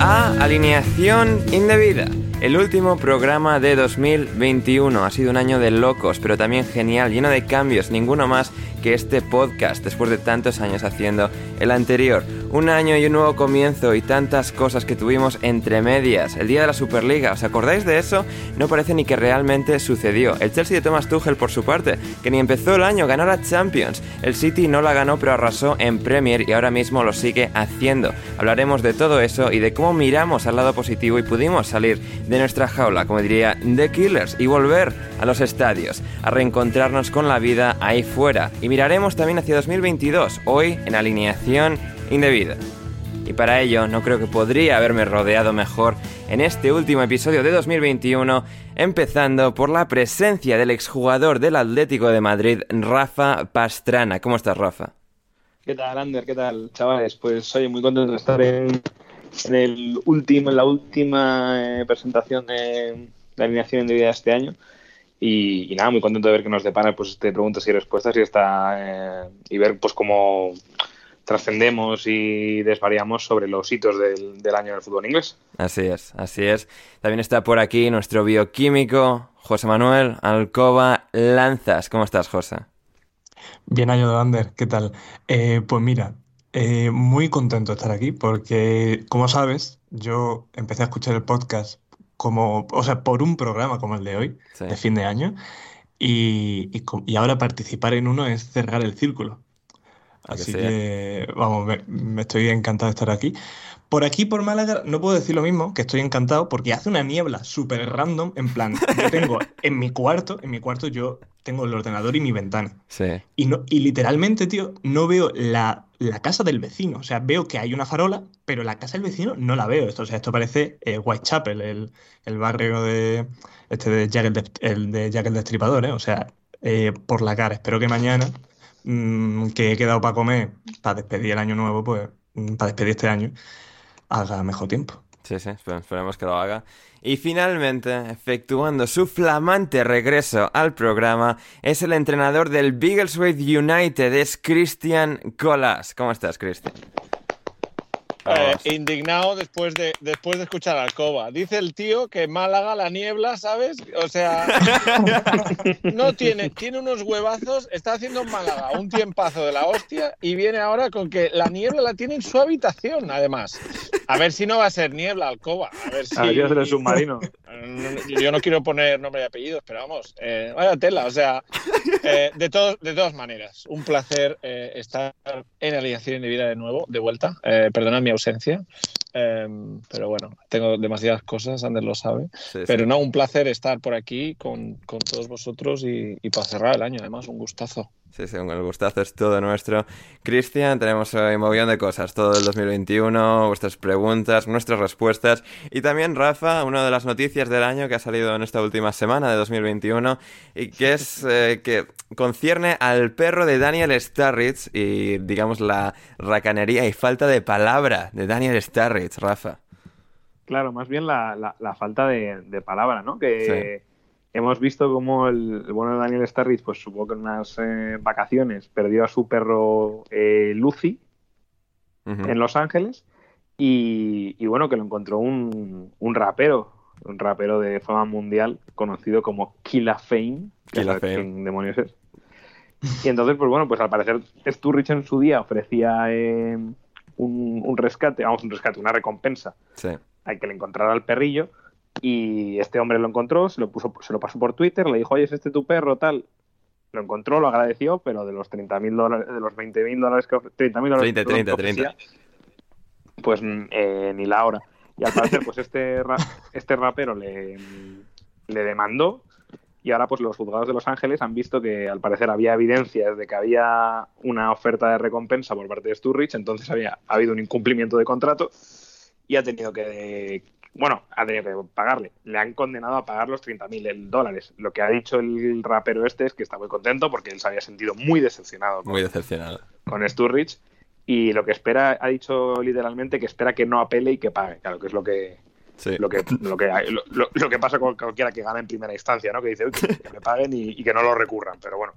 A Alineación Indebida, el último programa de 2021. Ha sido un año de locos, pero también genial, lleno de cambios, ninguno más que este podcast, después de tantos años haciendo el anterior. Un año y un nuevo comienzo y tantas cosas que tuvimos entre medias. El día de la Superliga, ¿os acordáis de eso? No parece ni que realmente sucedió. El Chelsea de Thomas Tuchel, por su parte, que ni empezó el año, ganó la Champions. El City no la ganó, pero arrasó en Premier y ahora mismo lo sigue haciendo. Hablaremos de todo eso y de cómo miramos al lado positivo y pudimos salir de nuestra jaula, como diría The Killers, y volver a los estadios, a reencontrarnos con la vida ahí fuera. Y miraremos también hacia 2022, hoy en alineación indebida. Y para ello no creo que podría haberme rodeado mejor en este último episodio de 2021, empezando por la presencia del exjugador del Atlético de Madrid, Rafa Pastrana. ¿Cómo estás, Rafa? ¿Qué tal, Ander? ¿Qué tal, chavales? Pues soy muy contento de estar en, el último, en la última eh, presentación de la alineación indebida de este año. Y, y, nada, muy contento de ver que nos depara pues este preguntas y respuestas y está eh, y ver pues cómo trascendemos y desvariamos sobre los hitos del, del, año del fútbol inglés. Así es, así es. También está por aquí nuestro bioquímico, José Manuel Alcoba Lanzas. ¿Cómo estás, José? Bien año de Ander, ¿qué tal? Eh, pues mira, eh, muy contento de estar aquí porque, como sabes, yo empecé a escuchar el podcast como, o sea, por un programa como el de hoy, sí. de fin de año, y, y, y, ahora participar en uno es cerrar el círculo. Así que, que, vamos, me, me, estoy encantado de estar aquí. Por aquí, por Málaga, no puedo decir lo mismo, que estoy encantado, porque hace una niebla súper random, en plan, yo tengo en mi cuarto, en mi cuarto yo tengo el ordenador y mi ventana. Sí. Y, no, y literalmente, tío, no veo la, la, casa del vecino. O sea, veo que hay una farola, pero la casa del vecino no la veo. Esto, o sea, esto parece eh, Whitechapel, el, el, barrio de, este de Jack el, el de Jack el Destripador, ¿eh? O sea, eh, por la cara. Espero que mañana, mmm, que he quedado para comer, para despedir el año nuevo, pues, mmm, para despedir este año, haga mejor tiempo. Sí, sí, esperemos que lo haga. Y finalmente, efectuando su flamante regreso al programa, es el entrenador del Biggleswade United, es Cristian Colas. ¿Cómo estás, Cristian? Eh, indignado después de, después de escuchar a Alcoba. Dice el tío que Málaga, la niebla, ¿sabes? O sea, no tiene, tiene unos huevazos, está haciendo en Málaga un tiempazo de la hostia y viene ahora con que la niebla la tiene en su habitación, además. A ver si no va a ser niebla, Alcoba. A ver si. A ver si es el submarino. yo no quiero poner nombre y apellidos, pero vamos, eh, vaya tela, o sea, eh, de, todos, de todas maneras, un placer eh, estar en Alineación Indebida de nuevo, de vuelta, perdonad mi ausencia, em, pero bueno, tengo demasiadas cosas, Ander lo sabe, pero no, un placer estar por aquí con, con todos vosotros y, y para cerrar el año, además, un gustazo. Sí, sí, el gustazo es todo nuestro. Cristian, tenemos hoy un montón de cosas, todo el 2021, vuestras preguntas, nuestras respuestas. Y también, Rafa, una de las noticias del año que ha salido en esta última semana de 2021 y que es eh, que concierne al perro de Daniel Starritz y, digamos, la racanería y falta de palabra de Daniel Starritz, Rafa. Claro, más bien la, falta de, palabra, ¿no? Que hemos visto como el, bueno de Daniel Starritz, pues supongo que en unas eh, vacaciones perdió a su perro eh, Lucy en Los Ángeles y, bueno, que lo encontró un, un, rapero, un rapero de fama mundial conocido como Killa Fame. Killa Fame. demonios es? Y entonces, pues bueno, pues al parecer Sturridge en su día ofrecía eh, un, un, rescate, vamos, un rescate, una recompensa sí. al que le encontrara al perrillo y este hombre lo encontró, se lo, puso, se lo pasó por Twitter, le dijo, oye, es este tu perro, tal. Lo encontró, lo agradeció, pero de los 30.000 dólares, de los 20.000 dólares que 30.000 dólares 30, 30, 30. pues eh, ni la hora. Y al parecer, pues este, este rapero le, le demandó y ahora pues los juzgados de Los Ángeles han visto que al parecer había evidencias de que había una oferta de recompensa por parte de Sturridge, entonces había ha habido un incumplimiento de contrato y ha tenido que, bueno, ha tenido que pagarle. Le han condenado a pagar los 30.000 dólares. Lo que ha dicho el rapero este es que está muy contento porque él se había sentido muy decepcionado. Muy decepcionado. Con Sturridge. Y lo que espera, ha dicho literalmente que espera que no apele y que pague. Claro, que es lo que, Lo que, lo, que, lo, que pasa con cualquiera que gana en primera instancia, ¿no? Que dice que, me paguen y, que no lo recurran. Pero bueno,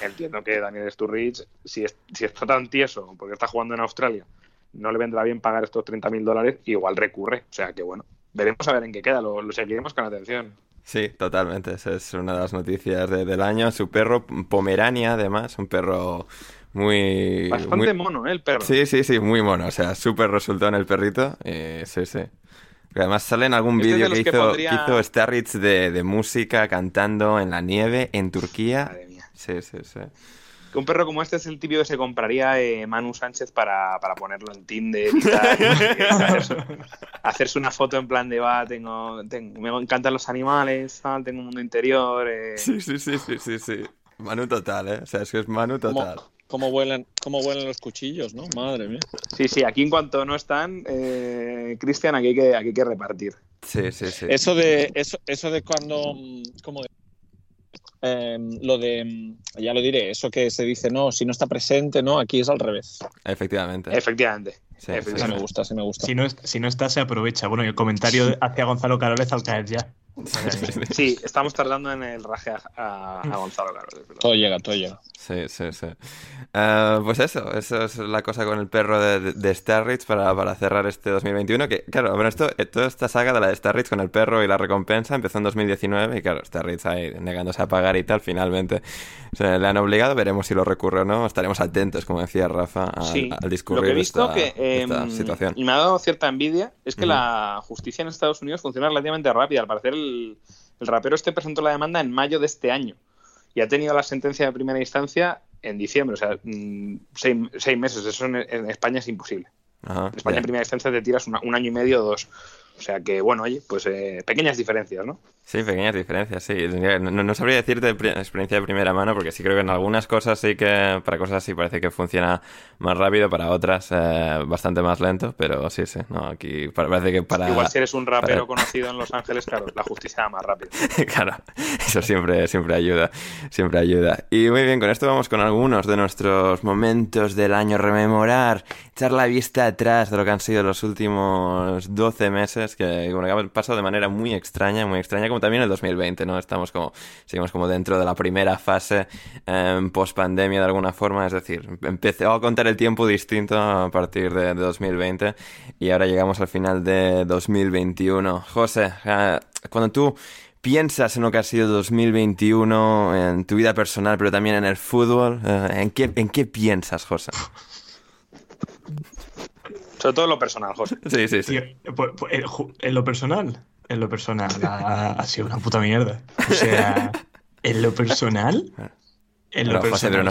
entiendo que Daniel Sturridge, si, si está tan tieso porque está jugando en Australia, no le vendrá bien pagar estos 30.000 dólares, igual recurre. O sea que bueno, veremos a ver en qué queda, lo, seguiremos con atención. Sí, totalmente. Esa es una de las noticias del año. Su perro, Pomerania, además, un perro muy... Bastante mono, ¿eh? El perro. Sí, sí, sí, muy mono. O sea, súper resultó en el perrito. sí, sí. Además sale en algún este vídeo que, hizo, hizo Starritz de, de música cantando en la nieve en Turquía. Madre mía. Sí, sí, sí un perro como este es el típico que se compraría eh, Manu Sánchez para, ponerlo en Tinder y tal. hacerse, una foto en plan de va, tengo, me encantan los animales, tengo un mundo interior. Eh. Sí, sí, sí, sí, sí, sí. Manu total, ¿eh? O sea, es que es Manu total. ¿Cómo, vuelan, cómo vuelan los cuchillos, no? Madre mía. Sí, sí, aquí en cuanto no están, eh, Cristian, aquí hay que, aquí hay que repartir. Sí, sí, sí. Eso de, eso, eso de cuando, ¿cómo Em, lo de, ya lo diré, eso que se dice, no, si no está presente, no, aquí es al revés. Efectivamente. Efectivamente. Sí, me gusta, sí me gusta. Si no, si no está, se aprovecha. Bueno, y el comentario hacia Gonzalo Carolez al caer ya. Sí, estamos tardando en el raje a, Gonzalo Carolez. Todo llega, todo llega. Sí, sí, sí. Eh, pues eso, eso es la cosa con el perro de, de Starrich para, para, cerrar este 2021. Que, claro, bueno, esto, eh, toda esta saga de la de Starrich con el perro y la recompensa empezó en 2019 y, claro, Starrich ahí negándose a pagar y tal, finalmente le han obligado. Veremos si lo recurre o no. Estaremos atentos, como decía Rafa, al, discurrir lo que he visto esta, que, em, situación. Y me ha dado cierta envidia es que la justicia en Estados Unidos funciona relativamente rápida. Al parecer, el, el rapero este presentó la demanda en mayo de este año y ha tenido la sentencia de primera instancia en diciembre, o sea, mm, seis, meses. Eso en, España es imposible. en España en primera instancia te tiras un año y medio o dos. O sea que, bueno, oye, pues eh, pequeñas diferencias, ¿no? Sí, pequeñas diferencias, sí. No, sabría decirte experiencia de primera mano porque sí creo que en algunas cosas sí que, para cosas sí parece que funciona más rápido, para otras eh, bastante más lento, pero sí, sí, no, aquí parece que para... Igual si eres un rapero conocido en Los Ángeles, claro, la justicia va más rápido. claro, eso siempre, siempre ayuda, siempre ayuda. Y muy bien, con esto vamos con algunos de nuestros momentos del año, rememorar, echar la vista atrás de lo que han sido los últimos 12 meses, que, bueno, que han pasado de manera muy extraña, muy extraña, también el 2020, ¿no? Estamos como, seguimos como dentro de la primera fase eh, post pandemia de alguna forma, es decir, empecé a contar el tiempo distinto a partir de, 2020 y ahora llegamos al final de 2021. José, eh, cuando tú piensas en lo que ha sido 2021 en tu vida personal, pero también en el fútbol, eh, ¿en, qué, ¿en qué piensas, José? Sobre todo en lo personal, José. Sí, sí, sí. Pues, pues, ¿En lo personal? en lo personal ha, sido una puta mierda. O sea, en lo personal. En lo personal.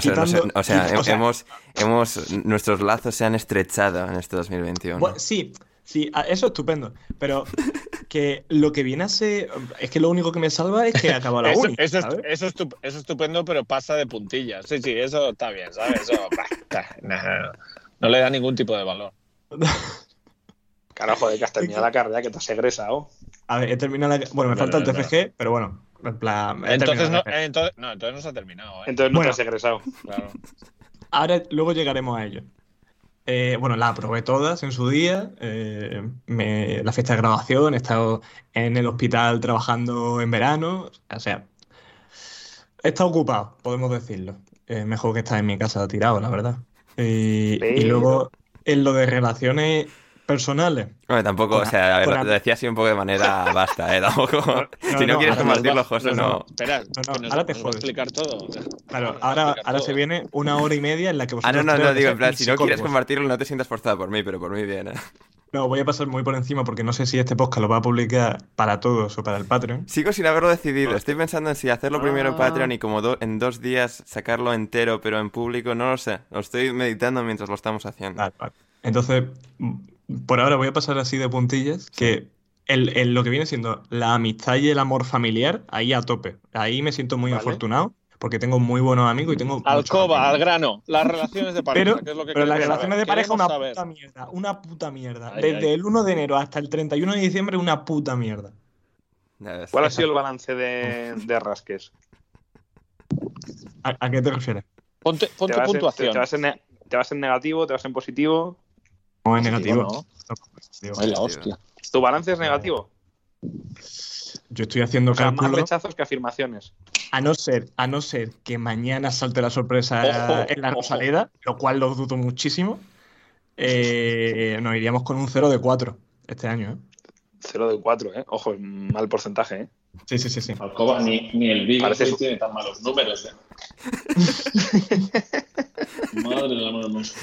o sea, hemos, hemos, nuestros lazos se han estrechado en este 2021. sí, sí, eso es estupendo. Pero que lo que viene a ser. Es que lo único que me salva es que acaba la uni. Eso, eso, es, estupendo, pero pasa de puntillas. Sí, sí, eso está bien, ¿sabes? Eso, no, le da ningún tipo de valor. Carajo, de que has terminado la carrera, que te has egresado. A ver, he terminado la. Bueno, me falta el TFG, pero bueno. En plan. Entonces no, entonces, no, entonces no se ha terminado. ¿eh? Entonces no te has egresado. Claro. Ahora, luego llegaremos a ello. Eh, bueno, la aprobé todas en su día. Eh, la fiesta de graduación, he estado en el hospital trabajando en verano. O sea, he estado ocupado, podemos decirlo. mejor que estar en mi casa tirado, la verdad. y luego, en lo de relaciones personales. Bueno, tampoco, o sea, lo, decía así un poco de manera basta, ¿eh? Tampoco, si no, quieres compartirlo, José, no. Espera, ahora te puedo explicar todo. Claro, ahora, ahora se viene una hora y media en la que vosotros. Ah, no, no, no, digo, en plan, si no quieres compartirlo, no te sientas forzado por mí, pero por mí bien, ¿eh? No, voy a pasar muy por encima porque no sé si este podcast lo va a publicar para todos o para el Patreon. Sigo sin haberlo decidido. Estoy pensando en si hacerlo primero en Patreon y como en dos días sacarlo entero, pero en público, no lo sé. Lo estoy meditando mientras lo estamos haciendo. Vale, vale. Entonces, por ahora voy a pasar así de puntillas, que el, lo que viene siendo la amistad y el amor familiar, ahí a tope. Ahí me siento muy afortunado porque tengo muy buenos amigos y tengo. Alcoba, al grano, las relaciones de pareja. Pero, que pero las relaciones de pareja, una puta mierda. Una puta mierda. Desde el 1 de enero hasta el 31 de diciembre, una puta mierda. ¿Cuál ha sido el balance de, de Rasques? ¿A, qué te refieres? Ponte, ponte puntuación. te, vas en, te vas en negativo? ¿Te vas en positivo? No, es negativo. la hostia. ¿Tu balance es negativo? Yo estoy haciendo o Más rechazos que afirmaciones. A no ser, a no ser que mañana salte la sorpresa en la Rosaleda, lo cual lo dudo muchísimo. Eh, nos iríamos con un 0 de 4 este año. ¿eh? 0 de 4, ¿eh? Ojo, mal porcentaje, ¿eh? Sí, sí, sí. sí. Alcoba, ni, ni el Big tiene tan malos números, ¿eh? Madre del amor hermoso.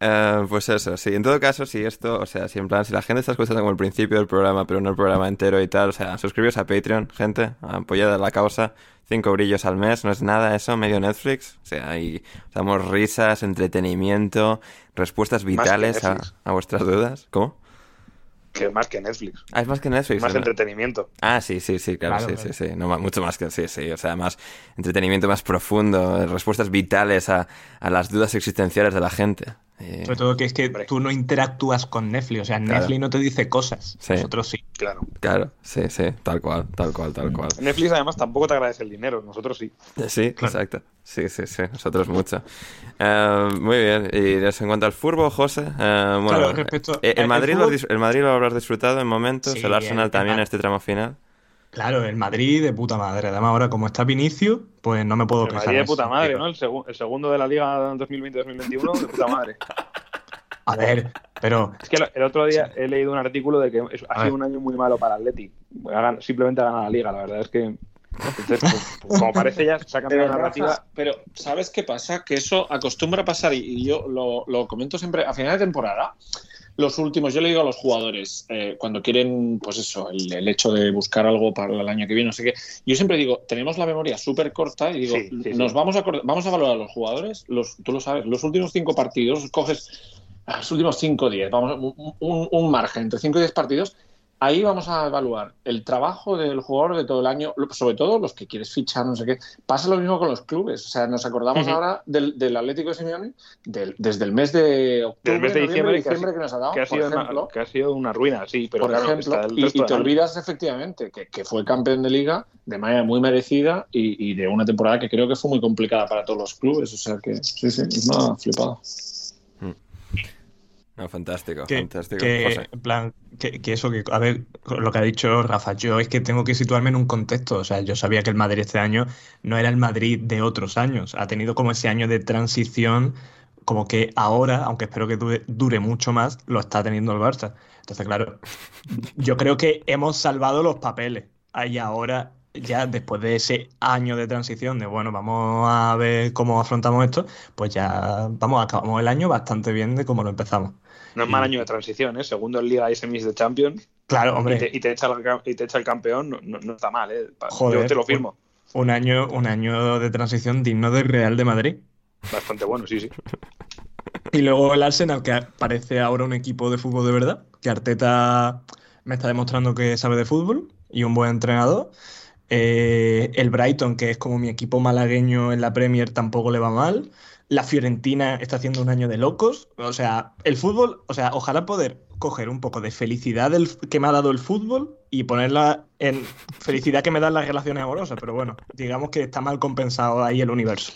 Eh, pues eso, sí. En todo caso, si esto, o sea, si en plan, si la gente está escuchando como el principio del programa, pero no el programa entero y tal, o sea, suscribiros a Patreon, gente, apoyad a la causa. Cinco brillos al mes, no es nada eso, medio Netflix. O sea, ahí damos risas, entretenimiento, respuestas vitales a, a vuestras dudas. ¿Cómo? que más que Netflix. Ah, es más que Netflix. Más entretenimiento. Ah, sí, sí, sí, claro, sí, sí, sí. No, mucho más que sí, sí. O sea, más entretenimiento más profundo, respuestas vitales a, a las dudas existenciales de la gente. Eh, Sobre todo que es que tú no interactúas con Netflix, o sea, Netflix no te dice cosas, nosotros sí. Claro. Claro, sí, sí, tal cual, tal cual, tal cual. Netflix además tampoco te agradece el dinero, nosotros sí. Sí, exacto. Sí, sí, sí, nosotros mucho. Eh, muy bien, y en cuanto al furbo, José, eh, bueno, respecto, el, Madrid lo, el Madrid lo habrás disfrutado en momentos, el Arsenal también en este tramo final. Claro, el Madrid de puta madre. Además, ahora como está Vinicio, pues no me puedo quejar. El Madrid de puta madre, ¿no? El, segundo de la Liga 2020-2021 de puta madre. A ver, pero. Es que el otro día he leído un artículo de que ha sido un año muy malo para Atleti. Simplemente ha ganado la Liga, la verdad es que. Entonces, pues, pues, como parece ya, se ha cambiado la narrativa. pero, ¿sabes qué pasa? Que eso acostumbra a pasar, y, yo lo, lo comento siempre a final de temporada los últimos, yo le digo a los jugadores, eh, cuando quieren, pues eso, el, hecho de buscar algo para el año que viene, no sé qué, yo siempre digo, tenemos la memoria súper corta y digo, nos vamos a, vamos a valorar a los jugadores, los, tú lo sabes, los últimos cinco partidos, coges los últimos cinco, diez, vamos, un, un margen entre cinco y diez partidos ahí vamos a evaluar el trabajo del jugador de todo el año, sobre todo los que quieres fichar, no sé qué. Pasa lo mismo con los clubes. O sea, nos acordamos ahora del, Atlético de Simeone desde el mes de octubre, mes de diciembre, que, nos ha dado, que ha, sido una, que ha sido una ruina, sí. Pero por ejemplo, y, te olvidas efectivamente que, fue campeón de liga de manera muy merecida y, de una temporada que creo que fue muy complicada para todos los clubes. O sea que sí, sí, es una flipada. No, fantástico, fantástico. Que, en plan, que, eso, que, a ver, lo que ha dicho Rafa, yo es que tengo que situarme en un contexto. O sea, yo sabía que el Madrid este año no era el Madrid de otros años. Ha tenido como ese año de transición, como que ahora, aunque espero que dure, mucho más, lo está teniendo el Barça. Entonces, claro, yo creo que hemos salvado los papeles. Y ahora ya después de ese año de transición, de bueno, vamos a ver cómo afrontamos esto, pues ya vamos, acabamos el año bastante bien de cómo lo empezamos. No es mal año de transición, ¿eh? Segundo en Liga y semis de Champions. Claro, hombre. Y te, echa, el, campeón, no, está mal, ¿eh? Joder, Yo te lo firmo. Un año, un año de transición digno del Real de Madrid. Bastante bueno, sí, sí. Y luego el Arsenal, que parece ahora un equipo de fútbol de verdad, que Arteta me está demostrando que sabe de fútbol y un buen entrenador. Eh, el Brighton, que es como mi equipo malagueño en la Premier, tampoco le va mal. La Fiorentina está haciendo un año de locos. O sea, el fútbol, o sea, ojalá poder coger un poco de felicidad del, que me ha dado el fútbol y ponerla en felicidad que me dan las relaciones amorosas. Pero bueno, digamos que está mal compensado ahí el universo.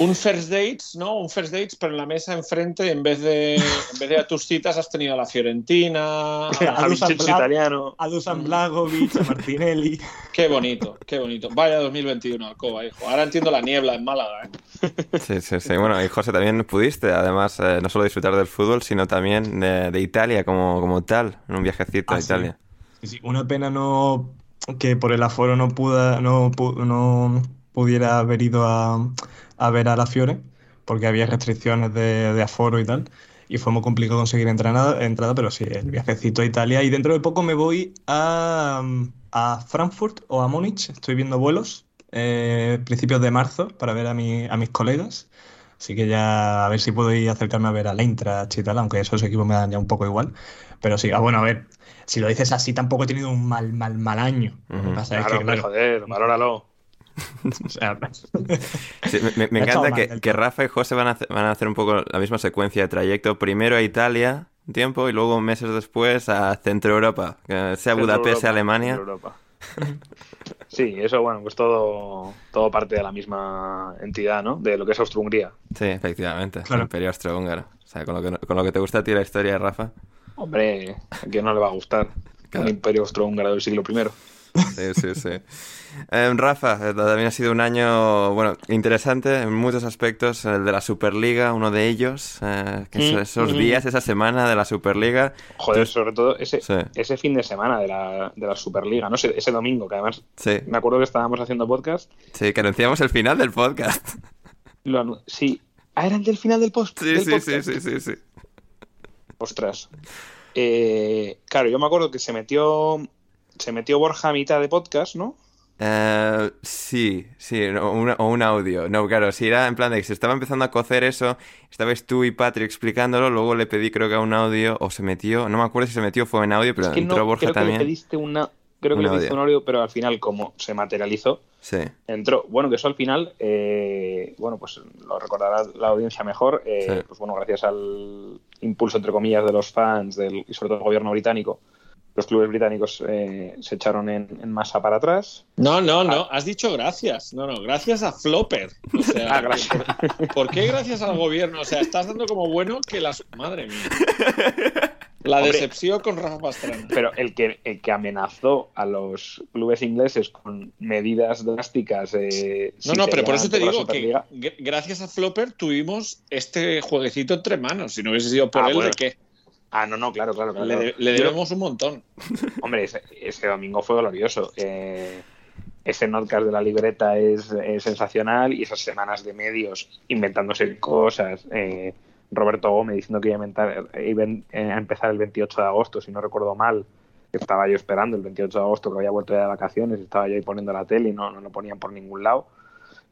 Un first dates, ¿no? Un first dates, pero en la mesa enfrente, en vez de, en vez de a tus citas, has tenido a la Fiorentina, a, Dusan italiano. A Dusan Blagovic, a Martinelli. Qué bonito, qué bonito. Vaya 2021, Alcoba, hijo. Ahora entiendo la niebla en Málaga, ¿eh? Sí, sí, sí. Bueno, y José, también pudiste, además, eh, no solo disfrutar del fútbol, sino también de, Italia como, como tal, en un viajecito a ah, Italia. Sí. sí, una pena no que por el aforo no puda, no, no pudiera haber ido a a ver a la Fiore, porque había restricciones de, aforo y tal. Y fue muy complicado conseguir entrada, entrada, pero sí, el viajecito a Italia. Y dentro de poco me voy a, Frankfurt o a Múnich. Estoy viendo vuelos eh, principios de marzo para ver a, mi, a mis colegas. Así que ya a ver si puedo ir a acercarme a ver a la Eintracht y tal, aunque esos equipos me dan ya un poco igual. Pero sí, ah, bueno, a ver, si lo dices así, tampoco he tenido un mal, mal, mal año. claro, joder, valóralo. me, encanta que, Rafa y José van a, hacer, van a hacer un poco la misma secuencia de trayecto. Primero a Italia, un tiempo, y luego meses después a Centro Europa, sea Budapest, sea Alemania. Sí, eso, bueno, pues todo, todo parte de la misma entidad, ¿no? De lo que es Austro-Hungría. Sí, efectivamente, el Imperio Austrohúngaro. O sea, con lo, que, con lo que te gusta a ti la historia, Rafa. Hombre, a quién no le va a gustar el Imperio Austrohúngaro del siglo I. Sí, sí, sí. Em, Rafa, eh, también ha sido un año bueno interesante en muchos aspectos. El de la Superliga, uno de ellos. Eh, mm, esos mm. días, esa semana de la Superliga. Joder, sobre todo ese, ese fin de semana de la, de la Superliga, ¿no? Ese, ese domingo, que además me acuerdo que estábamos haciendo podcast. Sí, que anunciamos el final del podcast. sí. Ah, era el del final del, post sí, sí, Sí, sí, sí, sí. Ostras. Eh, claro, yo me acuerdo que se metió se metió Borja a mitad de podcast, ¿no? Uh, sí, sí, o un audio. No, claro, si era en plan de que se estaba empezando a cocer eso, estabais tú y Patrick explicándolo, luego le pedí creo que a un audio, o se metió, no me acuerdo si se metió fue en audio, pero entró Borja también. Que le pediste una, creo que le pediste un audio, pero al final como se materializó, sí. entró. Bueno, que eso al final, eh, bueno, pues lo recordará la audiencia mejor, eh, pues bueno, gracias al impulso, entre comillas, de los fans del, y sobre todo del gobierno británico, los clubes británicos eh, se echaron en, masa para atrás. No, no, no, has dicho gracias. No, no, gracias a Flopper. ah, gracias. ¿Por qué gracias al gobierno? O sea, estás dando como bueno que las. Madre mía. La decepción con Rafa Pastrana. Pero el que, el que amenazó a los clubes ingleses con medidas drásticas. Eh, no, no, pero por eso te digo que gracias a Flopper tuvimos este jueguecito entre manos. Si no hubiese sido por ah, él, ¿de qué? Ah, no, no, claro, claro. Le, debemos un montón. Hombre, ese, domingo fue glorioso. Eh, ese notcast de la libreta es, sensacional y esas semanas de medios inventándose cosas. Eh, Roberto Gómez diciendo que iba a, inventar, a, empezar el 28 de agosto, si no recuerdo mal. Estaba yo esperando el 28 de agosto que había vuelto ya de vacaciones, estaba yo ahí poniendo la tele y no, no lo ponían por ningún lado.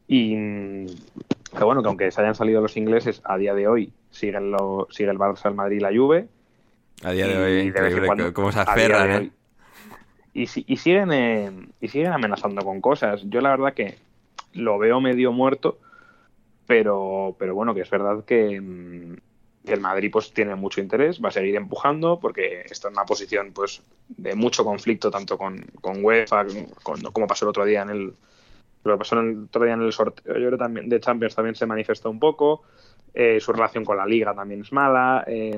Y que bueno, que aunque se hayan salido los ingleses, a día de hoy siguen lo, sigue el Barça, el Madrid y la Juve a día de hoy, increíble cómo se aferran, ¿eh? Y, y, siguen, eh, y siguen amenazando con cosas. Yo la verdad que lo veo medio muerto, pero, pero bueno, que es verdad que, mm, el Madrid pues tiene mucho interés, va a seguir empujando porque está en una posición pues de mucho conflicto tanto con, con UEFA como pasó el otro día en el lo que pasó el otro día en el sorteo yo creo también de Champions también se manifestó un poco eh, su relación con la Liga también es mala eh,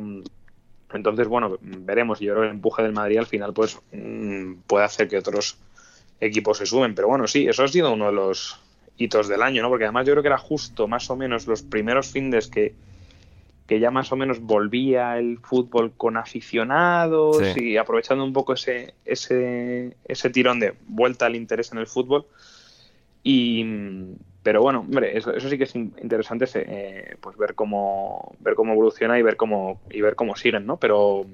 entonces, bueno, veremos. Yo creo que el empuje del Madrid al final pues mm, puede hacer que otros equipos se sumen. Pero bueno, sí, eso ha sido uno de los hitos del año, ¿no? Porque además yo creo que era justo más o menos los primeros fines que, que ya más o menos volvía el fútbol con aficionados y aprovechando un poco ese, ese, ese tirón de vuelta al interés en el fútbol. Y, pero bueno, hombre, eso, sí que es interesante eh, pues ver cómo ver cómo evoluciona y ver cómo y ver cómo siguen, ¿no? Pero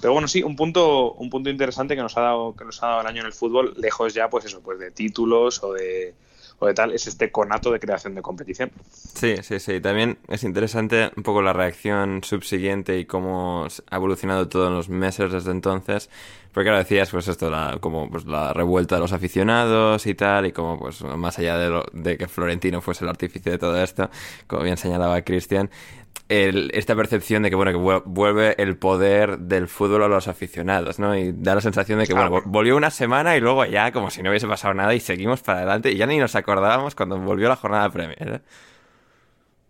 Pero bueno, sí, un punto, un punto interesante que nos ha dado, que nos ha dado el año en el fútbol, lejos ya, pues eso, pues de títulos o de o de tal, es este conato de creación de competición. Sí, sí, sí. También es interesante un poco la reacción subsiguiente y cómo ha evolucionado todo en los meses desde entonces. Porque ahora decías, pues esto, la, como pues, la revuelta de los aficionados y tal, y como pues más allá de, lo, de que Florentino fuese el artífice de todo esto, como bien señalaba Cristian, esta percepción de que bueno que vuelve el poder del fútbol a los aficionados, ¿no? Y da la sensación de que bueno, volvió una semana y luego ya como si no hubiese pasado nada y seguimos para adelante y ya ni nos acordábamos cuando volvió la jornada Premier. ¿eh?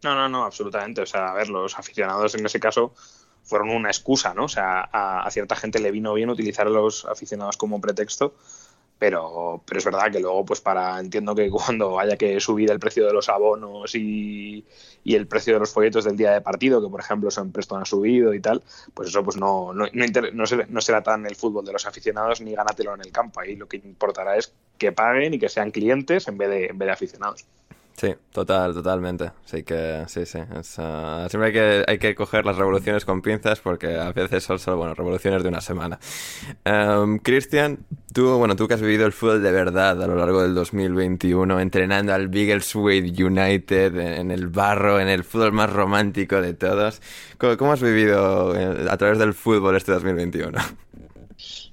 No, no, no, absolutamente. O sea, a ver, los aficionados en ese caso fueron una excusa, ¿no? O sea, a cierta gente le vino bien utilizar a los aficionados como pretexto pero, pero es verdad que luego, pues para, entiendo que cuando haya que subir el precio de los abonos y, el precio de los folletos del día de partido, que por ejemplo son presto han subido y tal, pues eso pues no, no, no, no, será tan el fútbol de los aficionados ni gánatelo en el campo. Ahí lo que importará es que paguen y que sean clientes en vez de, en vez de aficionados. Sí, total, totalmente. Sí que, sí, sí. Ah, siempre hay que, hay que coger las revoluciones con pinzas porque a veces son solo, bueno, revoluciones de una semana. Um, Cristian, tú, bueno, tú que has vivido el fútbol de verdad a lo largo del 2021, entrenando al Biggleswade United en el barro, en el fútbol más romántico de todos. ¿Cómo, cómo has vivido eh, a través del fútbol este 2021?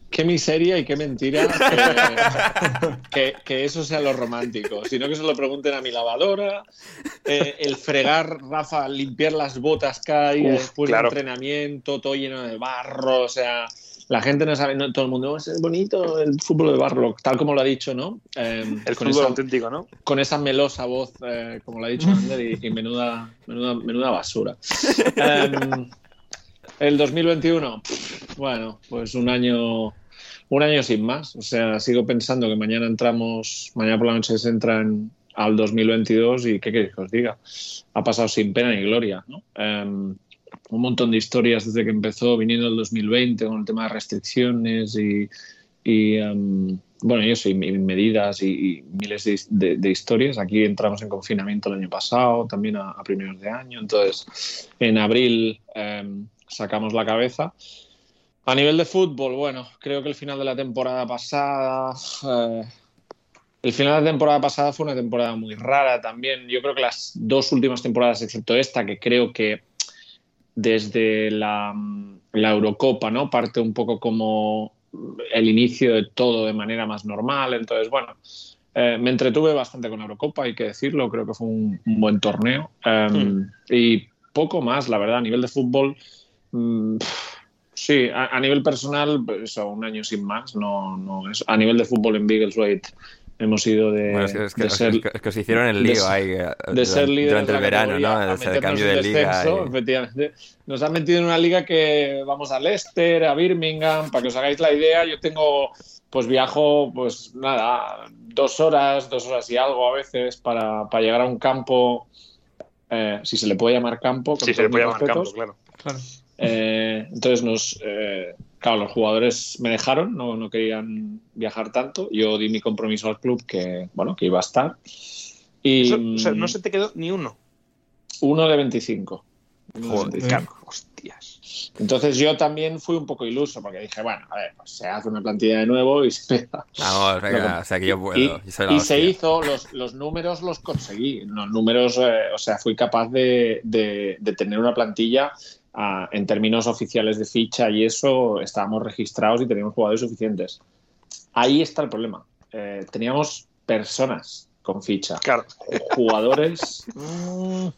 Qué miseria y qué mentira que, que, eso sea lo romántico, sino que se lo pregunten a mi lavadora, eh, el fregar, Rafa, limpiar las botas cada día después del entrenamiento, todo lleno de barro, o sea, la gente no sabe, todo el mundo, es bonito el fútbol de barro, tal como lo ha dicho, ¿no? Em, el fútbol auténtico, ¿no? Con esa melosa voz, eh, como lo ha dicho Ander, y, menuda, menuda, menuda basura. El 2021, bueno, pues un año un año sin más. O sea, sigo pensando que mañana entramos, mañana por la noche se entran al 2022 y qué queréis que os diga. Ha pasado sin pena ni gloria. ¿no? Em, un montón de historias desde que empezó viniendo el 2020 con el tema de restricciones y, em, bueno, y eso, medidas y, miles de, historias. Aquí entramos en confinamiento el año pasado, también a, primeros de año. Entonces, en abril em, sacamos la cabeza a nivel de fútbol, bueno, creo que el final de la temporada pasada. Eh, el final de la temporada pasada fue una temporada muy rara también. Yo creo que las dos últimas temporadas, excepto esta, que creo que desde la, Eurocopa, ¿no? Parte un poco como el inicio de todo de manera más normal. Entonces, bueno, eh, me entretuve bastante con la Eurocopa, hay que decirlo. Creo que fue un, buen torneo. Em, hmm. Y poco más, la verdad, a nivel de fútbol. Mm, Sí, a, nivel personal, pues eso, un año sin más. No, no es, a nivel de fútbol en Biggleswade hemos ido de, bueno, es que, ser, es que, se hicieron el lío ahí eh, de, ser líder durante el verano, ¿no? El cambio de liga. Efectivamente. Nos han metido en una liga que vamos a Leicester, a Birmingham, para que os hagáis la idea. Yo tengo, pues viajo, pues nada, dos horas, dos horas y algo a veces para, para llegar a un campo, eh, si se le puede llamar campo. Si se le puede llamar campo, claro. claro. Eh, entonces, nos, eh, claro, los jugadores me dejaron, no, no, querían viajar tanto. Yo di mi compromiso al club que, bueno, que iba a estar. Y, no se te quedó ni uno. Uno de 25. Joder, hostias. Entonces yo también fui un poco iluso porque dije, bueno, a ver, pues se hace una plantilla de nuevo y se Vamos, venga, o sea que yo puedo. Y, se hizo, los, los, números los conseguí. Los números, eh, o sea, fui capaz de, de, de tener una plantilla en términos oficiales de ficha y eso, estábamos registrados y teníamos jugadores suficientes. Ahí está el problema. Eh, teníamos personas con ficha. Claro. Jugadores.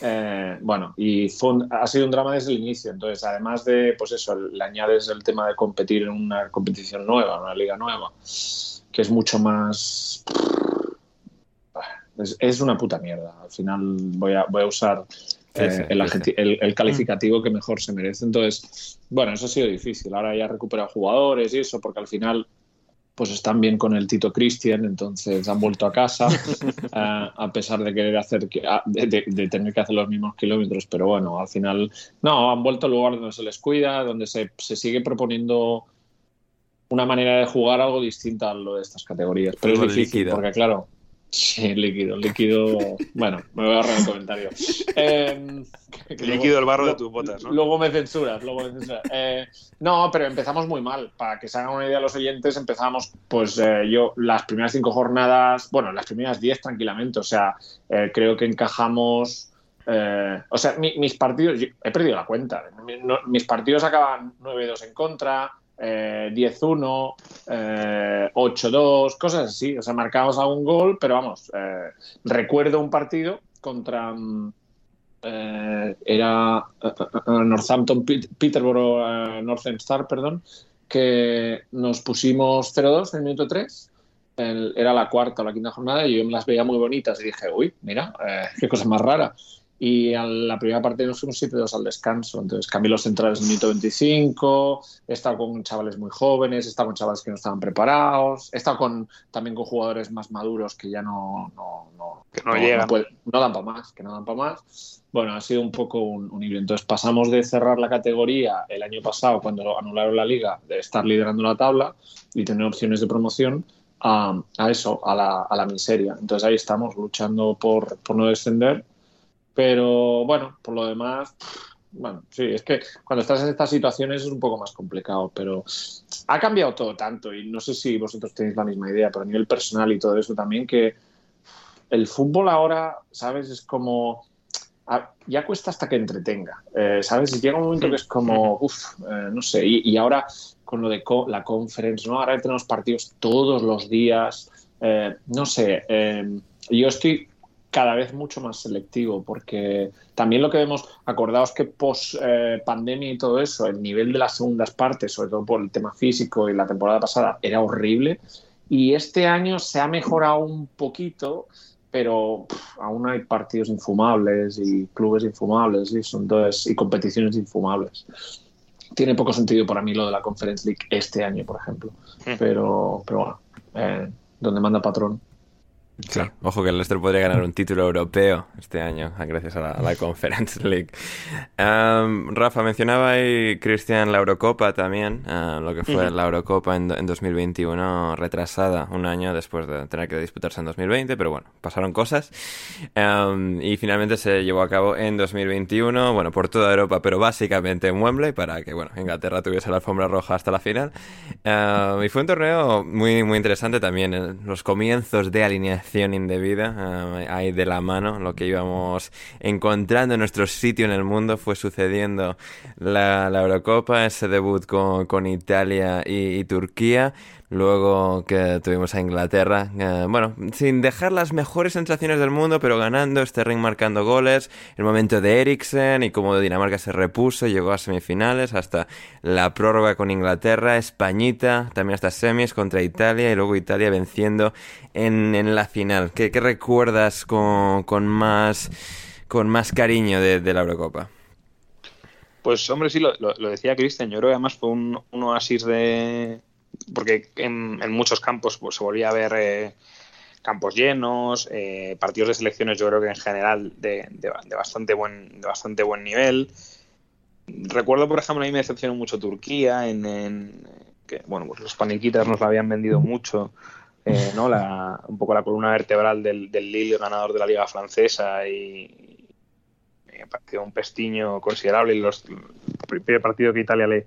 Eh, bueno, y ha sido un drama desde el inicio. Entonces, además de, pues eso, le añades el tema de competir en una competición nueva, una liga nueva, que es mucho más. Es, es una puta mierda. Al final voy a, voy a usar eh, el, calificativo que mejor se merece. Entonces, bueno, eso ha sido difícil. Ahora ya recuperado jugadores y eso, porque al final pues están bien con el Tito Cristian, entonces han vuelto a casa, eh, a pesar de querer hacer, de, tener que hacer los mismos kilómetros, pero bueno, al final, no, han vuelto al lugar donde se les cuida, donde se, se sigue proponiendo una manera de jugar algo distinta a lo de estas categorías. Pero es difícil, porque claro, Sí, líquido, líquido. Bueno, me voy a ahorrar el comentario. Eh, líquido el barro de tus botas, ¿no? Luego me censuras, luego me censuras. Eh, no, pero empezamos muy mal. Para que se hagan una idea los oyentes, empezamos, pues eh, yo, las primeras cinco jornadas, bueno, las primeras diez tranquilamente. O sea, eh, creo que encajamos. o sea, mis partidos, he perdido la cuenta. mis partidos acaban 9-2 en contra, 10-1, eh, 8-2, eh, cosas así. O sea, marcamos algún gol, pero vamos, eh, recuerdo un partido contra. Mm, era Northampton, Peterborough, Northern Star, perdón, que nos pusimos 0-2 en el minuto 3. era la cuarta o la quinta jornada y yo me las veía muy bonitas y dije, uy, mira, qué cosa más rara y a la primera parte nos fuimos 7-2 al descanso. Entonces cambié los centrales en el minuto 25, he estado con chavales muy jóvenes, he estado con chavales que no estaban preparados, he estado con, también con jugadores más maduros que ya no, no, no, no, llegan. No, dan para más, que no dan para más. Bueno, ha sido un poco un, un híbrido. Entonces pasamos de cerrar la categoría el año pasado, cuando anularon la liga, de estar liderando la tabla y tener opciones de promoción, a, a eso, a la, a la miseria. Entonces ahí estamos luchando por, por no descender pero bueno, por lo demás, bueno, sí, es que cuando estás en estas situaciones es un poco más complicado, pero ha cambiado todo tanto y no sé si vosotros tenéis la misma idea, pero a nivel personal y todo eso también, que el fútbol ahora, ¿sabes? Es como... Ya cuesta hasta que entretenga, eh, ¿sabes? Y llega un momento que es como, uff, eh, no sé, y, ahora con lo de la conference, ¿no? Ahora tenemos partidos todos los días, eh, no sé, yo estoy cada vez mucho más selectivo, porque también lo que vemos, acordaos que post eh, pandemia y todo eso, el nivel de las segundas partes, sobre todo por el tema físico y la temporada pasada, era horrible. Y este año se ha mejorado un poquito, pero aún hay partidos infumables y clubes infumables y, son y competiciones infumables. Tiene poco sentido para mí lo de la Conference League este año, por ejemplo. Hmm. Pero, pero bueno, eh, donde manda patrón. Sí. Ojo que el Leicester podría ganar un título europeo este año, gracias a la, Conference League. Rafa, mencionaba ahí Cristian la Eurocopa también, ah, lo que fue la Eurocopa en, 2021, retrasada un año después de tener que disputarse en 2020, pero bueno, pasaron cosas. y finalmente se llevó a cabo en 2021, bueno, por toda Europa, pero básicamente en Wembley, para que, bueno, Inglaterra tuviese la alfombra roja hasta la final. y fue un torneo muy, muy interesante también, en los comienzos de alineación indebida uh, ahí de la mano. Lo que íbamos encontrando en nuestro sitio en el mundo fue sucediendo la, Eurocopa, ese debut con, Italia y Turquía. Luego que tuvimos a Inglaterra, eh, bueno, sin dejar las mejores sensaciones del mundo, pero ganando, este ring marcando goles, el momento de Eriksen y cómo Dinamarca se repuso, llegó a semifinales, hasta la prórroga con Inglaterra, Españita, también hasta semis contra Italia y luego Italia venciendo en, la final. ¿Qué, recuerdas con, más, con más cariño de, la Eurocopa? Pues hombre, sí, lo, decía Cristian, yo creo que además fue un oasis de, porque en, muchos campos pues, se volvía a ver eh, campos llenos, eh, partidos de selecciones yo creo que en general de, bastante, buen, bastante buen nivel. Recuerdo, por ejemplo, a mí me decepcionó mucho Turquía, en, que bueno, pues los paniquitas nos la habían vendido mucho, eh, ¿no? La, un poco la columna vertebral del, del Lille, ganador de la Liga Francesa, y, me pareció un pestiño considerable. Y los, el primer partido que Italia le,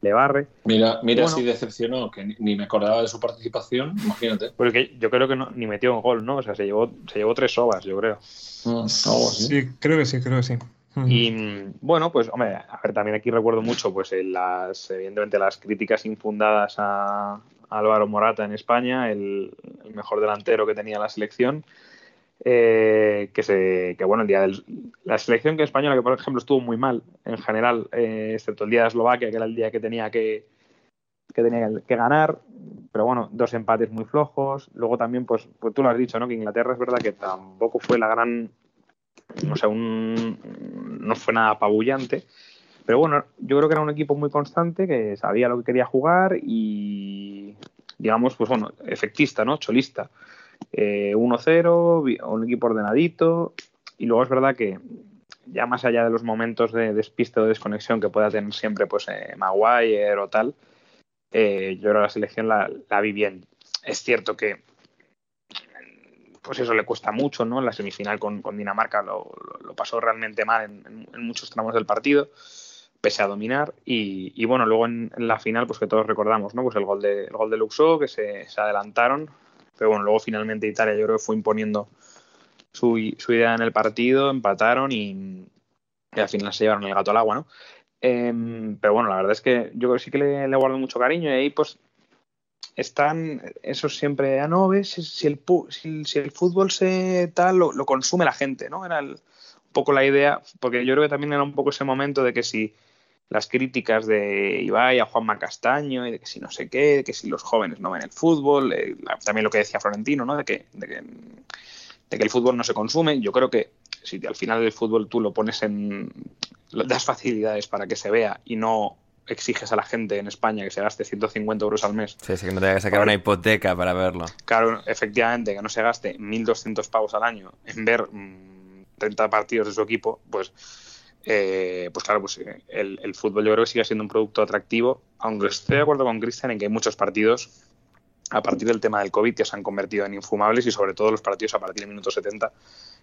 le barre. Mira, mira si decepcionó, que ni, me acordaba de su participación, imagínate. Porque yo creo que no, ni metió un gol, ¿no? O sea, se llevó, se llevó tres sobas, yo creo. Mm, sí, creo que sí, creo que sí. Y bueno, pues hombre, a ver, también aquí recuerdo mucho, pues las, evidentemente las críticas infundadas a, Álvaro Morata en España, el, mejor delantero que tenía la selección. Eh, que, bueno, el día de la selección que española, que por ejemplo estuvo muy mal en general, eh, excepto el día de Eslovaquia, que era el día que tenía que, que tenía que ganar, pero bueno, dos empates muy flojos. Luego también, pues, pues tú lo has dicho, ¿no? Que Inglaterra es verdad que tampoco fue la gran, no sé, un, no fue nada apabullante. Pero bueno, yo creo que era un equipo muy constante, que sabía lo que quería jugar y, digamos, pues bueno, efectista, ¿no? Cholista. 1-0, eh, un equipo ordenadito. Y luego es verdad que ya más allá de los momentos de despiste o de desconexión que pueda tener siempre pues eh, Maguire o tal, eh, yo creo la selección la, vi bien. Es cierto que pues eso le cuesta mucho, ¿no? La semifinal con, Dinamarca lo, pasó realmente mal en, muchos tramos del partido, pese a dominar. Y, bueno, luego en, la final, pues que todos recordamos, ¿no? Pues el gol de, el gol de Luxo, que se, adelantaron. Pero bueno, luego finalmente Italia yo creo que fue imponiendo su, idea en el partido, empataron y, al final se llevaron el gato al agua, ¿no? Em, pero bueno, la verdad es que yo creo que sí que le, le guardo mucho cariño y ahí pues están eso siempre, ah, no, ves, si el, si, el fútbol se tal, lo, consume la gente, ¿no? Era un poco la idea, porque yo creo que también era un poco ese momento de que si las críticas de Ibai a Juanma Castaño y de que si no sé qué, de que si los jóvenes no ven el fútbol, eh, también lo que decía Florentino, ¿no? De que, de que, de que el fútbol no se consume, yo creo que si al final del fútbol tú lo pones en, das facilidades para que se vea y no exiges a la gente en España que se gaste 150 euros al mes. Sí, sí, que no tenga que sacar una hipoteca para verlo. Claro, efectivamente, que no se gaste 1.200 pavos al año en ver 30 mm, partidos de su equipo, pues, eh, pues claro, pues eh, el, el, fútbol yo creo que sigue siendo un producto atractivo, aunque estoy de acuerdo con Cristian en que hay muchos partidos a partir del tema del COVID que se han convertido en infumables y sobre todo los partidos a partir del minuto 70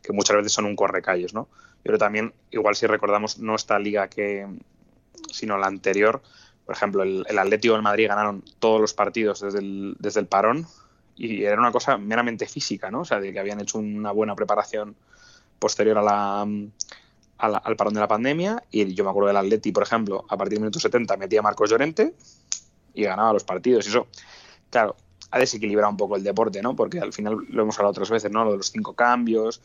que muchas veces son un correcalles, ¿no? Creo también, igual si recordamos, no esta liga que, sino la anterior. Por ejemplo, el, Atlético del Madrid ganaron todos los partidos desde el, desde el parón y era una cosa meramente física, ¿no? O sea, de que habían hecho una buena preparación posterior a la, al parón de la pandemia y yo me acuerdo del Atleti, por ejemplo, a partir del minuto 70 metía a Marcos Llorente y ganaba los partidos. Y eso, claro, ha desequilibrado un poco el deporte, ¿no? Porque al final lo hemos hablado otras veces, ¿no? Lo de los cinco cambios.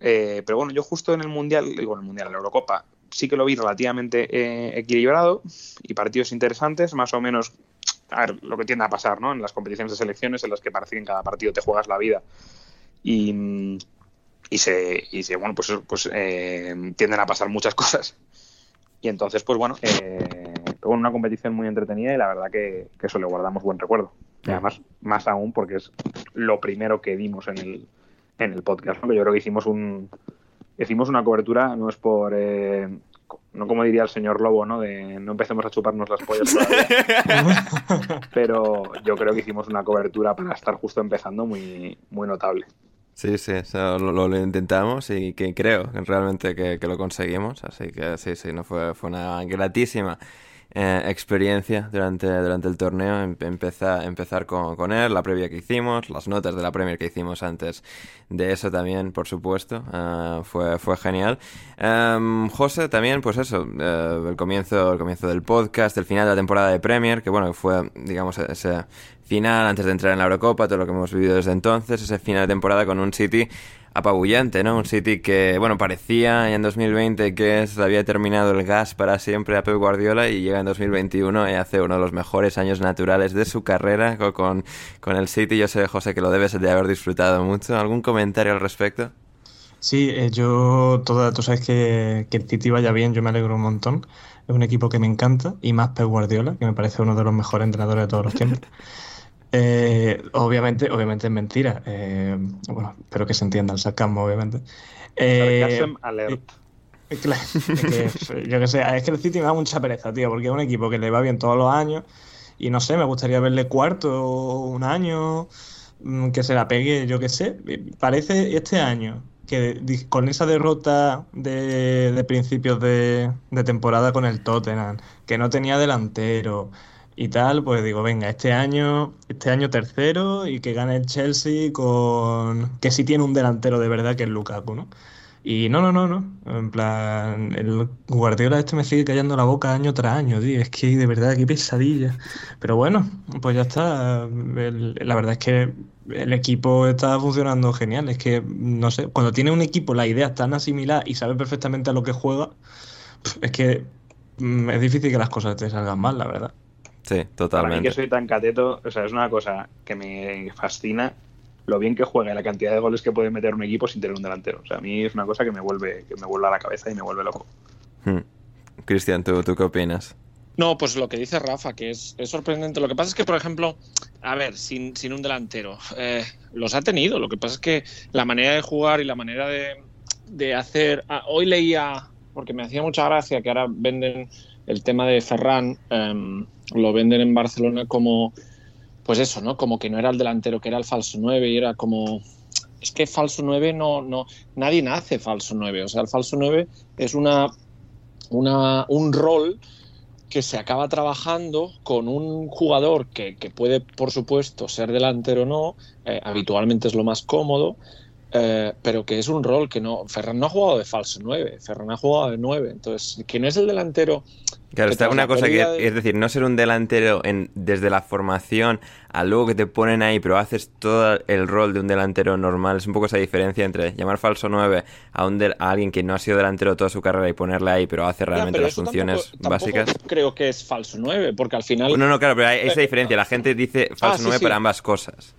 Eh, pero bueno, yo justo en el Mundial, digo en el Mundial, en la Eurocopa, sí que lo vi relativamente eh, equilibrado y partidos interesantes, más o menos, a ver, lo que tiende a pasar, ¿no? En las competiciones de selecciones en las que parece que en cada partido te juegas la vida y, y se, y se, bueno, pues, pues eh, tienden a pasar muchas cosas. Y entonces, pues bueno, eh, una competición muy entretenida y la verdad que, eso le guardamos buen recuerdo. Y además, más aún porque es lo primero que dimos en el, en el podcast. ¿no? Yo creo que hicimos un, hicimos una cobertura, no es por, eh, no como diría el señor Lobo, ¿no? De no empecemos a chuparnos las pollas todavía. Pero yo creo que hicimos una cobertura para estar justo empezando muy, muy notable. Sí, sí, lo, intentamos y que creo realmente que, que, lo conseguimos. Así que sí, sí, no fue, fue una gratísima eh, experiencia durante, durante el torneo, empezar, empezar con, con, él, la previa que hicimos, las notas de la Premier que hicimos antes de eso también, por supuesto, eh, fue, fue genial. Em, José, también, pues eso, eh, el, comienzo, el comienzo del podcast, el final de la temporada de Premier, que bueno, fue, digamos, ese final antes de entrar en la Eurocopa, todo lo que hemos vivido desde entonces, ese final de temporada con un City apabullante, ¿no? Un City que, bueno, parecía en 2020 que se había terminado el gas para siempre a Pep Guardiola y llega en 2021 y hace uno de los mejores años naturales de su carrera con, con el City. Yo sé, José, que lo debes de haber disfrutado mucho. ¿Algún comentario al respecto? Sí, eh, yo, toda, tú sabes que, que el City vaya bien, yo me alegro un montón. Es un equipo que me encanta y más Pep Guardiola, que me parece uno de los mejores entrenadores de todos los tiempos. Eh, obviamente, obviamente es mentira. Eh, bueno, espero que se entienda el sarcasmo, obviamente. Eh, yo que sé, es que el City me da mucha pereza, tío, porque es un equipo que le va bien todos los años y no sé, me gustaría verle cuarto un año, mm, que se la pegue, yo que sé. Parece este año que con esa derrota de, de principios de, de temporada con el Tottenham, que no tenía delantero, y tal, pues digo, venga, este año, este año tercero y que gane el Chelsea con que sí tiene un delantero de verdad que es Lukaku, ¿no? Y no, no, no, no. En plan, el Guardiola este me sigue callando la boca año tras año, tío. Es que de verdad, qué pesadilla. Pero bueno, pues ya está. la verdad es que el equipo está funcionando genial. Es que, no sé, cuando tiene un equipo la idea tan asimilada y sabe perfectamente a lo que juega, es que mm, es difícil que las cosas te salgan mal, la verdad. Sí, totalmente. Para mí que soy tan cateto, o sea, es una cosa que me fascina lo bien que juega y la cantidad de goles que puede meter un equipo sin tener un delantero. O sea, a mí es una cosa que me vuelve, que me vuelve a la cabeza y me vuelve loco. Hmm. Cristian, ¿tú, ¿tú qué opinas? No, pues lo que dice Rafa, que es, sorprendente. Lo que pasa es que, por ejemplo, a ver, sin, sin un delantero, eh, los ha tenido. Lo que pasa es que la manera de jugar y la manera de, de hacer. Ah, hoy leía, porque me hacía mucha gracia que ahora venden el tema de Ferran em, lo venden en Barcelona como, pues eso, ¿no? Como que no era el delantero, que era el falso 9 y era como es que falso 9 no, no, nadie nace falso 9. O sea, el falso 9 es una, una, un rol que se acaba trabajando con un jugador que, puede, por supuesto, ser delantero o no, eh, habitualmente es lo más cómodo, eh, pero que es un rol que no. Ferran no ha jugado de falso 9, Ferran ha jugado de 9. Entonces, ¿quién es el delantero? Claro, está una cosa que es decir, no ser un delantero en, desde la formación a luego que te ponen ahí, pero haces todo el rol de un delantero normal. Es un poco esa diferencia entre llamar falso 9 a, un a alguien que no ha sido delantero toda su carrera y ponerle ahí, pero hace realmente las funciones básicas. creo que es falso 9, porque al final. No, no, claro, pero hay esa diferencia. La gente dice falso 9 ah, para ambas cosas.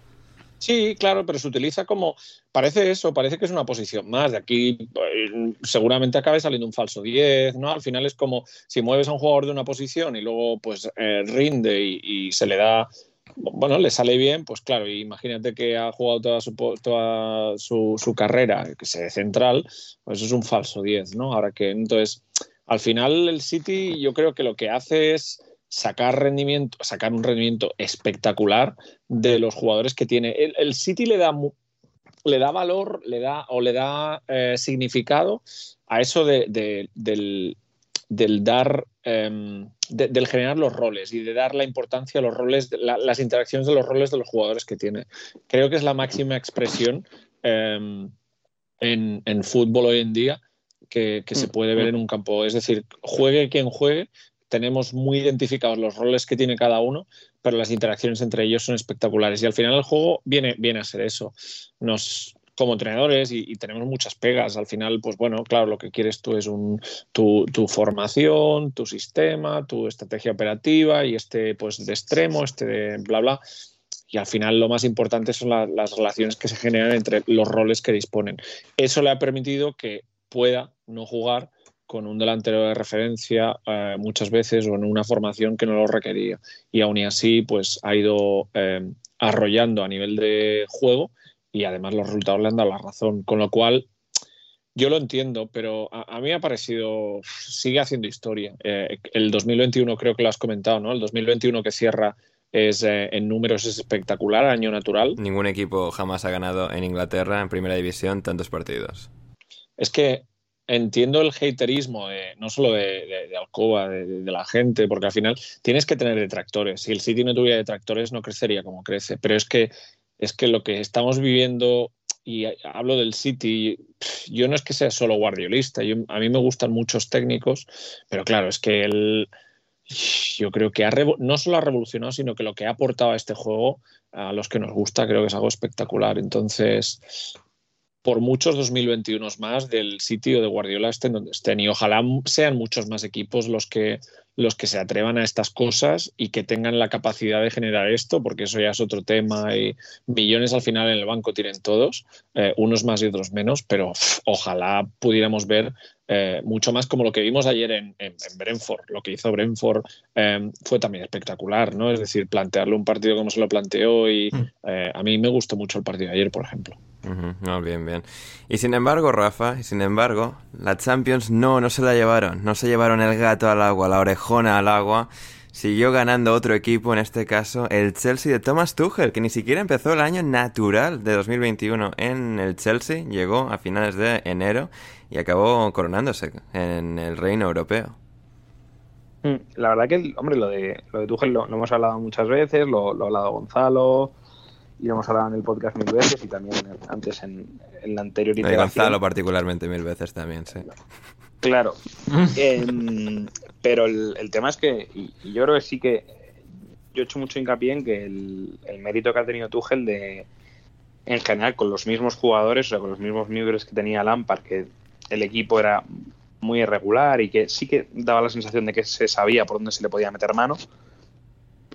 Sí, claro, pero se utiliza como. Parece eso, parece que es una posición más. De aquí eh, seguramente acabe saliendo un falso 10, ¿no? Al final es como si mueves a un jugador de una posición y luego pues eh, rinde y, se le da. Bueno, le sale bien, pues claro, imagínate que ha jugado toda su, toda su, su carrera, que sea central, pues es un falso 10, ¿no? Ahora que entonces, al final el City yo creo que lo que hace es sacar rendimiento, sacar un rendimiento espectacular de los jugadores que tiene. El, City le da, le da valor, le da o le da eh, significado a eso de, del, dar, em, del generar los roles y de dar la importancia a los roles, las interacciones de los roles de los jugadores que tiene. Creo que es la máxima expresión em, en, fútbol hoy en día que, que, se mm, puede ver en un campo. Es decir, juegue quien juegue, tenemos muy identificados los roles que tiene cada uno, pero las interacciones entre ellos son espectaculares. Y al final el juego viene, viene a ser eso. Nos, como entrenadores y, tenemos muchas pegas. Al final, pues bueno, claro, lo que quieres tú es un, tu, formación, tu sistema, tu estrategia operativa y este pues de extremo, este de bla bla. Y al final lo más importante son las relaciones que se generan entre los roles que disponen. Eso le ha permitido que pueda no jugar con un delantero de referencia eh, muchas veces o en una formación que no lo requería. Y aún y así, pues ha ido eh, arrollando a nivel de juego y además los resultados le han dado la razón. Con lo cual, yo lo entiendo, pero a, mí me ha parecido, sigue haciendo historia. Eh, el 2021 creo que lo has comentado, ¿no? El 2021 que cierra es en números es espectacular, año natural. Ningún equipo jamás ha ganado en Inglaterra en primera división tantos partidos. Es que entiendo el haterismo, no solo de, Alcoba, de, la gente, porque al final tienes que tener detractores. Si el City no tuviera detractores, no crecería como crece. Pero es que, es que lo que estamos viviendo, y hablo del City, yo no es que sea solo guardiolista, a mí me gustan muchos técnicos, pero claro, es que él, yo creo que ha no solo ha revolucionado, sino que lo que ha aportado a este juego, a los que nos gusta, creo que es algo espectacular. Entonces, por muchos 2021 más del sitio de Guardiola estén donde estén y ojalá sean muchos más equipos los que los que se atrevan a estas cosas y que tengan la capacidad de generar esto, porque eso ya es otro tema y millones al final en el banco tienen todos, eh, unos más y otros menos, pero ojalá pudiéramos ver eh, mucho más como lo que vimos ayer en, en, Brentford. Lo que hizo Brentford eh, fue también espectacular, ¿no? Es decir, plantearle un partido como se lo planteó y mm. a mí me gustó mucho el partido de ayer, por ejemplo. No, bien, bien. Y sin embargo, Rafa, y sin embargo, la Champions no, no se la llevaron. No se llevaron el gato al agua, la orejona al agua. Siguió ganando otro equipo, en este caso el Chelsea de Thomas Tuchel, que ni siquiera empezó el año natural de 2021 en el Chelsea, llegó a finales de enero y acabó coronándose en el reino europeo. Mm, la verdad que, hombre, lo de, lo de Tuchel lo, hemos hablado muchas veces, lo, lo ha hablado Gonzalo, y hemos hablado en el podcast mil veces y también antes en, la anterior De Gonzalo particularmente mil veces también, sí. Claro. Em, pero el, tema es que, y, yo creo que sí que, yo he hecho mucho hincapié en que el, mérito que ha tenido Tuchel de, en general, con los mismos jugadores, o sea, con los mismos miembros que tenía Lampard, que el equipo era muy irregular y que sí que daba la sensación de que se sabía por dónde se le podía meter mano,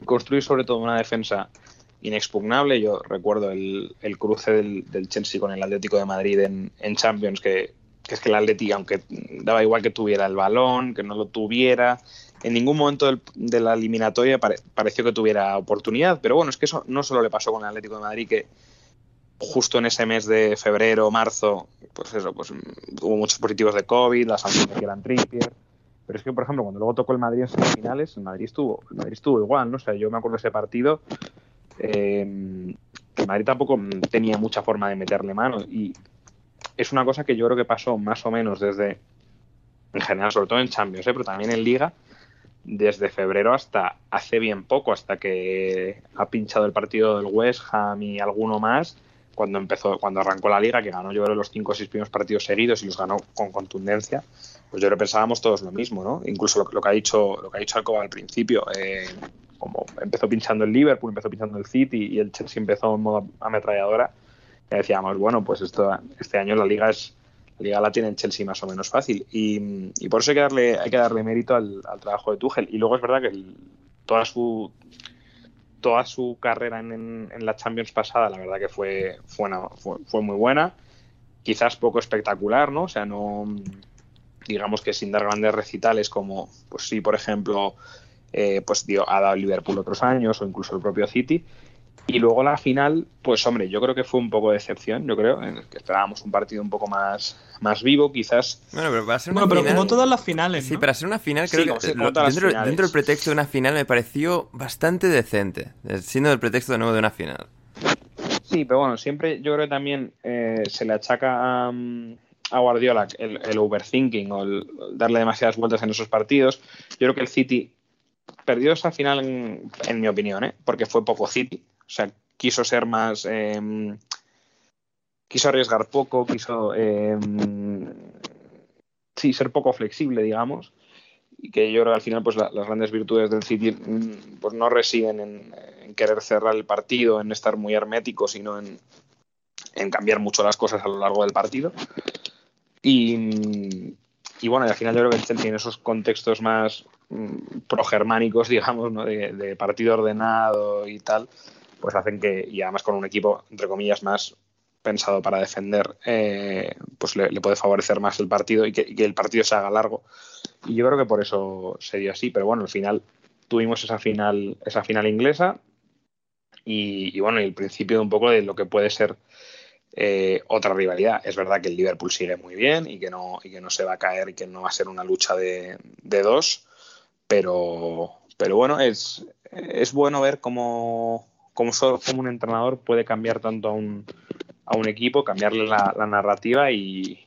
construir sobre todo una defensa inexpugnable. Yo recuerdo el, cruce del, Chelsea con el Atlético de Madrid en, Champions, que, es que el Atlético, aunque daba igual que tuviera el balón, que no lo tuviera, en ningún momento de la eliminatoria pareció que tuviera oportunidad. Pero bueno, es que eso no solo le pasó con el Atlético de Madrid, que justo en ese mes de febrero, marzo, pues eso, pues hubo muchos positivos de COVID, las sanciones que eran Trippier. Pero es que, por ejemplo, cuando luego tocó el Madrid en semifinales, el Madrid estuvo, el Madrid estuvo igual, ¿no? O yo me acuerdo de ese partido Que Madrid tampoco tenía mucha forma de meterle mano. Y es una cosa que yo creo que pasó más o menos desde, en general, sobre todo en Champions, ¿eh? pero también en Liga, desde febrero hasta hace bien poco, hasta que ha pinchado el partido del West Ham y alguno más, cuando empezó, cuando arrancó la liga, que ganó yo creo los cinco o seis primeros partidos seguidos y los ganó con contundencia, pues yo creo que pensábamos todos lo mismo, ¿no? Incluso lo, que ha dicho, lo que ha dicho Alcoba al principio, eh, como empezó pinchando el Liverpool, empezó pinchando el City y el Chelsea empezó en modo ametralladora, ya decíamos, bueno, pues esto, este año la liga es la liga la tiene el Chelsea más o menos fácil y, por eso hay que darle, hay que darle mérito al, trabajo de Tuchel. Y luego es verdad que toda su toda su carrera en, la Champions pasada la verdad que fue fue, fue, muy buena. Quizás poco espectacular no o sea no digamos que sin dar grandes recitales como pues sí por ejemplo eh, pues dio, ha dado Liverpool otros años o incluso el propio City y luego la final, pues hombre, yo creo que fue un poco de excepción, yo creo, en el que esperábamos un partido un poco más, más vivo, quizás. Bueno, pero para ser una bueno, pero como todas las finales. Sí, para ser una final, creo que dentro, dentro, del pretexto de una final me pareció bastante decente, siendo el pretexto de nuevo de una final. Sí, pero bueno, siempre yo creo que también eh, se le achaca a, a Guardiola el, overthinking o el darle demasiadas vueltas en esos partidos. Yo creo que el City perdió esa final, en, mi opinión, ¿eh? porque fue poco City o sea, quiso ser más. Em, quiso arriesgar poco, quiso. Em, sí, ser poco flexible, digamos. Y que yo creo que al final, pues las grandes virtudes del City mm, pues no residen en, querer cerrar el partido, en estar muy hermético, sino en, en cambiar mucho las cosas a lo largo del partido. Y, y bueno, al final yo creo que el Chelsea en esos contextos más progermánicos, digamos, ¿no? de, partido ordenado y tal, pues hacen que, y además con un equipo, entre comillas, más pensado para defender, eh, pues le, puede favorecer más el partido y que, el partido se haga largo. Y yo creo que por eso se dio así, pero bueno, al final tuvimos esa final, esa final inglesa y, bueno, el principio de un poco de lo que puede ser eh, otra rivalidad. Es verdad que el Liverpool sigue muy bien y que no, y que no se va a caer y que no va a ser una lucha de, dos, pero, pero bueno, es, es bueno ver cómo cómo, un entrenador puede cambiar tanto a un, a un equipo, cambiarle la, narrativa y,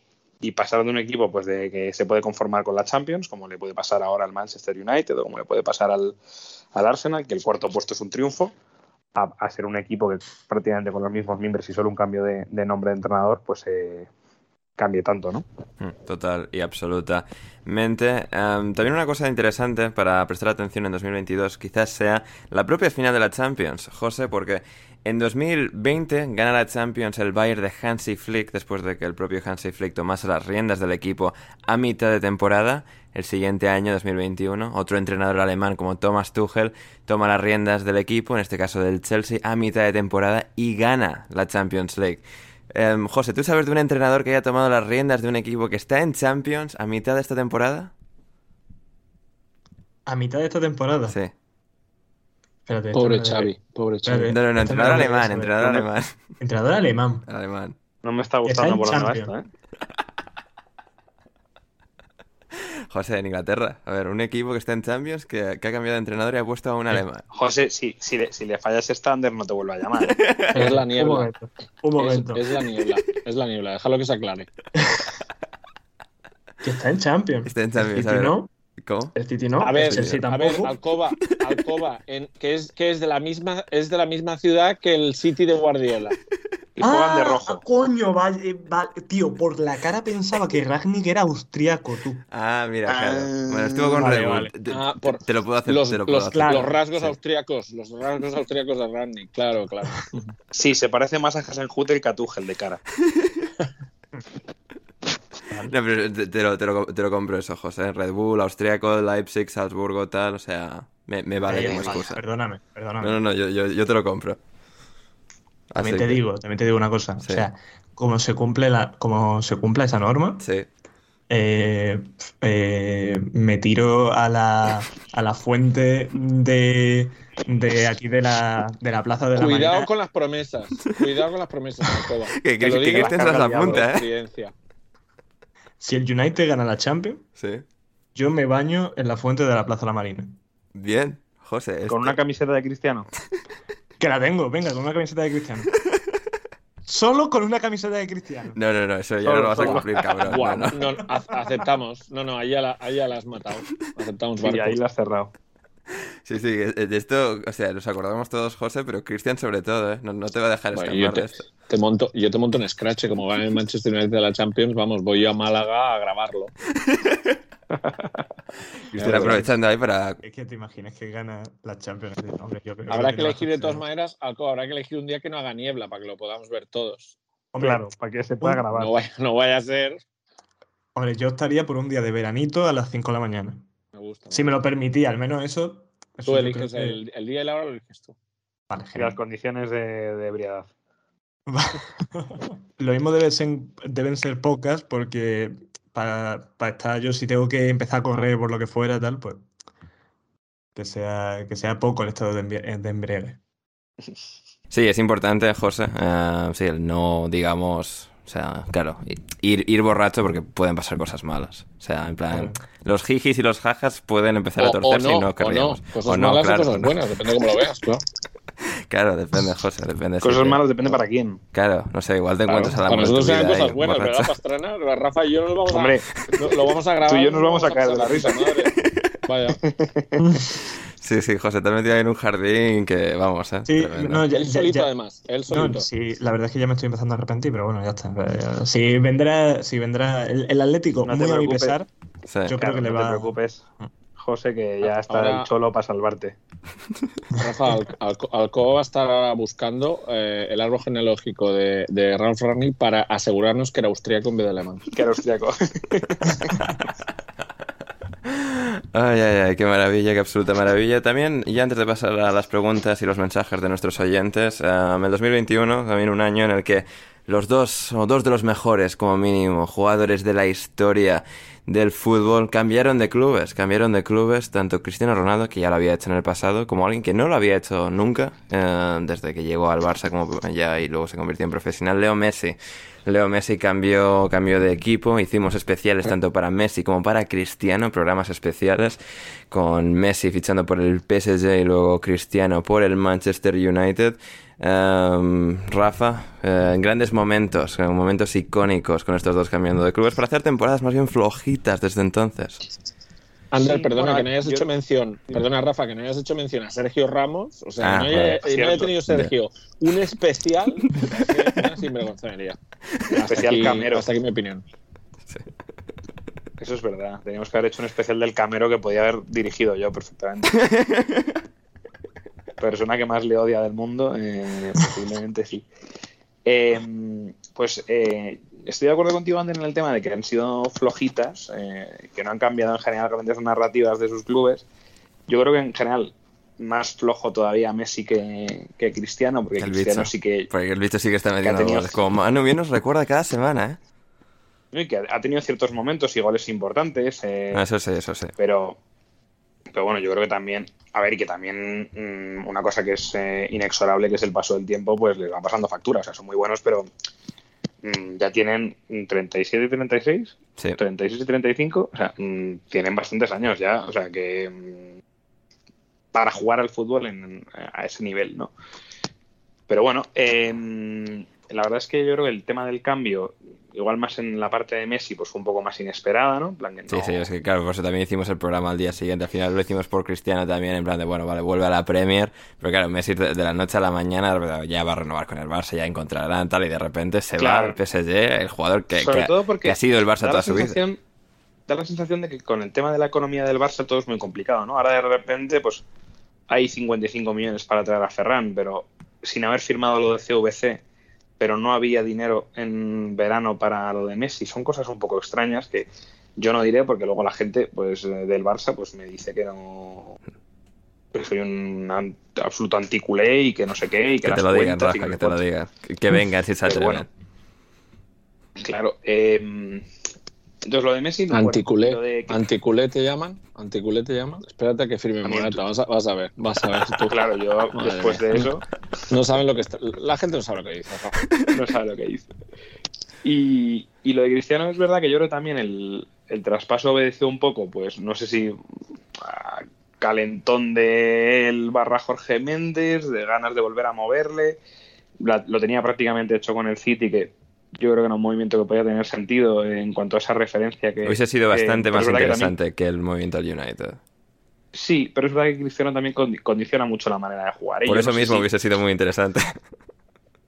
pasar de un equipo pues de que se puede conformar con la Champions, como le puede pasar ahora al Manchester United o como le puede pasar al, Arsenal, que el cuarto puesto es un triunfo, a, ser un equipo que prácticamente con los mismos miembros y solo un cambio de, nombre de entrenador, pues eh, cambie tanto, ¿no? Mm, total y absolutamente. Em, también una cosa interesante para prestar atención en 2022 quizás sea la propia final de la Champions, José, porque en 2020 gana la Champions el Bayern de Hansi Flick después de que el propio Hansi Flick tomase las riendas del equipo a mitad de temporada. El siguiente año, 2021, otro entrenador alemán como Thomas Tuchel toma las riendas del equipo, en este caso del Chelsea, a mitad de temporada y gana la Champions League. Em, José, ¿tú sabes de un entrenador que haya tomado las riendas de un equipo que está en Champions a mitad de esta temporada? ¿A mitad de esta temporada? Sí. pobre Xavi, pobre Xavi. No, no, no, entrenador alemán, entrenador alemán. Entrenador alemán. Alemán. No me está gustando por lo menos ¿eh? José, en Inglaterra. A ver, un equipo que está en Champions que, ha cambiado de entrenador y ha puesto a un alemán. José, si, si, le, si le fallas estándar, no te vuelve a llamar. Es la niebla. Un momento. Un momento. Es, la niebla. Es la niebla. Déjalo que se aclare. Que está en Champions. Está en Champions. El City no. ¿Cómo? El City no. A ver, a ver Alcoba, Alcoba en, que, es, que es, de la misma, es de la misma ciudad que el City de Guardiola y juegan de ah, rojo. Coño, vale, tío, por la cara pensaba que Ragnick era austriaco, tú. Ah, mira, claro. Bueno, estuvo con vale, ah, te, lo puedo hacer. Los, te lo puedo los, hacer. los rasgos austriacos, los rasgos austriacos de Ragnick, claro, claro. Sí, se parece más a Hasenhutter que a Tuchel de cara. No, pero te, lo, te, lo, te, lo, compro eso, José. Red Bull, Austriaco, Leipzig, Salzburgo, tal. O sea, me, me vale como excusa. Perdóname, perdóname. No, no, no, yo, yo, yo te lo compro. También te digo, también te digo una cosa. O sea, como se cumple la, como se cumpla esa norma, eh, eh, me tiro a la, a la fuente de, de aquí de la, de la plaza de la Cuidado con las promesas. Cuidado con las promesas. que que, que, que la punta, ¿eh? Si el United gana la Champions, yo me baño en la fuente de la Plaza de la Marina. Bien, José. ¿Con una camiseta de Cristiano? Que la tengo, venga, con una camiseta de Cristiano. Solo con una camiseta de Cristiano. No, no, no, eso ya no lo vas a cumplir, cabrón. Buah, no, no. no, ac- aceptamos. No, no, ahí ya la, ahí ya la has matado. Aceptamos Y barco. ahí la has cerrado. Sí, sí, eh, de esto, o sea, nos acordamos todos, José, pero Cristian sobre todo, ¿eh? No, no te va a dejar Bueno, escapar yo, de te, esto. te monto, yo te monto en Scratch, como gana el Manchester United de la Champions, vamos, voy yo a Málaga a grabarlo. Cristian aprovechando ahí para... Es que te imaginas que gana la Champions. Hombre, yo creo Habrá que a elegir de todas maneras, Alco, habrá que elegir un día que no haga niebla para que lo podamos ver todos. Hombre, Claro, para que se pueda Un- grabar. No vaya, no vaya a ser. hombre, yo estaría por un día de veranito a las 5 de la mañana. Gusta. Si me lo permitía, al menos eso. eso Tú eliges que- el, el día y la hora, lo eliges tú. Vale, Y las condiciones de, de ebriedad. Lo mismo debe ser- deben ser pocas porque para, para estar yo, si tengo que empezar a correr por lo que fuera, tal, pues que sea, que sea poco el estado de, de embriague. Sí, es importante, José, eh, sí, el no, digamos, o sea, claro, ir, ir borracho porque pueden pasar cosas malas. O sea, en plan, los jijis y los jajas pueden empezar a O, o torcerse no, y no o querríamos. no. Cosas O no, malas claro, o cosas no. buenas, depende de cómo lo veas, claro. Claro, depende, José, depende. sí, Cosas que- malas depende para quién. Claro, no sé, igual te Claro, encuentras a la para muerte nosotros tu sean vida cosas buenas, borracho. ¿verdad, Pastrana? Rafa y yo nos vamos Hombre, a, no- lo vamos a grabar. tú y yo nos y vamos a caer de la risa. madre. Vaya. Sí, sí, José, te has metido ahí en un jardín que, vamos, eh. Sí, tremendo. no, ya- Él solito, ya- además. Él no, solito. sí, la verdad es que ya me estoy empezando a arrepentir, pero bueno, ya está. Eh, Si vendrá, si vendrá el, el Atlético No te muy a mi preocupes. pesar, Sí. yo creo Claro, que le no va te preocupes, José, que ya está Ahora- el cholo para salvarte. Rafa, Al- Alco- Alcoba va a estar ahora buscando eh, el árbol genealógico de, de Ralf Rangnick para asegurarnos que era austríaco en vez de alemán. Que era austriaco. Ay, ay, ay, qué maravilla, qué absoluta maravilla. También, y antes de pasar a las preguntas y los mensajes de nuestros oyentes, em, el 2021, también un año en el que los dos, o dos de los mejores, como mínimo, jugadores de la historia del fútbol cambiaron de clubes, cambiaron de clubes, tanto Cristiano Ronaldo, que ya lo había hecho en el pasado, como alguien que no lo había hecho nunca, eh, desde que llegó al Barça como ya y luego se convirtió en profesional, Leo Messi. Leo Messi cambió, cambió de equipo, hicimos especiales tanto para Messi como para Cristiano, programas especiales, con Messi fichando por el PSG y luego Cristiano por el Manchester United. Em, Rafa, eh, grandes momentos, eh, momentos icónicos con estos dos cambiando de clubes para hacer temporadas más bien flojitas desde entonces. Ander, Sí, perdona bueno, que no hayas yo- hecho mención, perdona Rafa, que no hayas hecho mención a Sergio Ramos, o sea, Ah, no haya, vale, y no haya cierto. tenido Sergio un especial, es una sinvergonzonería. Especial aquí- camero. Hasta aquí mi opinión. Eso es verdad. Teníamos que haber hecho un especial del Camero que podía haber dirigido yo perfectamente. Persona que más le odia del mundo, eh, posiblemente sí. Eh, pues eh, estoy de acuerdo contigo, Ander, en el tema de que han sido flojitas, eh, que no han cambiado en general grandes narrativas de sus clubes. Yo creo que en general más flojo todavía Messi que, que Cristiano, porque El Cristiano bicho. sí que Porque el bicho sí que está metiendo tenido- goles. Como Manu bien nos recuerda cada semana, ¿eh? y que ha tenido ciertos momentos y goles importantes. eh, Ah, Eso sí, eso sí. pero pero bueno yo creo que también a ver y que también mm, una cosa que es eh, inexorable que es el paso del tiempo pues les van pasando facturas o sea son muy buenos pero ya tienen 37 y 36 Sí. 36 y 35 o sea mm, tienen bastantes años ya o sea que mm, para jugar al fútbol en- a ese nivel no pero bueno em, la verdad es que yo creo que el tema del cambio igual más en la parte de Messi pues fue un poco más inesperada no En plan que Sí, no- sí, es que claro, por eso también hicimos el programa al día siguiente. Al final lo hicimos por Cristiano también, en plan de, bueno, vale, vuelve a la Premier. Pero claro, Messi de, de la noche a la mañana ya va a renovar con el Barça, ya encontrarán tal, y de repente se Claro. va al PSG, el jugador que, Sobre que- todo porque que ha sido el Barça da toda su vida. Da la sensación de que con el tema de la economía del Barça todo es muy complicado, ¿no? Ahora de repente, pues hay 55 millones para traer a Ferran, pero sin haber firmado lo de CVC, pero no había dinero en verano para lo de Messi. Son cosas un poco extrañas que yo no diré porque luego la gente pues eh, del Barça pues me dice que no que soy un an- absoluto anticulé y que no sé qué y que, Que te lo digan, Rafa, que sé te lo digan. Que, que vengan si se atreven. bueno. Claro. eh, entonces lo de Messi no Anticulé. Lo de ¿Anticulé te llaman? ¿Anticulé te llaman? Espérate a que firme Morata. Vas a, vas a ver. Vas a ver tú. Claro, yo Madre después mía. de eso No saben lo que está. La gente no sabe lo que dice. No sabe lo que dice. Y, y lo de Cristiano es verdad que yo creo también el, el traspaso obedeció un poco, pues no sé si a calentón de él barra Jorge Méndez, de ganas de volver a moverle. lo tenía prácticamente hecho con el City, que yo creo que era un movimiento que podía tener sentido en cuanto a esa referencia que... Hubiese sido bastante más interesante que, el movimiento del United. Sí, pero es verdad que Cristiano también condiciona mucho la manera de jugar. Por eso mismo hubiese sido muy interesante.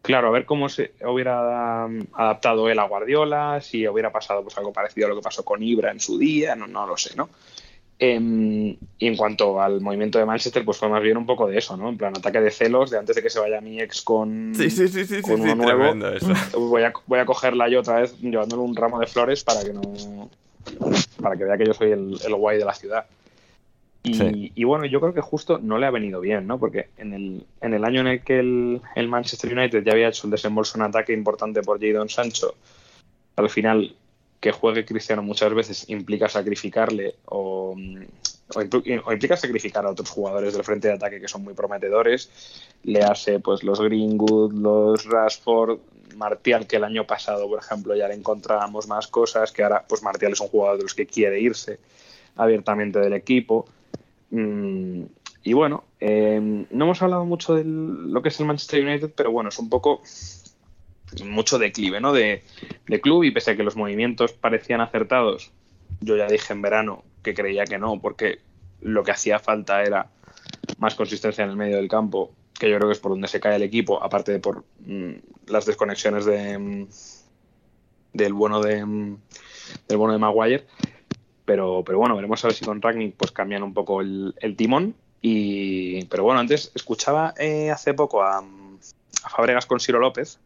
Claro, a ver cómo se hubiera um, adaptado él a Guardiola, si hubiera pasado pues algo parecido a lo que pasó con Ibra en su día, no, no lo sé, ¿no? Em, y en cuanto al movimiento de Manchester, pues fue más bien un poco de eso, ¿no? En plan, ataque de celos, de antes de que se vaya mi ex con, sí, sí, sí, sí, con uno nuevo. Voy a, voy a cogerla yo otra vez llevándole un ramo de flores para que no para que vea que yo soy el, el guay de la ciudad. Y, bueno, yo creo que justo no le ha venido bien, ¿no? Porque en el, en el año en el que el, el Manchester United ya había hecho el desembolso en ataque importante por Jadon Sancho, al final que juegue Cristiano muchas veces implica sacrificarle o, o, implica sacrificar a otros jugadores del frente de ataque que son muy prometedores. Le hace pues los Greenwood, los Rashford, Martial, que el año pasado, por ejemplo, ya le encontrábamos más cosas, que ahora pues Martial es un jugador de los que quiere irse abiertamente del equipo. Mm, y bueno, eh, no hemos hablado mucho de lo que es el Manchester United, pero bueno, es un poco mucho declive ¿no? de, club y pese a que los movimientos parecían acertados, yo ya dije en verano que creía que no, porque lo que hacía falta era más consistencia en el medio del campo, que yo creo que es por donde se cae el equipo, aparte de por mm, las desconexiones de, mm, del bueno de mm, del bueno de Maguire. Pero, pero bueno, veremos a ver si con Ragnick pues cambian un poco el, timón. Y, pero bueno, antes escuchaba eh, hace poco a, a Fabregas con Ciro López,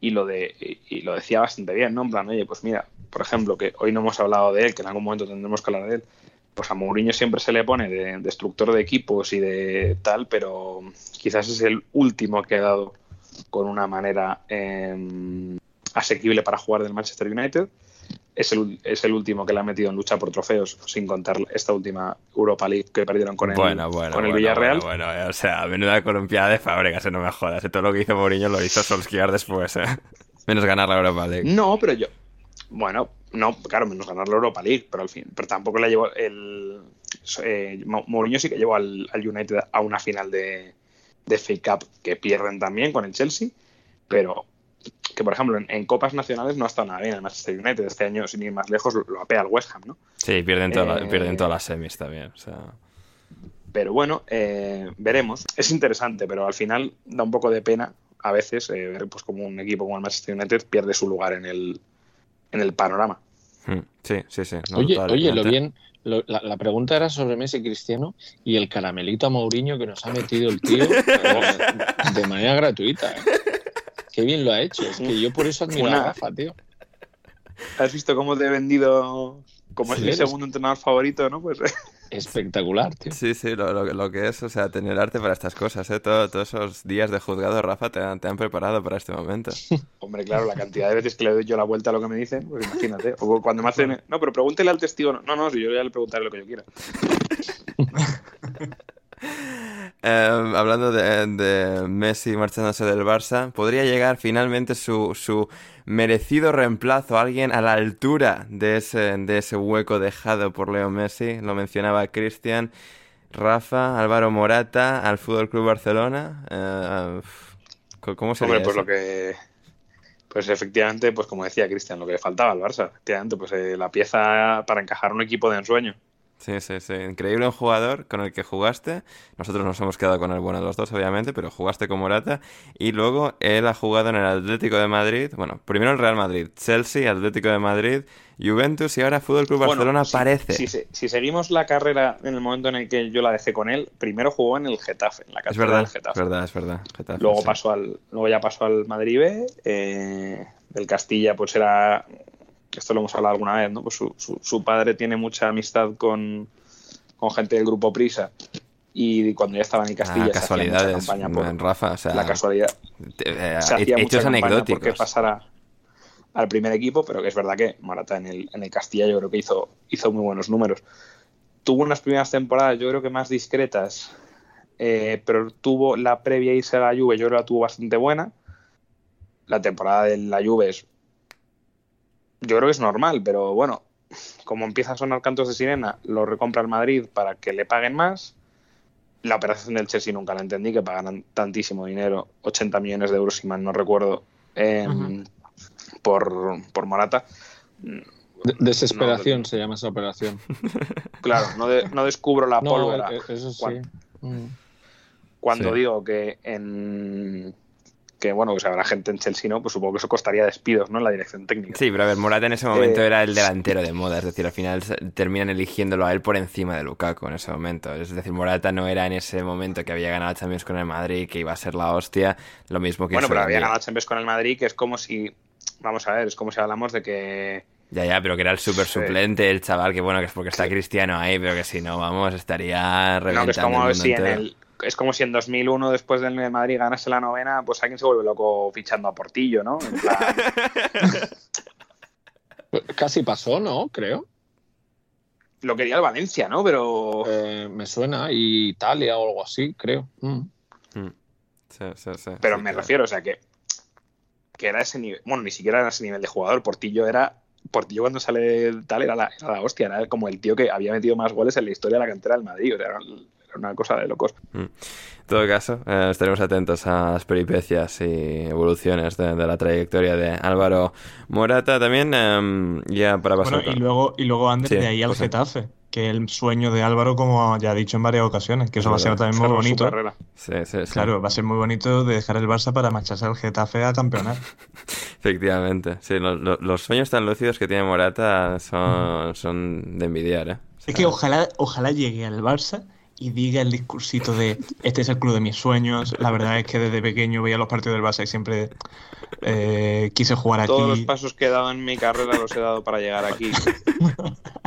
y lo, de, y lo decía bastante bien, ¿no? En plan, oye, pues mira, por ejemplo, que hoy no hemos hablado de él, que en algún momento tendremos que hablar de él, pues a Mourinho siempre se le pone de destructor de equipos y de tal, pero quizás es el último que ha dado con una manera em, asequible para jugar del Manchester United es el, es el último que le ha metido en lucha por trofeos, sin contar esta última Europa League que perdieron con el, con el Villarreal. Bueno, o sea, menuda columpiada de Fábricas, no me jodas. Todo lo que hizo Mourinho lo hizo Solskjaer después, ¿eh? Menos ganar la Europa League. No, pero yo. Bueno, no, claro, menos ganar la Europa League, pero al fin. Pero tampoco le llevó el. Eh, Mourinho sí que llevó al, United a una final de, de Fake Cup que pierden también con el Chelsea, pero que por ejemplo en, copas nacionales no ha estado nada bien el Manchester United. Este año, sin ir más lejos, lo, apea el West Ham, ¿no? Sí, pierden, pierden todas las semis también. Pero bueno, eh, veremos. Es interesante, pero al final da un poco de pena a veces eh, ver pues como un equipo como el Manchester United pierde su lugar en el, en el panorama. Hmm, sí, sí, sí. oye, oye, lo bien, la, pregunta era sobre Messi Cristiano y el caramelito a Mourinho que nos ha metido el tío de manera gratuita. ¿eh? Qué bien lo ha hecho. Es que yo por eso admiro a Rafa, tío. ¿Has visto cómo te he vendido como es mi segundo entrenador favorito, no? Pues espectacular, tío. Sí, sí, lo, que es, o sea, tener arte para estas cosas, ¿eh? todos esos días de juzgado, Rafa, te han, te han, preparado para este momento. Hombre, claro, la cantidad de veces que le doy yo la vuelta a lo que me dicen, pues imagínate. O cuando me hacen, no, pero pregúntele al testigo. No, no, si yo ya le preguntaré lo que yo quiera. Em, hablando de, Messi marchándose del Barça, podría llegar finalmente su, su merecido reemplazo, alguien a la altura de ese, de ese hueco dejado por Leo Messi. Lo mencionaba Cristian, Rafa, Álvaro Morata, al Fútbol Club Barcelona. Eh, ¿Cómo se Hombre, pues lo que. Pues efectivamente, pues como decía Cristian, lo que le faltaba al Barça, efectivamente, pues eh, la pieza para encajar un equipo de ensueño. Sí, sí, sí. Increíble un jugador con el que jugaste. Nosotros nos hemos quedado con el bueno de los dos, obviamente, pero jugaste con Morata. Y luego él ha jugado en el Atlético de Madrid. Bueno, primero el Real Madrid, Chelsea, Atlético de Madrid, Juventus y ahora Fútbol Club Barcelona parece. Si, seguimos la carrera en el momento en el que yo la dejé con él, primero jugó en el Getafe, en la es verdad, del Getafe. Es verdad, es verdad. luego, pasó al, luego ya pasó al Madrid B. Eh, el Castilla, pues era esto lo hemos hablado alguna vez, ¿no? Pues su, su, padre tiene mucha amistad con, con, gente del grupo Prisa y cuando ya estaba en Castilla ah, casualidades, campaña por Rafa, o sea, la casualidad eh, se hacía hechos anecdóticos porque pasara al primer equipo, pero que es verdad que Morata en el, en el Castilla yo creo que hizo, hizo muy buenos números. Tuvo unas primeras temporadas yo creo que más discretas, eh, pero tuvo la previa irse a la Juve, yo creo que la tuvo bastante buena. La temporada de la Juve es yo creo que es normal, pero bueno, como empieza a sonar cantos de sirena, lo recompra el Madrid para que le paguen más. la operación del Chelsea nunca la entendí, que pagaran tantísimo dinero, 80 millones de euros, si mal no recuerdo, em, por, por Morata. desesperación se llama esa operación. Claro, no, no descubro la pólvora. E-, eso sí. Mm. Cuando, digo que en que bueno, que habrá gente en Chelsea, ¿no? Pues supongo que eso costaría despidos, ¿no? En la dirección técnica. Sí, pero a ver, Morata en ese momento eh, era el delantero de moda, es decir, al final terminan eligiéndolo a él por encima de Lukaku en ese momento. Es decir, Morata no era en ese momento que había ganado Champions con el Madrid, que iba a ser la hostia, lo mismo que Bueno, pero había ganado Champions con el Madrid, que es como si, vamos a ver, es como si hablamos de que ya, ya, pero que era el súper suplente, el chaval, que bueno, que es porque está Cristiano ahí, pero que si no, vamos, estaría reventando es como si en el, es como si en 2001, después del Madrid, ganase la novena, pues alguien se vuelve loco fichando a Portillo, ¿no? Casi pasó, ¿no? Creo. Lo quería el Valencia, ¿no? Pero. Eh, me suena, Italia o algo así, creo. Mm. Mm. Sí, sí, sí, Pero me refiero, o sea, que, que era ese nivel. Bueno, ni siquiera era ese nivel de jugador. Portillo era. Portillo cuando sale tal era la, era la hostia, era como el tío que había metido más goles en la historia de la cantera del Madrid. O sea, era una cosa de locos. Mm. En todo caso, eh, estaremos atentos a las peripecias y evoluciones de, la trayectoria de Álvaro Morata también, em, ya para pasar. y luego, y luego antes de ahí al Getafe, que el sueño de Álvaro, como ya ha dicho en varias ocasiones, que eso va a ser también muy bonito. Sí, sí, sí. Claro, va a ser muy bonito de dejar el Barça para marcharse al Getafe a campeonar. Efectivamente, sí, los sueños tan lúcidos que tiene Morata son, son de envidiar, ¿eh? es que ojalá, ojalá llegue al Barça y diga el discursito de este es el club de mis sueños. La verdad es que desde pequeño veía los partidos del Barça y siempre eh, quise jugar aquí. Todos los pasos que he dado en mi carrera los he dado para llegar aquí.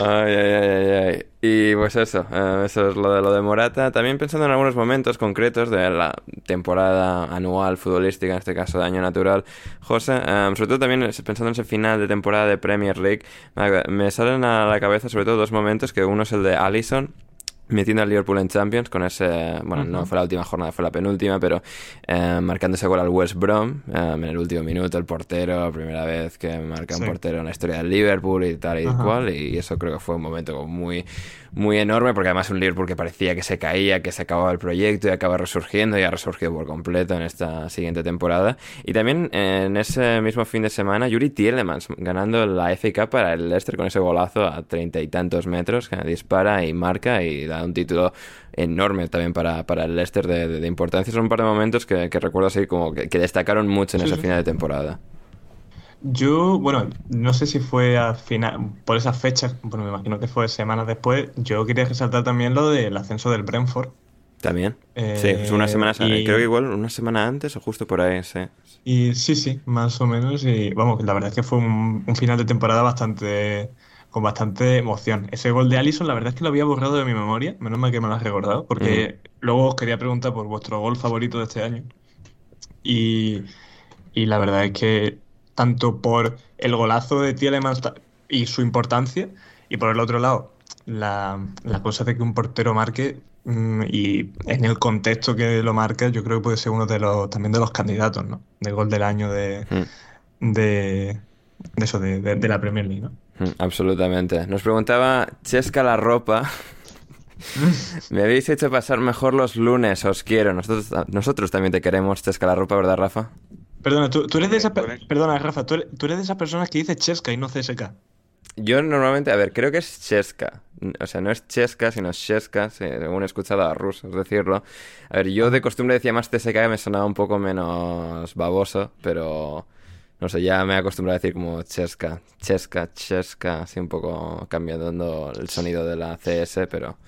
Ay, ay, ay, ay, Y pues eso, eh, eso es lo de lo de Morata. También pensando en algunos momentos concretos de la temporada anual futbolística, en este caso de año natural, José, eh, sobre todo también pensando en ese final de temporada de Premier League, me salen a la cabeza sobre todo dos momentos, que uno es el de Allison, metiendo al Liverpool en Champions con ese, bueno, no fue la última jornada, fue la penúltima, pero eh, marcando ese gol al West Brom eh, en el último minuto, el portero, primera vez que marca un portero en la historia del Liverpool y tal y cual, y eso creo que fue un momento muy, muy enorme, porque además un Liverpool que parecía que se caía, que se acababa el proyecto y acaba resurgiendo y ha resurgido por completo en esta siguiente temporada. Y también en ese mismo fin de semana, Yuri Tielemans ganando la Cup para el Leicester con ese golazo a treinta y tantos metros, que dispara y marca y da un título enorme también para, para el Leicester de, importancia. Son un par de momentos que, recuerdo así como que, destacaron mucho en ese final de temporada. Yo, bueno, no sé si fue al final, por esas fechas, bueno, me imagino que fue semanas después, yo quería resaltar también lo del ascenso del Brentford. También. sí, fue una semana, creo que igual una semana antes o justo por ahí, sí. Y sí, sí, más o menos. Y vamos, la verdad es que fue un, final de temporada bastante con bastante emoción. Ese gol de Allison, la verdad es que lo había borrado de mi memoria, menos mal que me lo has recordado, porque luego os quería preguntar por vuestro gol favorito de este año. Y, y la verdad es que tanto por el golazo de Tielemans y su importancia, y por el otro lado, la, cosa de que un portero marque mm, y en el contexto que lo marca, yo creo que puede ser uno de los también de los candidatos, ¿no? Del gol del año de, mm. de, eso, de, la Premier League, ¿no? Mm, absolutamente. Nos preguntaba Chesca la ropa. Me habéis hecho pasar mejor los lunes, os quiero. Nosotros, nosotros también te queremos, Chesca la ropa, ¿verdad, Rafa? Perdona, tú, eres de esa Perdona, Rafa, tú eres, de esas personas que dice Cheska y no CSK. Yo normalmente, a ver, creo que es Cheska. O sea, no es Cheska, sino Cheska, según he escuchado a rusos decirlo. A ver, yo de costumbre decía más CSK que me sonaba un poco menos baboso, pero no sé, ya me he acostumbrado a decir como Cheska, Cheska, Cheska, así un poco cambiando el sonido de la CS, pero...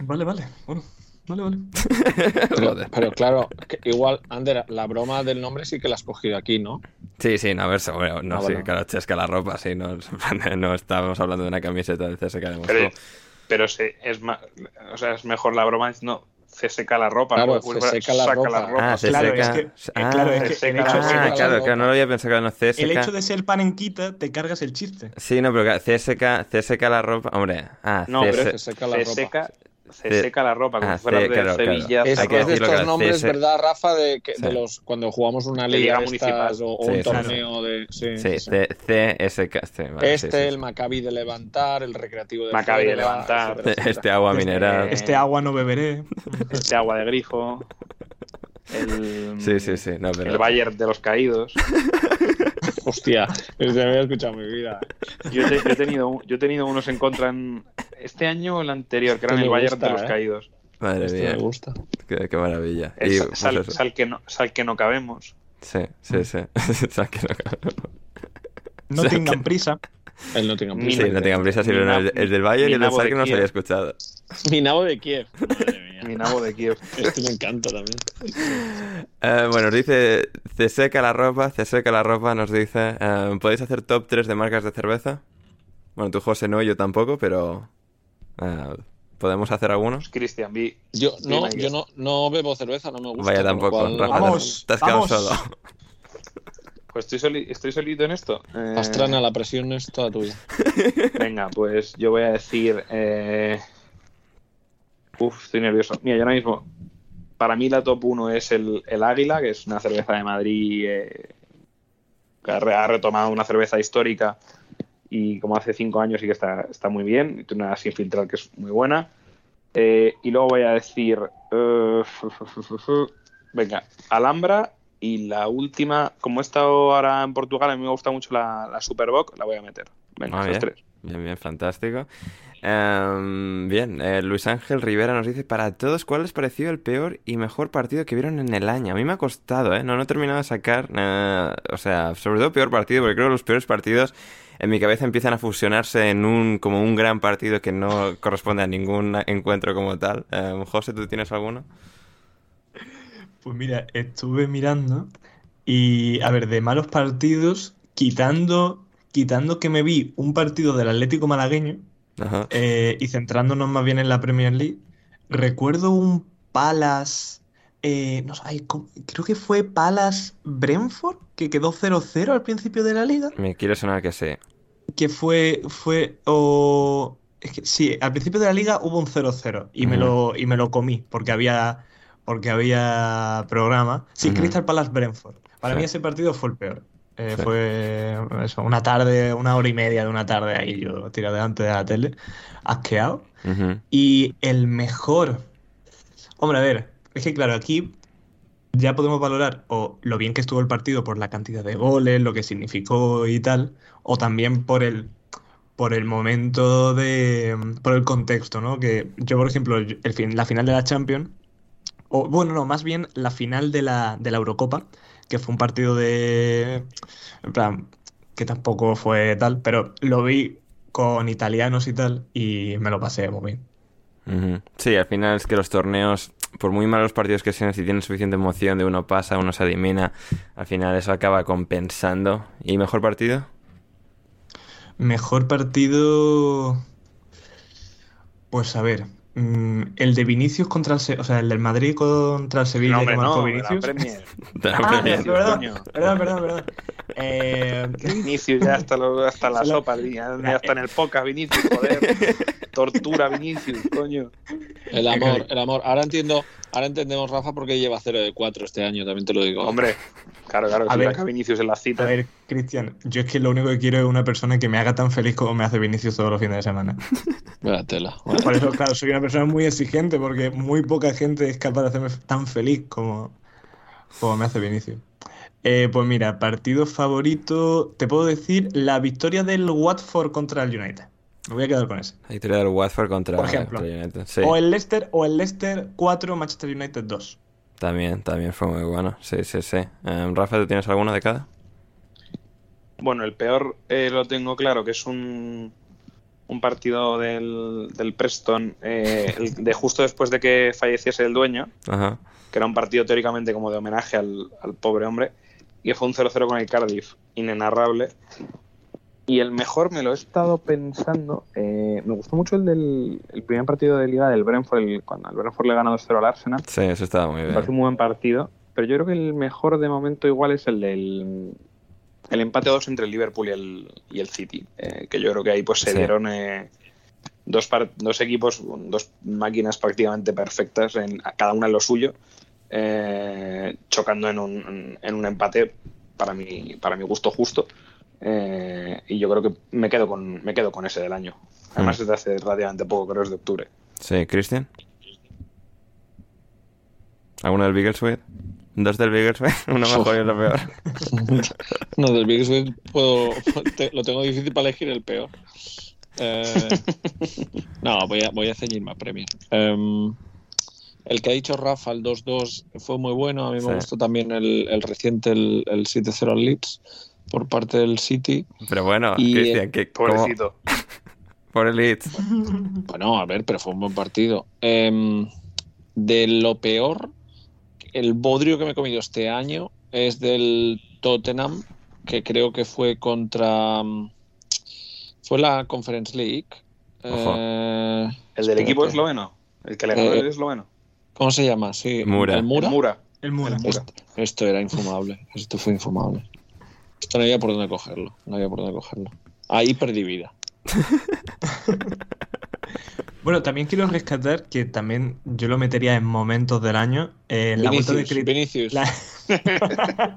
Vale, vale, bueno. Vale, vale. pero, claro, igual, Ander, la broma del nombre sí que la has cogido aquí, ¿no? Sí, sí, no, a ver, seguro, no, ah, sí, claro, chesca la ropa, sí, no, no estábamos hablando de una camiseta del CSK de Moscú. Pero, pero sí, es, más, o sea, es mejor la broma, no, CSK la ropa. Claro, la, saca ropa. la ropa. Ah, claro, es que, ah, claro, es que ah, no lo había pensado, no, CSK. El hecho de ser panenquita, te cargas el chiste. Sí, no, pero CSK, CSK la ropa, hombre, ah, no, pero CSK la ropa. Se seca la ropa, como Ah, fuera de claro, Sevilla. Es, Hay que es de estos nombres, ¿verdad, Rafa? De, que, Sí. de los cuando jugamos una liga, liga municipal. o, o Sí, un sí, torneo de. Sí, Sí, CSK. sí, vale, Este, sí, sí, el. Maccabi de levantar, el recreativo de Maccabi de levantar. etcétera, etcétera. Este agua Este- mineral. Este agua no beberé. Este agua de grifo. El, Sí, sí, sí. No, pero... el Bayern de los caídos. Hostia, desde había escuchado en mi vida. Yo, te- yo he tenido, yo he tenido unos en contra en este año o el anterior, que eran Este el Bayern gusta, de los ¿eh? caídos. Madre Esto mía. me gusta. Qué, qué maravilla. El Y, sal, pues sal- que no, sal que no cabemos. Sí, sí, sí. Sal que no- No O sea, tengan que- prisa. El Nottingham Ni- Sí, no tengan prisa, sí, no, el, el del Bayern y el del Minabo de Sal que no Kiev. había escuchado. Minabo de Kiev. Madre mía. Mi nabo de Kiev. Este me encanta también. Eh, bueno, nos dice, se seca la ropa, se seca la ropa, nos dice, eh, ¿podéis hacer top 3 de marcas de cerveza? Bueno, tú José no, yo tampoco, pero eh, ¿podemos hacer algunos? Cristian, vi. Yo no, yo no, no bebo cerveza, no me gusta. Vaya tampoco, cual- Rafa, Vamos, te has quedado vamos. solo. Pues estoy, soli- estoy solito en esto. Eh, Pastrana, la presión es toda tuya. Venga, pues yo voy a decir. Eh... Uf, estoy nervioso. Mira, yo ahora mismo. Para mí la top 1 es el, el Águila, que es una cerveza de Madrid eh, que ha re- ha retomado una cerveza histórica y como hace 5 años sí que está, está muy bien. Y tiene una sin filtrar que es muy buena. Eh, y luego voy a decir. eh, venga, Alhambra. Y la última, como he estado ahora en Portugal, a mí me gusta mucho la, la Superboc, la voy a meter. Venga, Ah, bien. tres. Bien, bien, fantástico. Em, bien, eh, Luis Ángel Rivera nos dice, para todos, ¿cuál les pareció el peor y mejor partido que vieron en el año? A mí me ha costado, ¿eh? No, no he terminado de sacar, o sea, sobre todo peor partido, porque creo que los peores partidos en mi cabeza empiezan a fusionarse en un, como un gran partido que no corresponde a ningún encuentro como tal. Em, José, ¿tú tienes alguno? Pues mira, estuve mirando y, a ver, de malos partidos, quitando, quitando que me vi un partido del Atlético Malagueño Ajá. eh, y centrándonos más bien en la Premier League, recuerdo un Palace, eh, no sé, creo que fue Palace Brentford, que quedó 0-0 al principio de la liga, Me quiere sonar que sí. que fue, fue, o... Es que sí, al principio de la liga hubo un 0-0 y me lo, y me lo comí porque había, porque había programa. Sí. Crystal Palace Brentford. Para Sí. mí ese partido fue el peor. Eh, Sí. Fue eso, una tarde, una hora y media de una tarde ahí yo tirado delante de la tele, asqueado. Y el mejor. Hombre, a ver, es que claro, aquí ya podemos valorar o lo bien que estuvo el partido por la cantidad de goles, lo que significó y tal, o también por el por el momento de por el contexto, ¿no? Que yo, por ejemplo, el fin, la final de la Champions o bueno, no, más bien la final de la de la Eurocopa, que fue un partido de en plan que tampoco fue tal, pero lo vi con italianos y tal y me lo pasé muy bien. Sí, al final es que los torneos, por muy malos partidos que sean, si tienen suficiente emoción de uno pasa, uno se elimina, al final eso acaba compensando. ¿Y mejor partido? Mejor partido. Pues a ver. Mm, el de Vinicius contra el Se- o sea, el del Madrid contra el Sevilla No, que hombre, marcó no, de la Vinicius. Premier. De la Ah, Premier. perdón, perdón, perdón, perdón. Eh, Vinicius ya hasta, lo- hasta la sopa, ya, ya está en el podcast Vinicius, joder. Tortura Vinicius, coño. El amor, el amor. Ahora entiendo, ahora entendemos, Rafa, por qué lleva 0 de 4 este año, también te lo digo. Hombre, claro, claro, A si ver. Vinicius en la a cita. ver, Cristian, yo es que lo único que quiero es una persona que me haga tan feliz como me hace Vinicius todos los fines de semana. Tela. Por eso, claro, soy una persona muy exigente porque muy poca gente es capaz de hacerme tan feliz como, como me hace Vinicius. Eh, pues mira, partido favorito, te puedo decir la victoria del Watford contra el United. Me voy a quedar con ese. La victoria del Watford contra, Por ejemplo. United. Sí, O el Leicester o el Leicester 4, Manchester United 2. también, también fue muy bueno. Sí, sí, sí. Em, Rafa, ¿tú tienes alguno de cada? Bueno, el peor eh, lo tengo claro, que es un, un partido del, del Preston, eh, el de justo después de que falleciese el dueño, Ajá. que era un partido teóricamente como de homenaje al, al pobre hombre, y fue un 0-0 con el Cardiff, inenarrable. Y el mejor me lo he estado pensando. eh, me gustó mucho el del el primer partido de Liga del Brentford, el- cuando el Brentford le ganó 2-0 al Arsenal. Sí, eso estaba muy bien. parece un muy buen partido. Pero yo creo que el mejor de momento igual es el del el empate a dos entre el Liverpool y el, y el City. eh, que yo creo que ahí pues se Sí. dieron eh, dos, dos equipos, dos máquinas prácticamente perfectas, en, cada una en lo suyo, eh, chocando en un, en un empate para mi, para mi gusto justo. Eh, y yo creo que me quedo con, me quedo con ese del año. Además mm. es de hace relativamente poco, creo que es de octubre. Sí, Cristian. ¿Alguno del Biggleswede? ¿Dos del Biggleswede? ¿Uno mejor y otro peor? no, del Biggleswede puedo, lo tengo difícil para elegir el peor. Eh, no, voy a, voy a ceñirme a premio. Em, el que ha dicho Rafa, el 2-2, fue muy bueno. A mí me gustó también el, el reciente, el, el 7-0 al Leeds, por parte del City. Pero bueno, Cristian, que pobrecito. por el Leeds. Bueno, a ver, pero fue un buen partido. Em, de lo peor, el bodrio que me he comido este año es del Tottenham, que creo que fue contra. Fue la Conference League. Eh, ¿El del equipo esloveno? ¿El que le ganó eh, el esloveno? ¿Cómo se llama? Sí, Mura. ¿El Mura? El Mura. Esto, era infumable. Esto fue infumable. Esto no había por dónde cogerlo. No había por dónde cogerlo. Ahí perdí vida. bueno, también quiero rescatar que también yo lo metería en momentos del año. Eh, en la vuelta de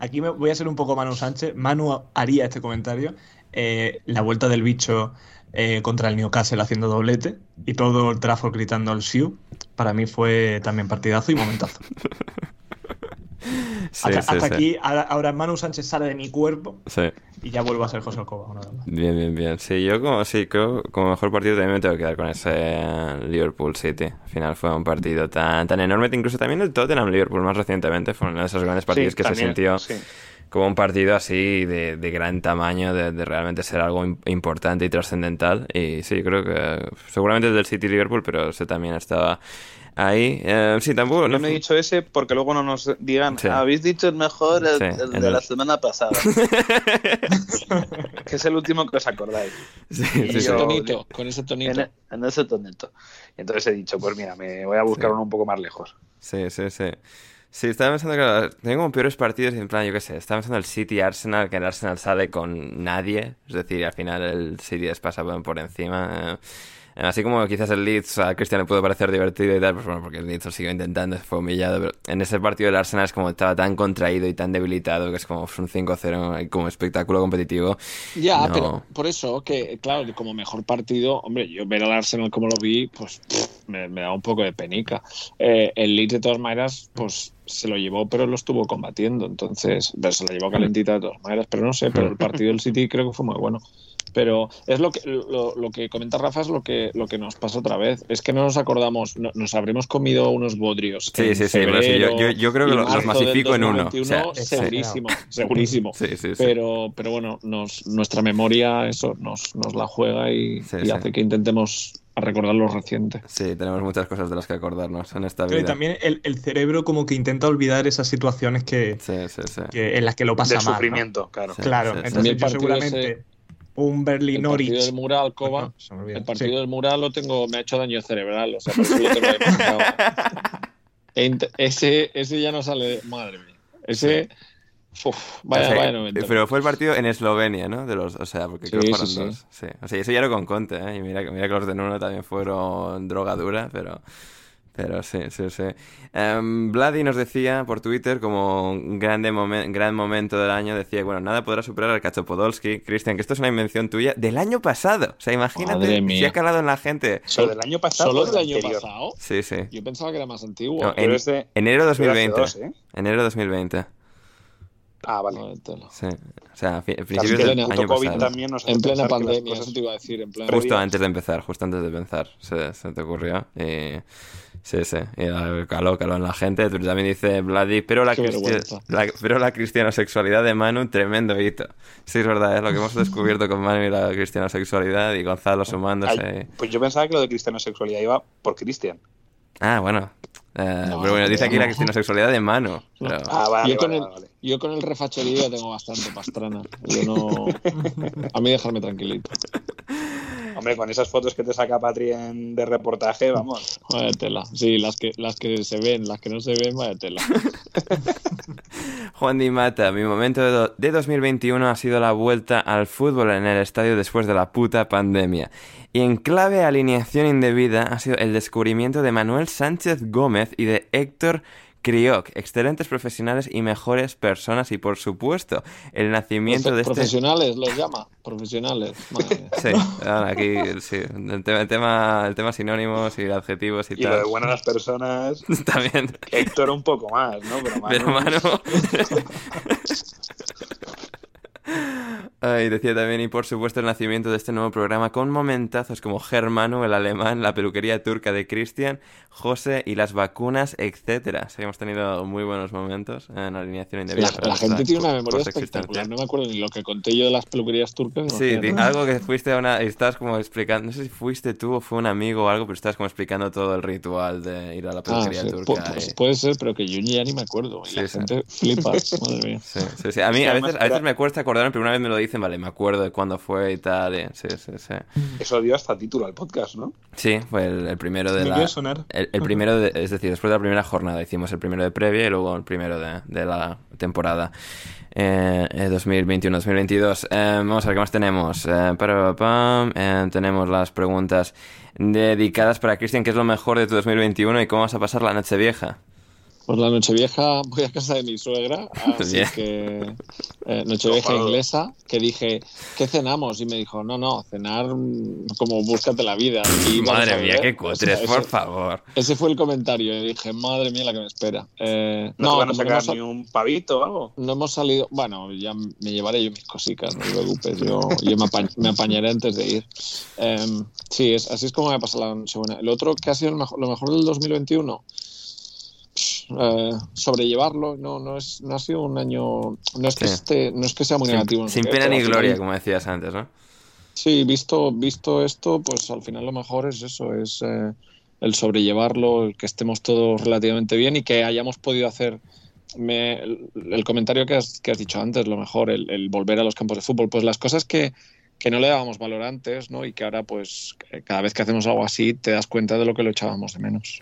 Aquí me voy a ser un poco Manu Sánchez. Manu haría este comentario. Eh, la vuelta del bicho eh, contra el Newcastle haciendo doblete y todo el Trafford gritando al Siu. Para mí fue también partidazo y momentazo. hasta, aquí, ahora Manu Sánchez sale de mi cuerpo y ya vuelvo a ser José Alcoba. Bien, bien, bien. Sí, yo como, sí, creo, como mejor partido también me tengo que quedar con ese Liverpool City. Al final fue un partido tan, tan enorme, incluso también el Tottenham Liverpool más recientemente fue uno de esos grandes partidos que se sintió como un partido así de, gran tamaño, de, realmente ser algo importante y trascendental. Y sí, creo que seguramente es del City Liverpool, pero ese también estaba ahí. Eh, sí, tampoco. No me he dicho ese porque luego no nos digan, habéis dicho el mejor, el, de la semana pasada. que es el último que os acordáis. Sí, ese tonito, con ese tonito. En, ese tonito. Entonces he dicho, pues mira, me voy a buscar uno un poco más lejos. Sí, sí, sí. Sí, estaba pensando que tengo como peores partidos en plan, yo qué sé, estaba pensando el City Arsenal, que el Arsenal sale con nadie, es decir, al final el City les pasa por encima. Eh. Así como quizás el Leeds a Cristian le pudo parecer divertido y tal, pues bueno, porque el Leeds lo siguió intentando, fue humillado, pero en ese partido el Arsenal es como estaba tan contraído y tan debilitado que es como un 5-0 como espectáculo competitivo. Ya, pero por eso que, claro, como mejor partido, hombre, yo ver al Arsenal como lo vi, pues me, da un poco de penica. Eh, el Leeds de todas maneras, pues se lo llevó, pero lo estuvo combatiendo, entonces, se lo llevó calentita de todas maneras, pero no sé, pero el partido del City creo que fue muy bueno. Pero es lo que, lo, que comenta Rafa, es lo que, lo que nos pasa otra vez. Es que no nos acordamos, nos habremos comido unos bodrios. Sí, sí, sí. yo, creo que los masifico en uno. segurísimo, segurísimo. pero, pero bueno, nos, nuestra memoria eso nos, nos la juega y, hace que intentemos recordar lo reciente. Sí, tenemos muchas cosas de las que acordarnos en esta vida. Pero también el, el, cerebro como que intenta olvidar esas situaciones que, que en las que lo pasa mal. sufrimiento, claro. Claro, entonces yo seguramente un Berlin El partido del mural, Coba, el partido del mural lo tengo, me ha hecho daño cerebral, o sea, por eso lo tengo ese, ese ya no sale, madre mía. Ese, vaya, vaya Pero fue el partido en Eslovenia, ¿no? De los, o sea, porque creo que fueron dos. Sí. O sea, eso ya era con Conte, ¿eh? Y mira, mira que los de Nuno también fueron drogadura, pero... Pero sí, sí, sí. Um, Vladi nos decía por Twitter, como un grande gran momento del año, decía, bueno, nada podrá superar al Cacho Podolski. Cristian, que esto es una invención tuya del año pasado. O sea, imagínate si ha calado en la gente. ¿Solo del año pasado? ¿Solo del año pasado? Sí, sí. Yo pensaba que era más antiguo. en, enero 2020. ¿eh? Enero 2020. Ah, vale. Sí. O sea, principios del año pasado. También en plena pandemia, eso te iba a decir. En plena justo antes de empezar, justo antes de empezar, se, se te ocurrió. Y Sí, sí. Y caló, caló en la gente. También dice Vladi, pero la, pero la cristianosexualidad de Manu, tremendo hito. Sí, es verdad, es lo que hemos descubierto con Manu y la cristianosexualidad y Gonzalo sumándose. pues yo pensaba que lo de cristianosexualidad iba por Cristian. Ah, bueno. Eh, pero bueno, dice aquí la cristianosexualidad de Manu. Ah, vale, yo, con el, yo con el refacherío tengo bastante pastrana. Yo no... A mí dejarme tranquilito. Hombre, con esas fotos que te saca Patri de reportaje, vamos. Vaya tela. Sí, las que, las que se ven, las que no se ven, vaya tela. Juan Di Mata, mi momento de 2021 ha sido la vuelta al fútbol en el estadio después de la puta pandemia. Y en clave alineación indebida ha sido el descubrimiento de Manuel Sánchez Gómez y de Héctor Crioc, excelentes profesionales y mejores personas y por supuesto el nacimiento de este... Profesionales los llama, profesionales. Sí, aquí sí, el tema, el tema, el tema sinónimos y adjetivos y, y tal. lo de buenas personas. También. Héctor un poco más, ¿no? Pero Manu... Ay, decía también, y por supuesto, el nacimiento de este nuevo programa con momentazos como Germano, el alemán, la peluquería turca de Cristian, José y las vacunas, etcétera. Hemos tenido muy buenos momentos en alineación indebida. La, la gente tiene una memoria espectacular. No me acuerdo ni lo que conté yo de las peluquerías turcas. Sí, algo que fuiste a una. Estabas como explicando. No sé si fuiste tú o fue un amigo o algo, pero estabas como explicando todo el ritual de ir a la peluquería ah, sí. turca. Pues, puede ser, pero que yo ya ni me acuerdo. Y sí, la gente flipa. Madre mía. Sí, sí, sí. A mí a veces, a veces me cuesta acordarme, pero una vez me lo dicen, vale, me acuerdo de cuándo fue y tal. Y... Sí, sí, sí. Eso dio hasta título al podcast, ¿no? Sí, fue el, el primero de Me la. sonar. El, el primero, de, es decir, después de la primera jornada hicimos el primero de previa y luego el primero de, de la temporada eh, 2021-2022. Eh, vamos a ver qué más tenemos. Eh, para, pam, eh, tenemos las preguntas dedicadas para Cristian, ¿qué es lo mejor de tu 2021 y cómo vas a pasar la noche vieja? Pues la Nochevieja voy a casa de mi suegra, así que eh, Nochevieja inglesa, que dije, ¿qué cenamos? Y me dijo, no, no, cenar como búscate la vida. Y Madre mía, qué O sea, cutres, por ese- favor. Ese fue el comentario. Y dije, madre mía, la que me espera. Eh, No, no, te van a no sacar ni un pavito o algo. no hemos salido. Bueno, ya me llevaré yo mis cositas, no te preocupes. Yo, yo me, apañ- me apañaré antes de ir. Em, sí, es, así es como me pasa la Nochebuena. El otro que ha sido mejor- lo mejor del 2021. Eh, sobrellevarlo no no es no ha sido un año no es que Sí. esté no es que sea muy Sin, negativo sin pena ni gloria, como decías antes, ¿no? Sí, visto, visto esto, pues al final lo mejor es eso, es eh, el sobrellevarlo, el que estemos todos relativamente bien y que hayamos podido hacer me- el, el comentario que has, que has dicho antes, lo mejor, el, el volver a los campos de fútbol, pues las cosas que, que no le dábamos valor antes, ¿no? Y que ahora, pues, que cada vez que hacemos algo así, te das cuenta de lo que lo echábamos de menos.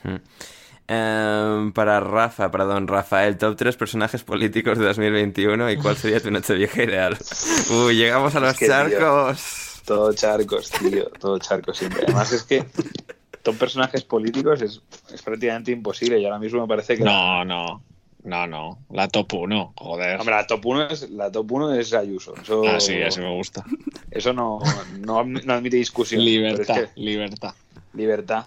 Em, para Rafa, para don Rafael, top 3 personajes políticos de 2021 y cuál sería tu noche vieja ideal. Uy, llegamos a los Es que, tío, charcos. Todo charcos, tío. Todo charcos siempre. Además es que son personajes políticos es, es prácticamente imposible y ahora mismo me parece que... No, no, no, no, la top 1, joder. Hombre, la top 1 es, la top uno es Ayuso. Eso, Ah, sí, así me gusta. eso no, no, no admite discusión. Libertad, Pero es que- libertad. libertad.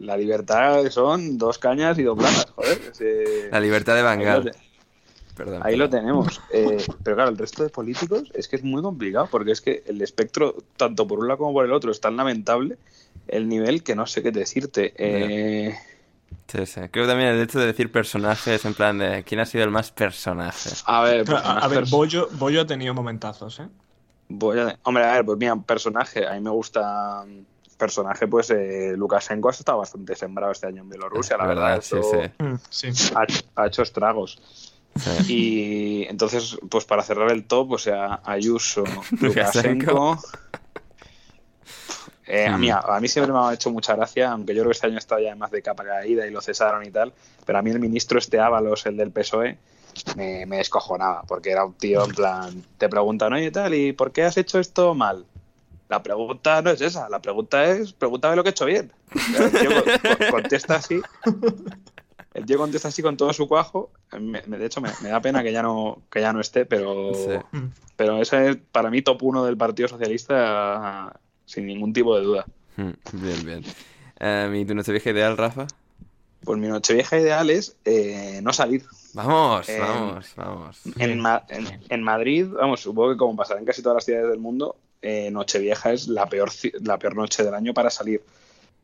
La libertad son dos cañas y dos platas, joder. Ese- La libertad de ahí, lo, Bangal. Perdón. ahí lo tenemos. Eh, pero claro, el resto de políticos es que es muy complicado porque es que el espectro, tanto por un lado como por el otro, es tan lamentable el nivel que no sé qué decirte. Eh, Sí, sí. Creo que también el hecho de decir personajes en plan de quién ha sido el más personaje. a ver, Pero, a, a ver, Bollo, Bollo ha tenido momentazos, ¿eh? Voy a- Hombre, a ver, pues mira, personaje. A mí me gusta. Personaje, pues eh, Lukashenko ha estado bastante sembrado este año en Bielorrusia, la La verdad. verdad, sí, esto sí. Sí. Ha, ha hecho estragos. Sí. Y entonces, pues para cerrar el top, o sea, Ayuso, Lukashenko. Eh, a, Hmm. mí, a mí siempre me ha hecho mucha gracia, aunque yo creo que este año está ya más de capa caída y lo cesaron y tal, pero a mí el ministro este Ábalos, el del PSOE, me, me descojonaba, porque era un tío en plan, te preguntan, oye tal, ¿y por qué has hecho esto mal? La pregunta no es esa, la pregunta es, pregúntame lo que he hecho bien. El tío co- co- contesta así, el tío contesta así con todo su cuajo, me- de hecho me, me da pena que ya no, que ya no esté, pero, Sí. pero ese es para mí top uno del Partido Socialista sin ningún tipo de duda. Mm, Bien, bien. Em, ¿Y tu noche vieja ideal, Rafa? Pues mi nochevieja ideal es eh, no salir. Vamos, Eh, vamos, vamos. En, en, en Madrid, vamos, supongo que como pasará en casi todas las ciudades del mundo, eh, Nochevieja es la peor, la peor noche del año para salir.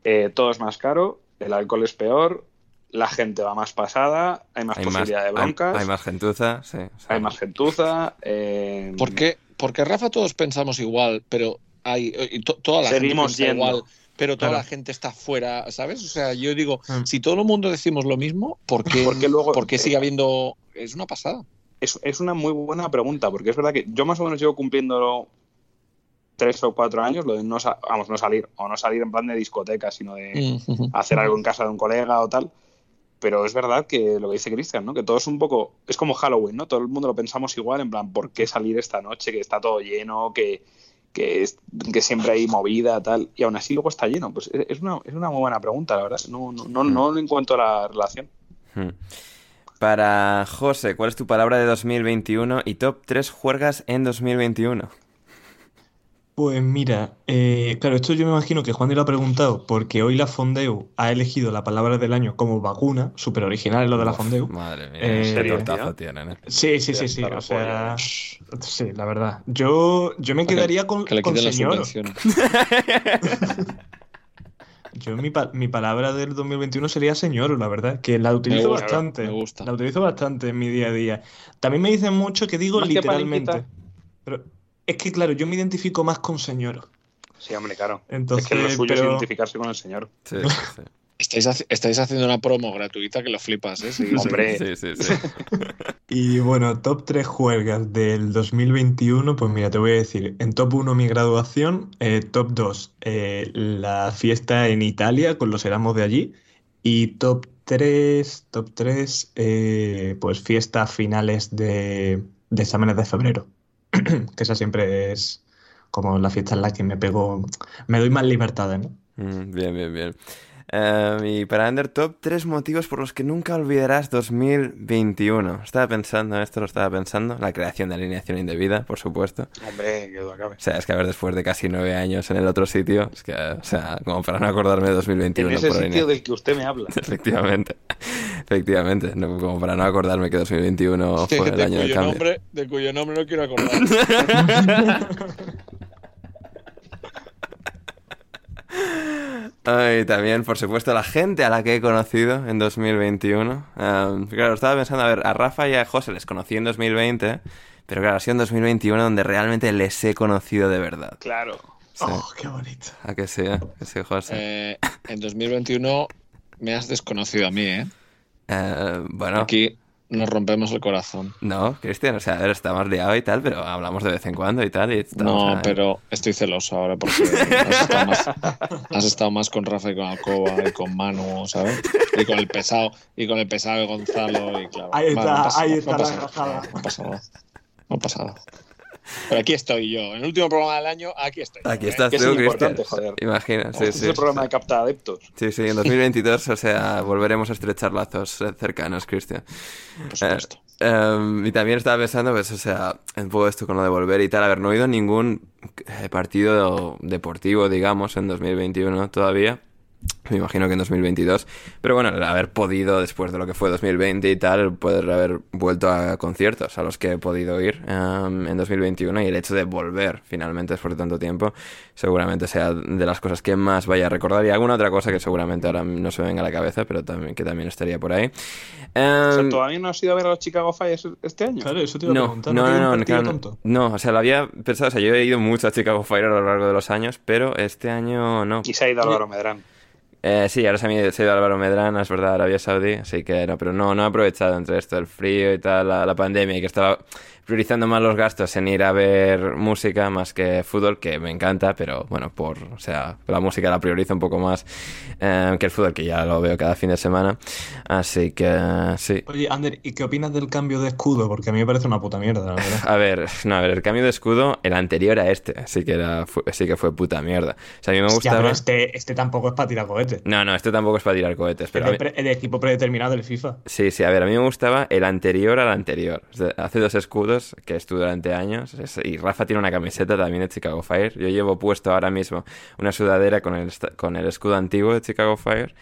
Eh, todo es más caro, el alcohol es peor, la gente va más pasada, hay más Hay más, posibilidad de hay, broncas, hay más gentuza, sí. sí. hay más gentuza. eh, Porque, porque Rafa todos pensamos igual, pero hay y to- toda la Seguimos gente yendo. igual, pero toda Claro. la gente está fuera, ¿sabes? O sea, yo digo, Mm. si todo el mundo decimos lo mismo, ¿por qué, Porque luego- por qué sigue habiendo? Es una pasada. es, es una muy buena pregunta, porque es verdad que yo más o menos llevo cumpliendo tres o cuatro años lo de no, sa- vamos, no salir, o no salir en plan de discoteca, sino de hacer algo en casa de un colega o tal. pero es verdad que lo que dice Cristian, ¿no? Que todo es un poco, es como Halloween, ¿no? Todo el mundo lo pensamos igual, en plan, ¿por qué salir esta noche? Que está todo lleno, que, que, que siempre hay movida, tal, y aún así luego está lleno. Pues es una, es una muy buena pregunta, la verdad. No, no, no, no encuentro la relación. Hmm. Para José, ¿cuál es tu palabra de 2021 y top 3 juergas en 2021? Pues mira, eh, claro, esto yo me imagino que Juan lo ha preguntado porque hoy la Fondeu ha elegido la palabra del año como vacuna, súper original lo de la Fondeu. Madre mía, eh, tienen, ¿eh? Sí, sí, sí, sí, o sea, sí, la verdad. Yo, yo me quedaría con, que con señor. Yo mi, mi, palabra del 2021 sería señor, la verdad, que la utilizo bastante. Me gusta. La utilizo bastante en mi día a día. También me dicen mucho que digo literalmente. pero, es que, claro, yo me identifico más con señor. Sí, hombre, claro. Entonces, es que lo suyo es identificarse con el señor. Sí, sí. Estáis, estáis, haciendo una promo gratuita que lo flipas, ¿eh? Sí, Hombre. Sí, sí, sí. y bueno, top 3 juegas del 2021, pues mira, te voy a decir, en top 1 mi graduación, eh, top 2 eh, la fiesta en Italia con los Erasmus de allí y top 3, top 3, eh, pues fiestas finales de, de exámenes de febrero. que esa siempre es como la fiesta en la que me pego, me doy más libertades, ¿no? Mm, bien, bien, bien. Em, y para Under Top, tres motivos por los que nunca olvidarás 2021. Estaba pensando, esto lo estaba pensando, la creación de alineación indebida, por supuesto. Hombre, que acabe. O sea, es que a ver, después de casi nueve años en el otro sitio, es que, o sea, como para no acordarme de 2021. En ese sitio del que usted me habla. Efectivamente, efectivamente, como para no acordarme que 2021 fue el año del cambio. Nombre, de cuyo nombre no quiero acordar. Y también, por supuesto, la gente a la que he conocido en 2021. claro, estaba pensando, a ver, a Rafa y a José les conocí en 2020, pero claro, ha sido en 2021 donde realmente les he conocido de verdad. Claro. Oh, qué bonito. A que sí, que sí, José. Eh, en 2021 me has desconocido a mí, ¿eh? eh bueno. Aquí nos rompemos el corazón. No, Cristian, o sea, a está más liado y tal, pero hablamos de vez en cuando y tal. Y no, pero estoy celoso ahora porque has estado, más, con Rafa y con Alcoba y con Manu, ¿sabes? Y con el pesado, y con el pesado de Gonzalo y claro. Ahí está, ahí está la no, no pasa nada. No pasa nada. Pero aquí estoy yo. En el último programa del año, aquí estoy. Aquí estás tú, Cristian. Imagina. Sí, este es el programa de capta adeptos. Sí, sí, en 2022, o sea, volveremos a estrechar lazos cercanos, Cristian. Por supuesto. Eh, em, y también estaba pensando, pues, o sea, un poco esto con lo de volver y tal. A ver, no he ido a ningún eh, partido deportivo, digamos, en 2021 todavía. Me imagino que en 2022. Pero bueno, el haber podido, después de lo que fue 2020 y tal, poder haber vuelto a conciertos a los que he podido ir um, en 2021 y el hecho de volver finalmente después de tanto tiempo, seguramente sea de las cosas que más vaya a recordar. Y alguna otra cosa que seguramente ahora no se me venga a la cabeza, pero también, que también estaría por ahí. Um, ¿Todavía no has ido a ver a los Chicago Fires este año? Claro, eso te iba a no, preguntar. No, no, no, no, no, o sea, lo había pensado, o sea, yo he ido mucho a Chicago Fire a lo largo de los años, pero este año no. Y se ha ido Álvaro Medrán. Eh, sí, ahora se, ha ido Álvaro Medrana, es verdad, Arabia Saudí, así que no, pero no, no he aprovechado entre esto, el frío y tal, la, la pandemia, y que estaba priorizando más los gastos en ir a ver música más que fútbol, que me encanta, pero bueno, por, o sea, la música la priorizo un poco más eh, que el fútbol, que ya lo veo cada fin de semana. Así que sí. Oye, Ander, ¿y qué opinas del cambio de escudo? Porque a mí me parece una puta mierda, la verdad. A ver, no, a ver, el cambio de escudo, el anterior a este, sí que, era, sí que fue puta mierda. O sea, a mí me gustaba. pero este, este tampoco es para tirar cohetes. No, no, este tampoco es para tirar cohetes. Pero el, el equipo predeterminado del FIFA. Sí, sí, a ver, a mí me gustaba el anterior al anterior. hace dos escudos que estuve años. Y Rafa tiene una camiseta también de Chicago Fire. Yo llevo puesto ahora mismo una sudadera con el, con el escudo antiguo de Chicago Fire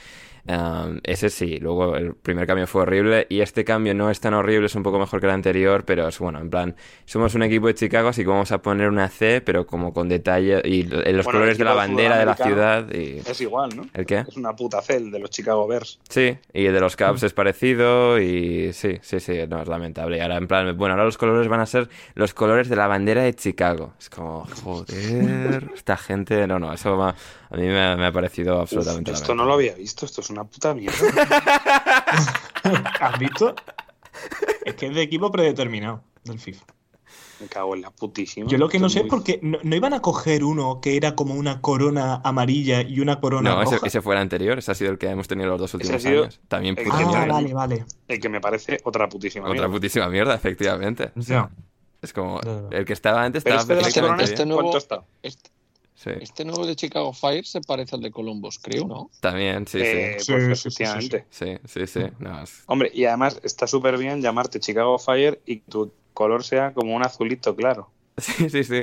ese sí, luego el primer cambio fue horrible y este cambio no es tan horrible, es un poco mejor que el anterior, pero es bueno, en plan, somos un equipo de Chicago, así que vamos a poner una C, pero como con detalle y los colores de la bandera de la ciudad. Y... Es igual, ¿no? ¿El qué? Es una puta C, el de los Chicago Bears. Sí, y el de los Cubs es parecido y sí, sí, sí, no, es lamentable. Y ahora, en plan, bueno, ahora los colores van a ser los colores de la bandera de Chicago. Es como, joder, esta gente, no, no, eso a mí me, ha parecido absolutamente Esto no lo había visto, esto es una puta mierda. ¿Has visto? Es que es de equipo predeterminado del FIFA. Me cago en la putísima. Yo lo que no sé es muy- por qué no, no iban a coger uno que era como una corona amarilla y una corona No, ese, roja. ese fue el anterior. Ese ha sido el que hemos tenido los dos Ese últimos ha sido años. También el que Ah, vale, vale. El que me parece otra putísima Otra mierda. putísima mierda, efectivamente. Es como el que estaba antes Pero estaba este Este, perfectamente este nuevo, ¿Cuánto está? este, Sí, este nuevo de Chicago Fire se parece al de Columbus, creo, ¿no? también, sí, Eh, sí. pues Sí, sí, sí, sí, efectivamente. Sí, sí, sí. No, es- Hombre, y además está súper bien llamarte Chicago Fire y que tu color sea como un azulito claro. Sí, sí, sí.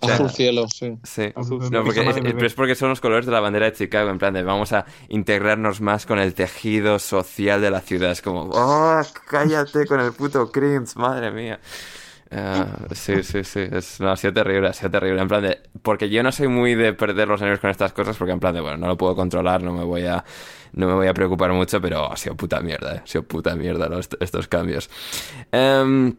O sea, Azul cielo, sí. Sí. Azul. No, porque es, pero es porque son los colores de la bandera de Chicago, en plan de vamos a integrarnos más con el tejido social de la ciudad. Es como, ¡oh, cállate con el puto Crims, madre mía! Ah, sí, sí, sí, es, no, ha sido terrible, ha sido terrible. En plan de, porque yo no soy muy de perder los nervios con estas cosas, porque en plan de, bueno, no lo puedo controlar, no me voy a, no me voy a preocupar mucho, pero ha sido puta mierda, eh, ha sido puta mierda los- estos cambios. Em,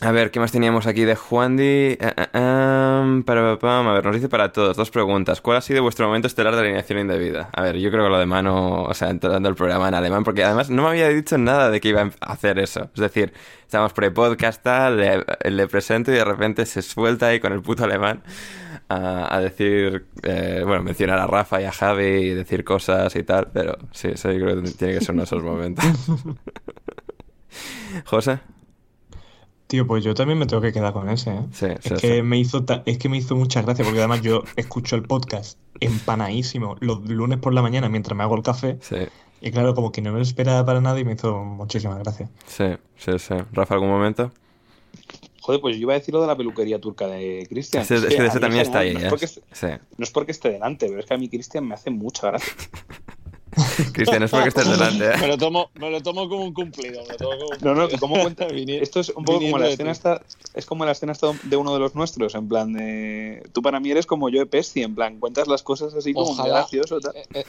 a ver, ¿qué más teníamos aquí de Juandi? Em, para, a ver, nos dice para todos, dos preguntas. ¿Cuál ha sido vuestro momento estelar de alineación indebida? A ver, yo creo que lo de mano, o sea, entrando el programa en alemán, porque además no me había dicho nada de que iba a hacer eso. Es decir, estamos pre-podcast, le, presento y de repente se suelta ahí con el puto alemán a, a decir, eh, bueno, mencionar a Rafa y a Javi y decir cosas y tal, pero sí, eso yo creo que tiene que ser uno de esos momentos. José? Tío, pues yo también me tengo que quedar con ese, ¿eh? Sí, sí, Es que sí. me hizo ta- es que me hizo mucha gracia porque además yo escucho el podcast empanadísimo los lunes por la mañana mientras me hago el café Sí, y claro, como que no me lo esperaba para nada y me hizo muchísima gracia. sí, sí, sí. Rafa, ¿algún momento? Joder, pues yo iba a decir lo de la peluquería turca de Cristian. Ese, que ese mí también está ahí, general, ¿eh? No es, porque no es porque esté delante, pero es que a mí Cristian me hace mucha gracia. Cristian, es porque estés delante, Me ¿eh? lo tomo, me lo tomo como un cumplido. Me lo tomo como un No, no, cumplido. ¿cómo cuenta? Vini- Esto es un poco como la escena ti. esta, es como la escena esta de uno de los nuestros, en plan de tú para mí eres como yo de Pesti, en plan cuentas las cosas así como muy Ojalá. gracioso. tal. Eh, eh,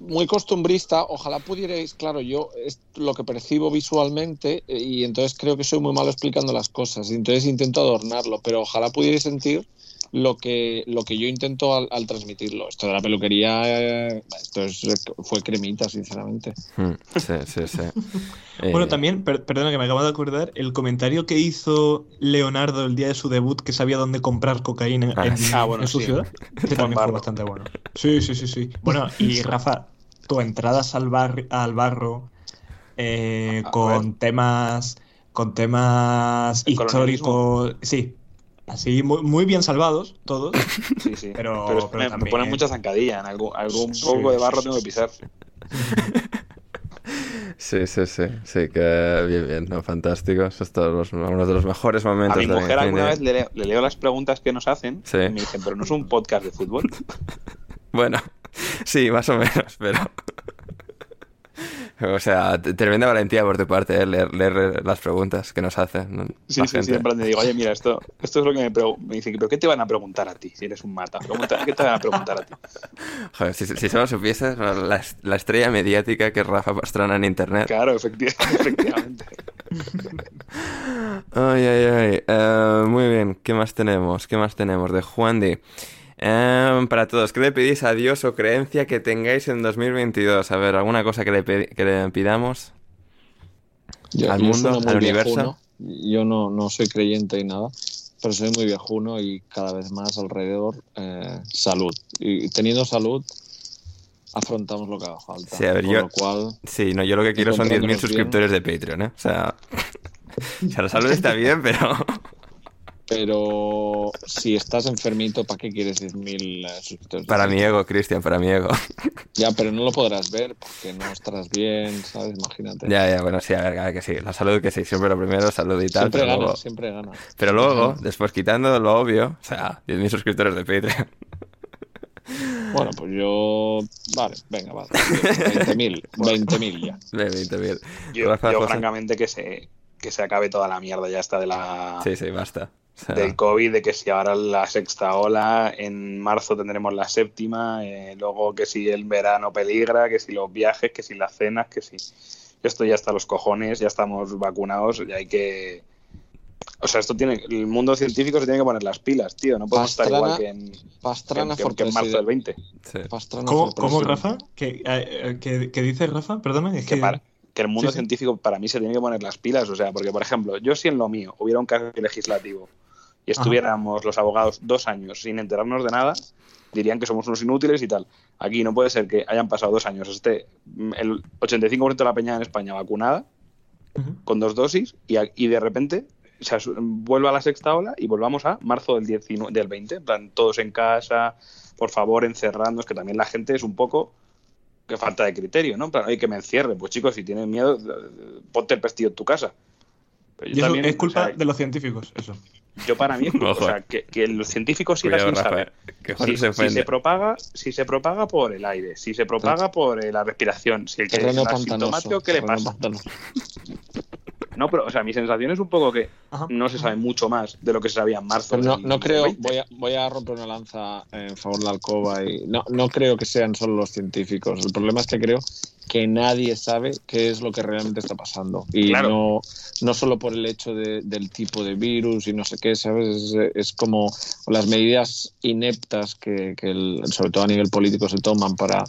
muy costumbrista, ojalá pudierais, claro, yo es lo que percibo visualmente eh, y entonces creo que soy muy malo explicando las cosas y entonces intento adornarlo, pero ojalá pudierais sentir lo que lo que yo intento al, al transmitirlo. Esto de la peluquería, eh, esto es- fue cremita, sinceramente. Mm, Sí, sí, sí. Eh, Bueno, también, per- perdona que me acabo de acordar, el comentario que hizo Leonardo el día de su debut que sabía dónde comprar cocaína en, Ah, en- sí. Ah, bueno, en su sí. ciudad, que también fue bastante bueno. Sí, sí, sí, sí. Bueno, y Rafa, tu entradas al bar, al barro eh, A con temas con temas históricos, sí, así muy, muy bien salvados todos. Sí, sí. Pero- me, me también- pone mucha zancadilla, en algún, algún Sí, poco de barro sí, tengo que pisar. Sí, sí, sí. Sí, que bien, bien, ¿no? Fantástico. Eso es todos los, uno de los mejores A momentos mi de la mujer alguna vez cine. le leo, le leo las preguntas que nos hacen Sí. y me dicen, pero no es un podcast de fútbol. Bueno, sí, más o menos, pero... O sea, tremenda valentía por tu parte, ¿eh? leer, leer las preguntas que nos hacen ¿no? Sí, la sí, sí, gente. en plan de digo, oye, mira, esto, esto es lo que me, me dicen, pero ¿qué te van a preguntar a ti si eres un mata? Pregunta, ¿Qué te van a preguntar a ti? Joder, si, si solo supieses la, la estrella mediática que es Rafa Pastrana en internet. Claro, efecti- efectivamente. Ay, ay, ay. Eh, muy bien, ¿qué más tenemos? ¿Qué más tenemos? De Juan Di. Eh, para todos, ¿qué le pedís a Dios o creencia que tengáis en 2022? A ver, ¿alguna cosa que le, que le pidamos? Yo, Al yo mundo, al universo. viejuno. Yo no, no soy creyente y nada, pero soy muy viejuno y cada vez más alrededor eh, salud. Y teniendo salud, afrontamos lo que haga falta. Sí, a ver, Con yo- lo cual, Sí, no, yo lo que quiero son 10.000 Encontrándonos suscriptores de Patreon, ¿eh? O sea, o sea, la salud está bien, pero... pero si estás enfermito, ¿para qué quieres 10.000 eh, suscriptores? Para mi ego, Cristian, para mi ego. Ya, pero no lo podrás ver porque no estarás bien, ¿sabes? Imagínate. Ya, ya, bueno, sí, a ver, a ver, que sí. La salud, que sí, siempre lo primero, salud y tal. siempre pero gana, luego, siempre gana. pero luego, después quitando lo obvio, o sea, 10.000 suscriptores de Patreon. Bueno, pues yo. Vale, venga, vale. 20.000, 20.000 ya. De 20.000. Yo, yo francamente, que se, que se acabe toda la mierda ya está de la, Sí, sí, basta. Del COVID, de que si ahora la sexta ola, en marzo tendremos la séptima, eh, luego que si el verano peligra, que si los viajes, que si las cenas, que si... Esto ya está a los cojones, ya estamos vacunados, ya hay que... O sea, esto tiene... El mundo científico se tiene que poner las pilas, tío, no podemos estar igual que en, Pastrana que- for que en marzo del 20. sí. Pastrana ¿Cómo, cómo. Rafa? ¿Qué, eh, eh, qué- qué dice Rafa? Perdóname, es Que que... para, que el mundo científico para mí se tiene que poner las pilas. O sea, porque, por ejemplo, yo si en lo mío hubiera un cambio legislativo y estuviéramos los abogados dos años sin enterarnos de nada, dirían que somos unos inútiles y tal. Aquí no puede ser que hayan pasado dos años, esté el 85% de la peña en España vacunada, con dos dosis, y, de repente se vuelva a la sexta ola y volvamos a marzo del, 19, del 20, en plan, todos en casa, por favor, encerrarnos, que también la gente es un poco que falta de criterio, ¿no? Pero hay que me encierre. Pues chicos, si tienen miedo, ponte el pestillo en tu casa. es culpa de los científicos, eso. Yo para mí, o sea, que, los científicos sigan sin saber. si, se propaga, si se propaga por el aire, si se propaga por la respiración, si el que es asintomático, ¿qué le pasa? No, pero, o sea, mi sensación es un poco que no se sabe mucho más de lo que se sabía en marzo. no, no creo, voy a, voy a romper una lanza en favor de la alcoba y no, no creo que sean solo los científicos. El problema es que creo que nadie sabe qué es lo que realmente está pasando. Y no, no solo por el hecho del tipo de virus y no sé qué, ¿sabes? Es, como las medidas ineptas que, que sobre todo a nivel político se toman para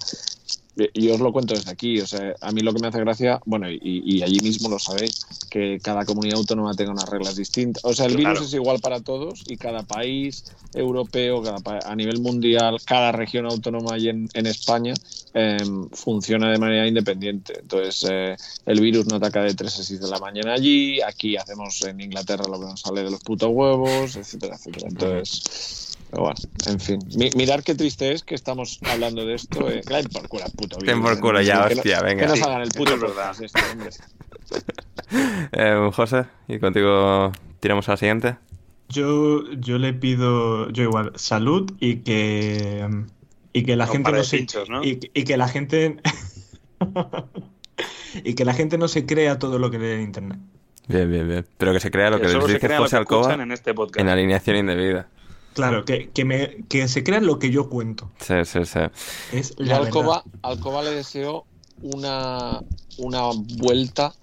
y os lo cuento desde aquí, o sea, a mí lo que me hace gracia, bueno, y, allí mismo lo sabéis, que cada comunidad autónoma tenga unas reglas distintas. O sea, el virus es igual para todos y cada país europeo, cada a nivel mundial, cada región autónoma y en, en España em, funciona de manera independiente. Entonces, eh, el virus no ataca de 3 a 6 de la mañana allí, aquí hacemos en Inglaterra lo que nos sale de los putos huevos, etcétera, etcétera. Entonces bueno, en fin. mirar qué triste es que estamos hablando de esto. Eh. por cura, puto. Ten por cura ya, hostia, venga. Que nos hagan el puto verdad. eh, José, y contigo tiramos a la siguiente. Yo, yo le pido, yo igual, salud y que y que la gente no se y, que la gente y que la gente no se crea todo lo que lee en internet. Bien, bien, bien. Pero que se crea lo que les dice José Alcoba en, este en alineación indebida. Claro, que, que, me, que se crean lo que yo cuento. Sí, sí, sí. Es la Alcoba, Alcoba le deseo una, una vuelta,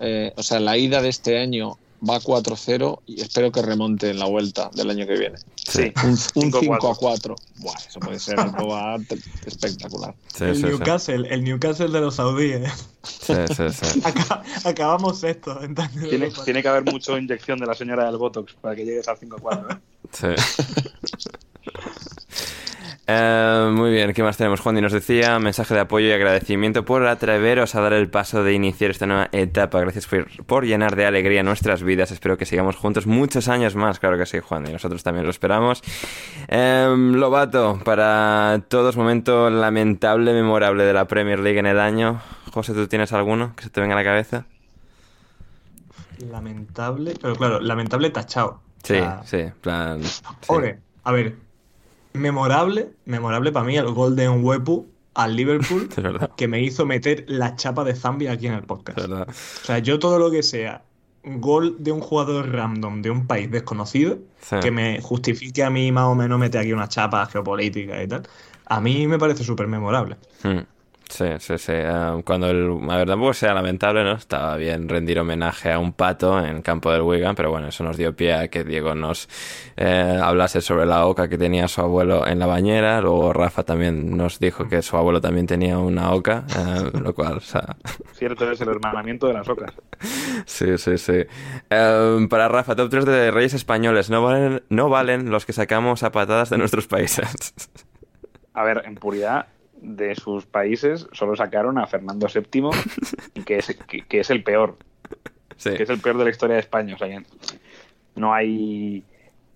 eh, o sea, la ida de este año va 4-0 y espero que remonte en la vuelta del año que viene. Sí, un, 5 4. Buah, eso puede ser algo espectacular. el Newcastle, el Newcastle de los saudíes. Sí, sí, sí. acabamos esto. Tiene, tiene, que haber mucha inyección de la señora del Botox para que llegues al 5-4. ¿eh? Sí. Eh, muy bien, ¿qué más tenemos? Juan y nos decía mensaje de apoyo y agradecimiento por atreveros a dar el paso de iniciar esta nueva etapa. Gracias por, llenar de alegría nuestras vidas. Espero que sigamos juntos muchos años más. Claro que sí, Juan, y nosotros también lo esperamos. Em, Lobato, para todos, momento lamentable, memorable de la Premier League en el año. José, ¿tú tienes alguno que se te venga a la cabeza? Lamentable, pero claro, lamentable tachado. Sí, sí, plan. a ver, memorable, memorable para mí el Golden Wepu al Liverpool que me hizo meter la chapa de Zambia aquí en el podcast. O sea, yo todo lo que sea gol de un jugador random de un país desconocido que me justifique a mí más o menos meter aquí una chapa geopolítica y tal, a mí me parece súper memorable. Hmm. Sí, sí, sí. Ah, cuando el, a ver, tampoco sea lamentable, ¿no? Estaba bien rendir homenaje a un pato en el campo del Wigan, pero bueno, eso nos dio pie a que Diego nos eh, hablase sobre la oca que tenía su abuelo en la bañera. Luego Rafa también nos dijo que su abuelo también tenía una oca, eh, lo cual, o sea... Cierto es el hermanamiento de las ocas. Sí, sí, sí. Eh, para Rafa, top 3 de reyes españoles. No valen, no valen los que sacamos a patadas de nuestros países. A ver, en puridad de sus países solo sacaron a Fernando VII, que es, que, es el peor. Que es el peor de la historia de España. O sea, no hay.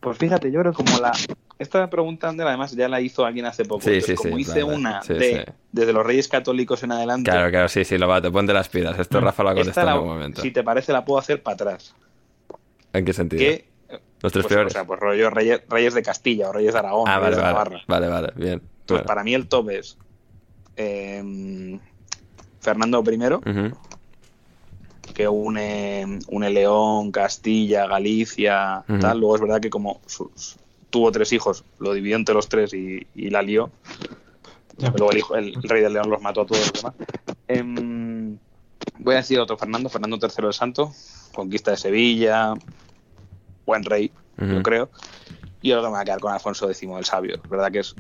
Pues fíjate, yo creo como la. Esta pregunta, además, ya la hizo alguien hace poco. Sí, sí, como hice una de, desde los Reyes Católicos en adelante. Claro, claro, sí, sí, lo va, te ponte las pilas. Esto mm. Rafa lo ha contestado en algún momento. Si te parece, la puedo hacer para atrás. ¿En qué sentido? los tres pues, peores. O sea, pues rollo Reyes, de Castilla o Reyes de Aragón. Ah, vale, de vale, vale, vale, bien. Pues para mí el top es Em, Fernando I, que une, une, León, Castilla, Galicia, tal. Luego es verdad que como tuvo tres hijos, lo dividió entre los tres y, la lió. Luego el, hijo, el, rey de León los mató a todos los demás. Em, voy a decir otro Fernando, Fernando III el Santo, conquista de Sevilla, buen rey, yo creo. Y ahora me voy a quedar con Alfonso X el Sabio. Es verdad que es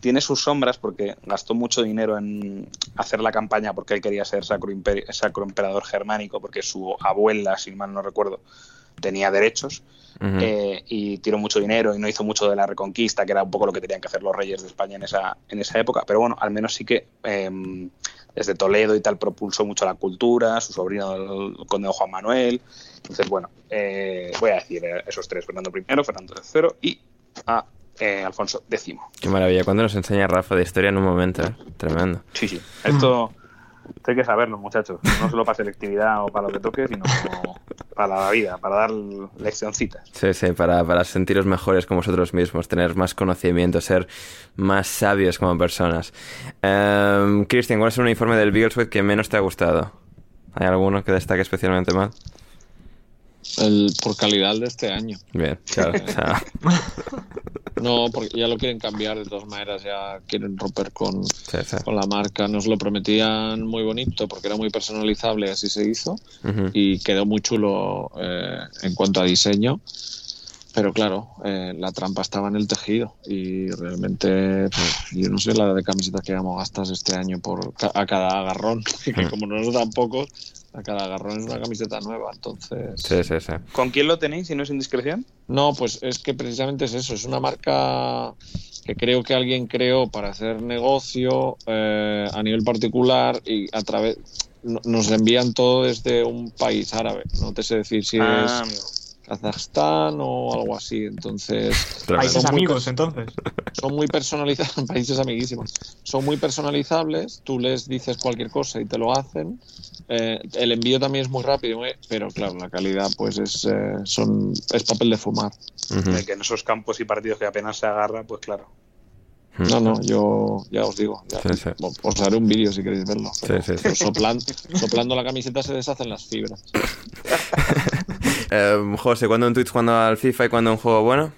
tiene sus sombras porque gastó mucho dinero en, hacer la campaña porque él quería ser sacro, sacro emperador germánico, porque su abuela, si mal no recuerdo, tenía derechos eh, y tiró mucho dinero y no hizo mucho de la reconquista, que era un poco lo que tenían que hacer los reyes de España en esa, en esa época. Pero bueno, al menos sí que em, desde Toledo y tal propulsó mucho la cultura, su sobrino el conde Juan Manuel. Entonces, bueno, eh, voy a decir esos tres, Fernando I, Fernando III y a eh, Alfonso X. Qué maravilla, cuando nos enseña Rafa de historia en un momento, tremendo. Sí, sí, esto hay que saberlo, muchachos. No solo para selectividad o para lo que toque, sino para la vida, para dar leccioncitas. Sí, sí, para, para sentiros mejores con vosotros mismos, tener más conocimiento, ser más sabios como personas. Um, Cristian, ¿cuál es un uniforme del Beagleswed que menos te ha gustado? ¿Hay alguno que destaque especialmente mal? El, por calidad de este año. Bien, claro. no, porque ya lo quieren cambiar de todas maneras, ya quieren romper con, con la marca. Nos lo prometían muy bonito porque era muy personalizable, así se hizo. Y quedó muy chulo eh, en cuanto a diseño. Pero claro, eh, la trampa estaba en el tejido y realmente yo no sé la de camisetas que vamos gastas este año por a cada agarrón, que como no nos dan pocos, a cada agarrón es una camiseta nueva, entonces... Sí, sí, sí. ¿Con quién lo tenéis, si no es indiscreción? No, pues es que precisamente es eso, es una marca que creo que alguien creó para hacer negocio eh, a nivel particular y a través... Nos envían todo desde un país árabe, no te sé decir si ah, es Kazajstán o algo así. Entonces, países amigos, entonces. Son muy personalizables, países amiguísimos. Son muy personalizables, tú les dices cualquier cosa y te lo hacen. Eh, el envío también es muy rápido, eh, pero claro, la calidad pues es, eh, son, es papel de fumar. que en esos campos y partidos que apenas se agarra, pues claro. No, no, yo ya os digo. Os haré un vídeo si queréis verlo. soplando la camiseta se deshacen las fibras. Eh, José, ¿cuándo en Twitch jugando al FIFA y cuándo un juego bueno?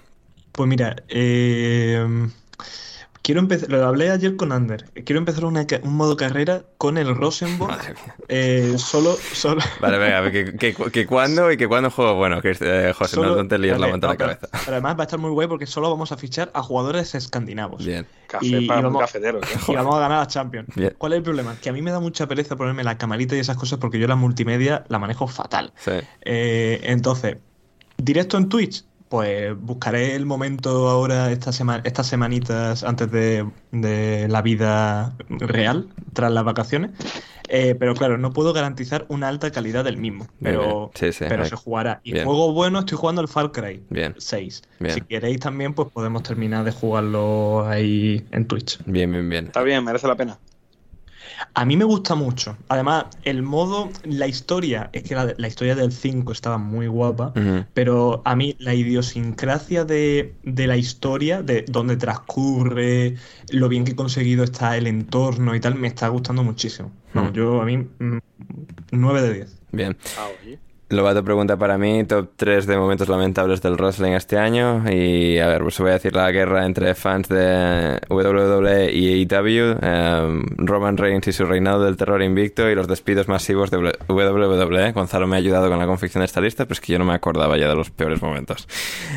Pues mira, eh, quiero empezar, lo hablé ayer con Ander, quiero empezar un modo carrera con el Rosenborg. Eh, solo, solo. Vale, venga, que, que, cuándo y que cuándo juego bueno, que eh, José, no, te líes la manta la cabeza. Pero, además va a estar muy guay porque solo vamos a fichar a jugadores escandinavos. Bien. Café y, para vamos, y vamos a ganar a Champions. ¿Cuál es el problema? Que a mí me da mucha pereza ponerme la camarita y esas cosas porque yo la multimedia la manejo fatal. Sí. Eh, entonces, directo en Twitch, pues buscaré el momento ahora, esta semana, estas semanitas antes de, la vida real, tras las vacaciones. Eh, pero claro, no puedo garantizar una alta calidad del mismo. Pero, pero se jugará. Y juego bueno, estoy jugando el Far Cry 6. Si queréis también, pues podemos terminar de jugarlo ahí en Twitch. Bien, bien, bien. Está bien, merece la pena. A mí me gusta mucho. Además, el modo, la historia, es que la, historia del 5 estaba muy guapa, pero a mí la idiosincrasia de, la historia, de dónde transcurre, lo bien que he conseguido está el entorno y tal, me está gustando muchísimo. yo a mí, 9 mm, de 10. Bien. Ah, Lobato pregunta para mí, top 3 de momentos lamentables del wrestling este año. Y a ver, pues voy a decir la guerra entre fans de WWE y AEW, em, Roman Reigns y su reinado del terror invicto y los despidos masivos de WWE. Gonzalo me ha ayudado con la confección de esta lista, pero es que yo no me acordaba ya de los peores momentos.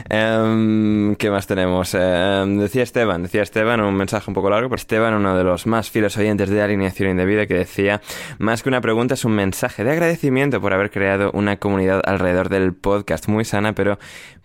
Em, ¿Qué más tenemos? Em, decía Esteban, decía Esteban, un mensaje un poco largo, pero Esteban, uno de los más fieles oyentes de Alineación Indebida, que decía, más que una pregunta es un mensaje de agradecimiento por haber creado una comunidad alrededor del podcast muy sana, pero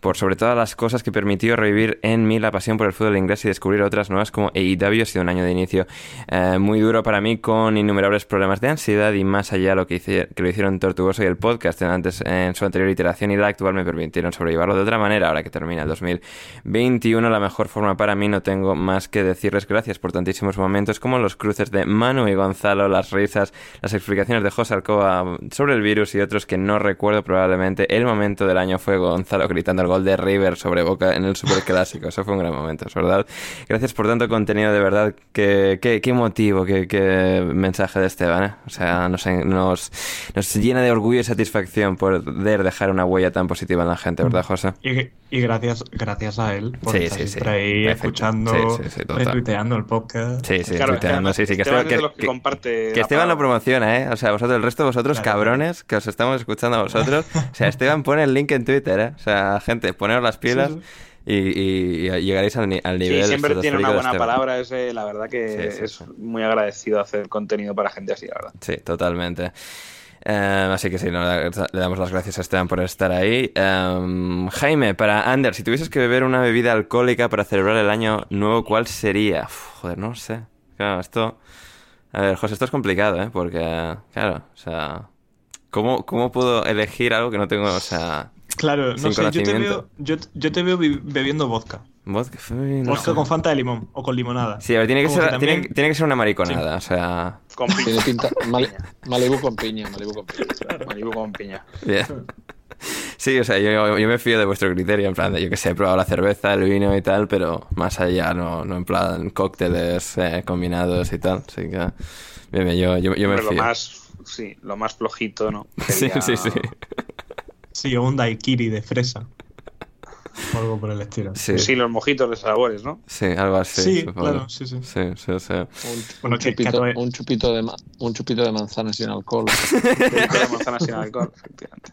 por sobre todas las cosas que permitió revivir en mí la pasión por el fútbol inglés y descubrir otras nuevas como AEW. Ha sido un año de inicio eh, muy duro para mí con innumerables problemas de ansiedad y más allá lo que, hice, que lo hicieron tortuoso y el podcast antes en su anterior iteración y la actual me permitieron sobrellevarlo de otra manera. Ahora que termina el 2021, la mejor forma para mí no tengo más que decirles gracias por tantísimos momentos como los cruces de Manu y Gonzalo, las risas, las explicaciones de José Alcoba sobre el virus y otros que no recuerdo probablemente. El momento del año fue Gonzalo gritando algo de River sobre Boca en el Superclásico. Eso fue un gran momento, es verdad. Gracias por tanto contenido, de verdad. Qué, qué, qué motivo, qué, qué, mensaje de Esteban. ¿eh? O sea, nos, nos, nos, llena de orgullo y satisfacción poder dejar una huella tan positiva en la gente, ¿verdad, mm. José? Y, y gracias, gracias a él por estar siempre ahí escuchando, retuiteando el podcast. Sí, sí, retuiteando, sí, sí. Que Esteban, que, comparte que Esteban lo promociona, ¿eh? O sea, vosotros, el resto de vosotros, cabrones, que os estamos escuchando a vosotros. O sea, Esteban pone el link en Twitter, ¿eh? O sea, gente, poneros las pilas. y, llegaréis al, nivel. Sí, siempre tiene una buena palabra, es, la verdad que es muy agradecido hacer contenido para gente así, la verdad. Sí, totalmente. Em, así que sí, le damos las gracias a Esteban por estar ahí. Em, Jaime, para Ander, si tuvieses que beber una bebida alcohólica para celebrar el año nuevo, ¿cuál sería? joder, no sé. Claro, esto... A ver, José, esto es complicado, ¿eh? Porque, claro, o sea... ¿Cómo, cómo puedo elegir algo que no tengo, o sea... Claro, no sé, yo te, veo, yo, te veo bebiendo vodka. Vodka, vodka con fanta de limón o con limonada. Sí, a ver, tiene que, ser, tiene, que ser una mariconada, o sea... Con piña. Pinta, Malibu con piña, Malibu con piña. Malibu con piña. Sí, o sea, yo, yo, me fío de vuestro criterio, en plan, de, yo que sé, he probado la cerveza, el vino y tal, pero más allá, no, no en plan cócteles eh, combinados y tal, así que... Bien, yo, yo, yo me fío. Lo más, sí, lo más flojito, ¿no? Sí, sí, sí. Sí, un daiquiri de fresa. O algo por el estilo. Sí. los mojitos de sabores, ¿no? Sí, algo así. Sí, claro, sí, sí. Sí, sí, sí. Un, chupito, un, chupito, de, un chupito de manzana sin alcohol. un chupito de manzana sin alcohol, efectivamente.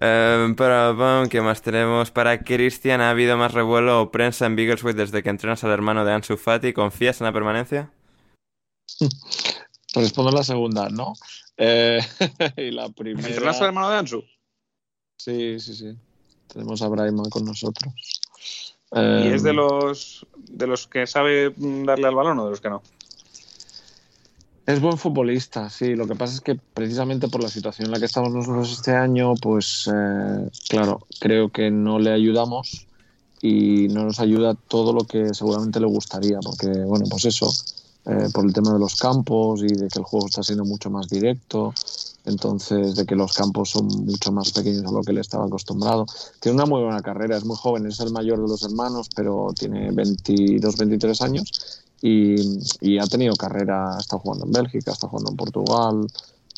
Eh, pero, ¿qué más tenemos? Para Cristian, ¿ha habido más revuelo o prensa en Biggleswade desde que entrenas al hermano de Ansu Fati? ¿Confías en la permanencia? Respondo la segunda, ¿no? Eh, y la primera... ¿Entrenas al hermano de Ansu? Sí, sí, sí. Tenemos a Brahima con nosotros. ¿Y es de em, los, de los que sabe darle al balón o de los que no? Es buen futbolista, sí. Lo que pasa es que precisamente por la situación en la que estamos nosotros este año, pues eh, claro, creo que no le ayudamos y no nos ayuda todo lo que seguramente le gustaría, porque bueno, pues eso, eh, por el tema de los campos y de que el juego está siendo mucho más directo, entonces de que los campos son mucho más pequeños a lo que él estaba acostumbrado. Tiene una muy buena carrera, es muy joven, es el mayor de los hermanos, pero tiene 22, 23 años y, ha tenido carrera, está jugando en Bélgica, está jugando en Portugal,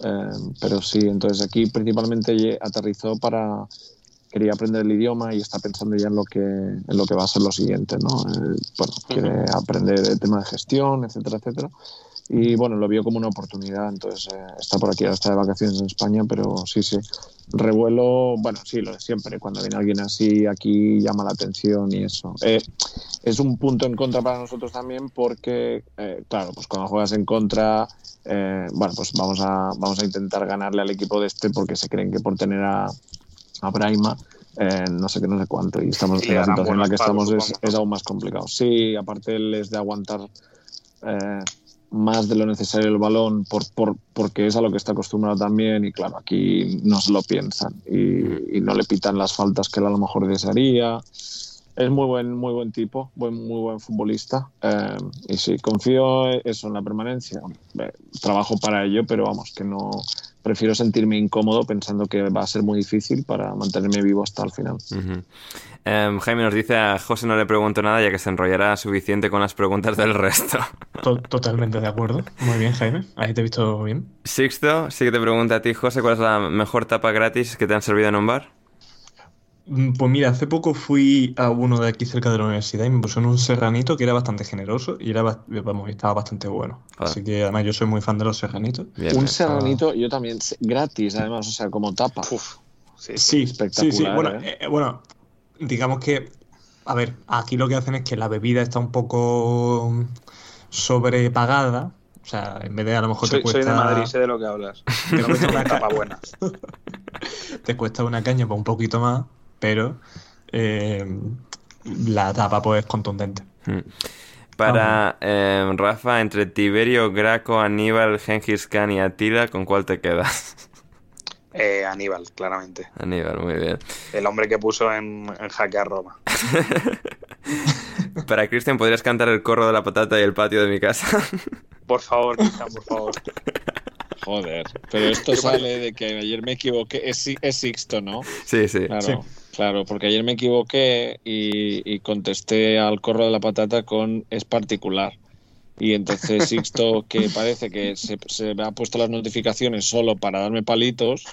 eh, pero sí, entonces aquí principalmente aterrizó para, quería aprender el idioma y está pensando ya en lo que, en lo que va a ser lo siguiente, ¿no? Eh, bueno, quiere aprender el tema de gestión, etcétera, etcétera y bueno, lo vio como una oportunidad, entonces eh, está por aquí, ahora está de vacaciones en España, pero sí, sí, revuelo, bueno, sí, lo de siempre, cuando viene alguien así aquí llama la atención y eso. Eh, es un punto en contra para nosotros también porque, eh, claro, pues cuando juegas en contra, bueno, pues vamos a, vamos a intentar ganarle al equipo de este porque se creen que por tener a, a Braima, no sé qué, no sé cuánto, y estamos en la situación en la que estamos es, es, aún más complicado. Sí, aparte él es de aguantar más de lo necesario el balón por, por, porque es a lo que está acostumbrado también y claro, aquí no se lo piensan y, no le pitan las faltas que él a lo mejor desearía. Es muy buen, muy buen tipo, buen, muy buen futbolista eh, y sí, confío eso en la permanencia. Eh, trabajo para ello, pero vamos, que no, prefiero sentirme incómodo pensando que va a ser muy difícil para mantenerme vivo hasta el final. Em, Jaime nos dice a José no le pregunto nada ya que se enrollará suficiente con las preguntas del resto. Totalmente de acuerdo. Muy bien, Jaime. Ahí te he visto bien. Sixto, sí que te pregunta a ti, José, ¿cuál es la mejor tapa gratis que te han servido en un bar? Mm, pues mira, hace poco fui a uno de aquí cerca de la universidad y me pusieron un serranito que era bastante generoso y era vamos, estaba bastante bueno. Así que además yo soy muy fan de los serranitos. un serranito, yo también, gratis además, o sea, como tapa. sí, espectacular. Bueno, ¿eh? Eh, bueno, digamos que, a ver, aquí lo que hacen es que la bebida está un poco sobrepagada. O sea, en vez de a lo mejor te cuesta... Soy de Madrid, sé de lo que hablas. Te cuesta una tapa buena. te cuesta una caña para un poquito más pero eh, la tapa pues es contundente. Hmm. Para eh, Rafa, entre Tiberio, Graco, Aníbal, Gengis Khan y Atila, ¿con cuál te quedas? Eh, Aníbal, claramente. Aníbal, muy bien. El hombre que puso en, jaque a Roma. Para Cristian, ¿podrías cantar el corro de la patata y el patio de mi casa? por favor, Cristian, por favor. Joder, pero esto sale de que ayer me equivoqué. Es, es Sixto, ¿no? Sí, sí. Claro. Claro, porque ayer me equivoqué y, contesté al corro de la patata con es particular. Y entonces Sixto, que parece que se, se me ha puesto las notificaciones solo para darme palitos,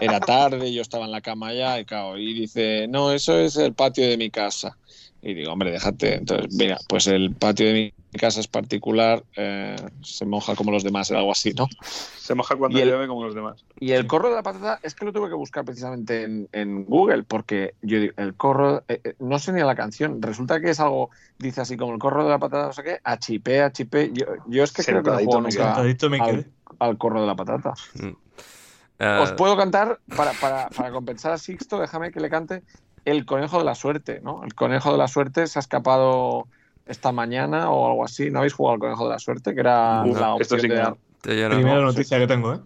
era tarde, yo estaba en la cama ya y, claro, y dice, no, eso es el patio de mi casa. Y digo, hombre, déjate. Entonces, mira, pues el patio de mi mi casa es particular, eh, se moja como los demás, algo así, ¿no? Se moja cuando llueve como los demás. Y el corro de la patata es que lo tuve que buscar precisamente en, Google, porque yo digo, el corro, eh, eh, no sé ni la canción, resulta que es algo, dice así como el corro de la patata, no sé qué, achipé, achipé. Yo, yo es que creo que no juego nunca al, al, corro de la patata. Mm. Os puedo cantar, para, para, para compensar a Sixto, déjame que le cante el conejo de la suerte, ¿no? El conejo de la suerte se ha escapado esta mañana o algo así. ¿No habéis jugado al conejo de la suerte? Que era la opción de... Primera noticia que tengo, ¿eh?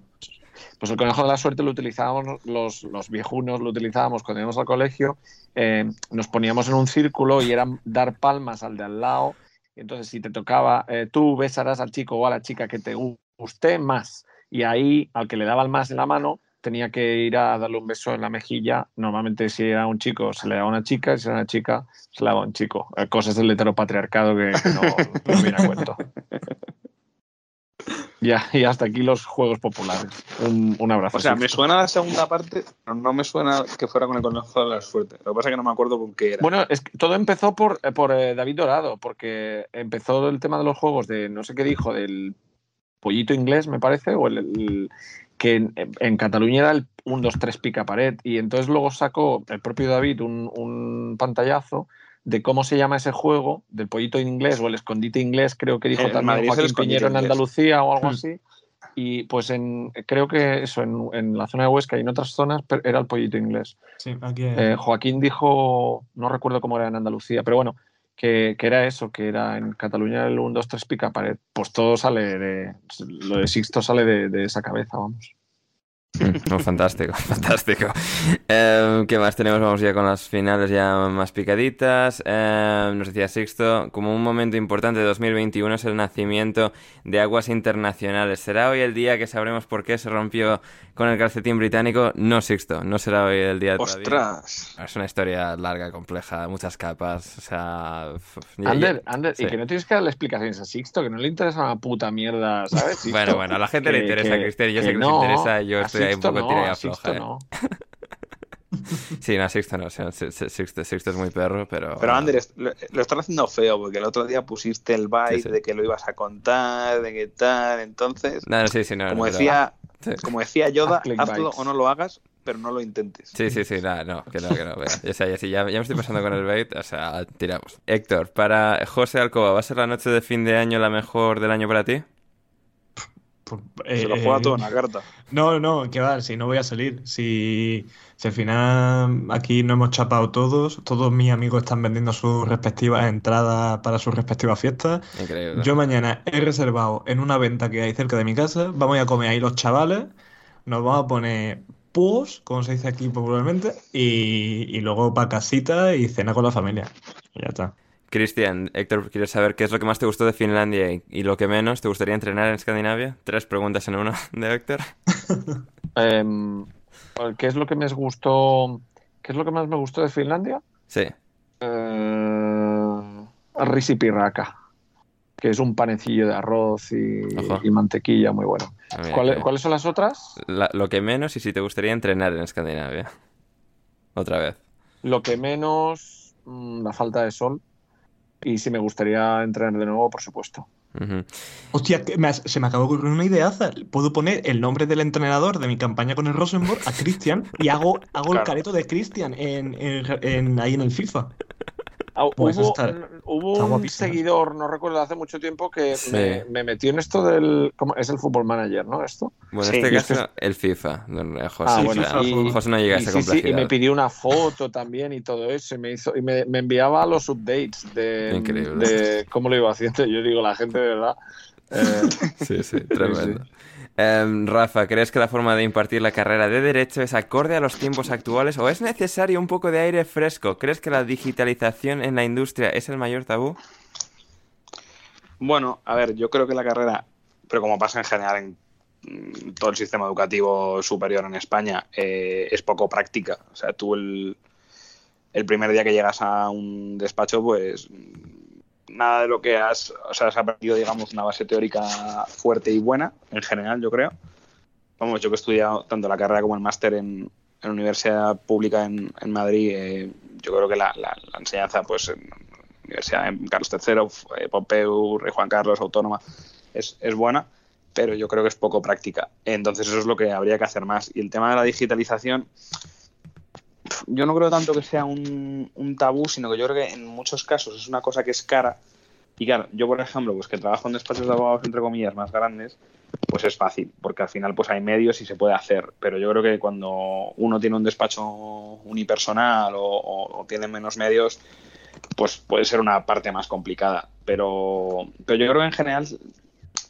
Pues el conejo de la suerte lo utilizábamos los, los viejunos, lo utilizábamos cuando íbamos al colegio, eh, nos poníamos en un círculo y era dar palmas al de al lado. Y entonces, si te tocaba, eh, tú besarás al chico o a la chica que te guste más. Y ahí, al que le daba el más en la mano, tenía que ir a darle un beso en la mejilla. Normalmente si era un chico se le daba a una chica, si era una chica se le daba a un chico. Eh, cosas del heteropatriarcado que, que no, no viene a cuento. Ya, y hasta aquí los juegos populares. Un, abrazo. O sea, me suena la segunda parte, pero no me suena que fuera con el conejo de la suerte. Lo que pasa es que no me acuerdo con qué era. Bueno, es que todo empezó por, eh, por eh, David Dorado, porque empezó el tema de los juegos de, no sé qué dijo, del pollito inglés, me parece, o el, que en, Cataluña era el 1, 2, 3 pica pared. Y entonces luego sacó el propio David un, pantallazo de cómo se llama ese juego, del pollito en inglés o el escondite inglés, creo que dijo también Joaquín Piñero en Andalucía o algo hmm. así. Y pues en, creo que eso, en, la zona de Huesca y en otras zonas era el pollito inglés. Sí, aquí eh, Joaquín dijo, no recuerdo cómo era en Andalucía, pero bueno, que, era eso, que era en Cataluña el 1, 2, 3 pica pared. Pues todo sale de. Lo de Sixto sale de esa cabeza, vamos. Oh, fantástico, fantástico. Em, ¿Qué más tenemos? Vamos ya con las finales ya más picaditas. Em, nos decía Sixto, como un momento importante de 2021 es el nacimiento de aguas internacionales. ¿Será hoy el día que sabremos por qué se rompió con el calcetín británico? No, Sixto, no será hoy el día. ¡Ostras! Es una historia larga, compleja, muchas capas. O sea... Ander, Ander, y que no tienes que darle explicaciones a Sixto, que no le interesa una puta mierda, ¿sabes? bueno, bueno, a la gente le interesa, Cristian, yo sé que les interesa, yo estoy un poco no, floja. ¿eh? sí, no, Sixto no. Sixto, es muy perro, pero. Pero Andrés, lo, están haciendo feo porque el otro día pusiste el byte de que lo ibas a contar, de qué tal. Entonces, no, sí, sí, no, como, decía, como decía Yoda, hazlo o no lo hagas, pero no lo intentes. Sí, sí, sí, no, no, que no, que no. Ya, ya, ya, me estoy pasando con el bait, o sea, tiramos. Héctor, para José Alcoba, ¿va a ser la noche de fin de año la mejor del año para ti? Se lo juega todo en la carta. No, no, que va, si no voy a salir. Si, al final aquí no hemos chapado todos, todos mis amigos están vendiendo sus respectivas entradas para sus respectivas fiestas. Increíble. Yo mañana he reservado en una venta que hay cerca de mi casa, vamos a comer ahí los chavales, nos vamos a poner púos, como se dice aquí popularmente, y, y luego para casita y cena con la familia. Y ya está. Cristian, Héctor, ¿quieres saber qué es lo que más te gustó de Finlandia y, lo que menos te gustaría entrenar en Escandinavia? Tres preguntas en una de Héctor. Em, ¿Qué es lo que me gustó? ¿Qué es lo que más me gustó de Finlandia? Sí. Eh, risipirraca, que es un panecillo de arroz y, mantequilla muy bueno. Ah, ¿Cuáles son las otras? lo que menos y si te gustaría entrenar en Escandinavia. Otra vez. Lo que menos, mm, la falta de sol y si me gustaría entrenar de nuevo, por supuesto. Hostia, se me acabó de ocurrir una ideaza. Puedo poner el nombre del entrenador de mi campaña con el Rosenborg a Cristian y hago, hago el careto de Cristian en, en, ahí en el FIFA. Ah, pues hubo, un seguidor, no recuerdo, hace mucho tiempo que me, metió en esto del. ¿cómo? Es el fútbol manager, ¿no? Esto. Bueno, en este caso, el FIFA. José, ah, bueno, y, José no llega a esa complejidad. y me pidió una foto también y todo eso. Y me, hizo, y me, enviaba los updates de, de, cómo lo iba haciendo. Yo digo, la gente de verdad. Eh, sí, sí, tremendo. Em, Rafa, ¿crees que la forma de impartir la carrera de Derecho es acorde a los tiempos actuales o es necesario un poco de aire fresco? ¿Crees que la digitalización en la industria es el mayor tabú? Bueno, a ver, yo creo que la carrera, pero como pasa en general en mm, todo el sistema educativo superior en España, eh, es poco práctica. O sea, tú el, el primer día que llegas a un despacho, pues nada de lo que has, o sea, has aprendido, digamos, una base teórica fuerte y buena, en general, yo creo. Vamos, yo que he estudiado tanto la carrera como el máster en, en Universidad Pública en, Madrid, eh, yo creo que la, enseñanza, pues, Universidad Carlos III, Pompeu, Rey Juan Carlos, Autónoma, es, es buena, pero yo creo que es poco práctica. Entonces eso es lo que habría que hacer más. Y el tema de la digitalización, yo no creo tanto que sea un, tabú, sino que yo creo que en muchos casos es una cosa que es cara. Y claro, yo por ejemplo, pues que trabajo en despachos de abogados entre comillas más grandes, pues es fácil, porque al final pues hay medios y se puede hacer. Pero yo creo que cuando uno tiene un despacho unipersonal o, tiene menos medios, pues puede ser una parte más complicada. Pero, pero yo creo que en general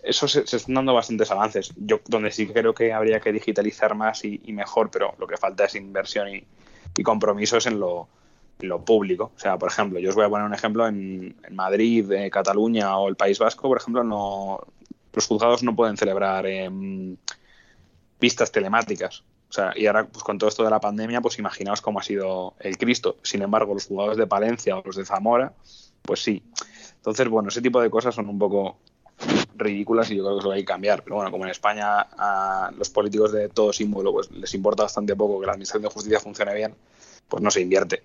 eso se, están dando bastantes avances. Yo donde sí creo que habría que digitalizar más y, mejor, pero lo que falta es inversión y, compromisos en lo, público. O sea, por ejemplo, yo os voy a poner un ejemplo en, Madrid, eh, Cataluña o el País Vasco, por ejemplo, no los juzgados no pueden celebrar eh, vistas telemáticas. O sea, y ahora pues con todo esto de la pandemia, pues imaginaos cómo ha sido el Cristo. Sin embargo, los juzgados de Palencia o los de Zamora, pues sí. Entonces, bueno, ese tipo de cosas son un poco ridículas y yo creo que eso hay que cambiar. Pero bueno, como en España a los políticos de todo símbolo pues les importa bastante poco que la Administración de Justicia funcione bien, pues no se invierte.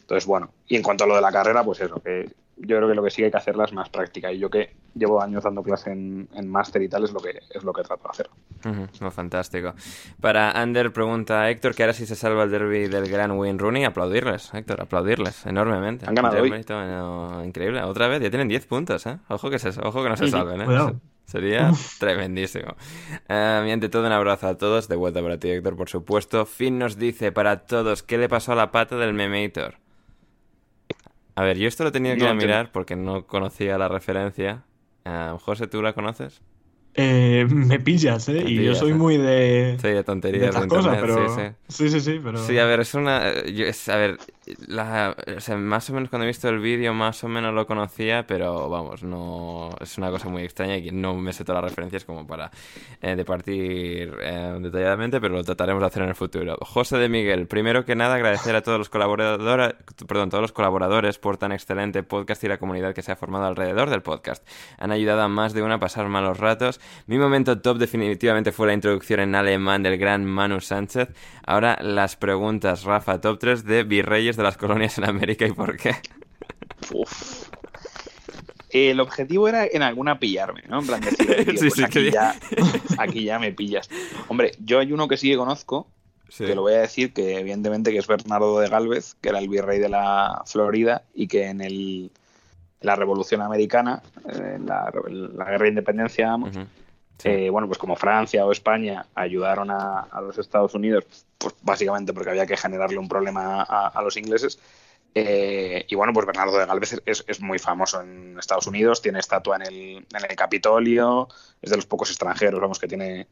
Entonces, bueno, y en cuanto a lo de la carrera, pues eso, que yo creo que lo que sí hay que hacerla es más práctica. Y yo que llevo años dando clase en, en máster y tal, es lo que es lo que trato de hacer. fantástico. Para Ander pregunta Héctor que ahora si se salva el derby del gran Wayne Rooney, aplaudirles, Héctor, aplaudirles enormemente. Han ganado hoy. increíble. Otra vez, ya tienen 10 puntos, ¿eh? Ojo que, se, ojo que no se salven, ¿eh? Sería tremendísimo. Um, y ante todo, un abrazo a todos. De vuelta para ti, Héctor, por supuesto. Finn nos dice para todos, ¿qué le pasó a la pata del Memator? A ver, yo esto lo tenido que mirar porque no conocía la referencia. Uh, José, ¿tú la conoces? Eh, me pillas, ¿eh? y yo soy ¿eh? muy de. Sí, de tonterías de, cosas, pero. Sí sí. sí sí. pero. Sí, a ver, es una. a ver, la, más o menos cuando he visto el vídeo, más o menos lo conocía, pero vamos, no. Es una cosa muy extraña y no me sé todas las referencias como para eh, departir eh, detalladamente, pero lo trataremos de hacer en el futuro. José de Miguel, primero que nada, agradecer a todos los colaboradores, perdón, todos los colaboradores por tan excelente podcast y la comunidad que se ha formado alrededor del podcast. Han ayudado a más de una a pasar malos ratos mi momento top definitivamente fue la introducción en alemán del gran Manu Sánchez. Ahora las preguntas, Rafa, top 3 de virreyes de las colonias en América y por qué. El objetivo era en alguna pillarme, ¿no? En plan decir, pues aquí, ya, aquí ya me pillas. Hombre, yo hay uno que sí que conozco, que lo voy a decir, que evidentemente que es Bernardo de Galvez, que era el virrey de la Florida y que en el la Revolución Americana, en la, Guerra de Independencia, vamos, eh, bueno, pues como Francia o España ayudaron a, los Estados Unidos, pues básicamente porque había que generarle un problema a, los ingleses. Eh, y bueno, pues Bernardo de Galvez es, muy famoso en Estados Unidos, tiene estatua en el, en el Capitolio, es de los pocos extranjeros, vamos, que tiene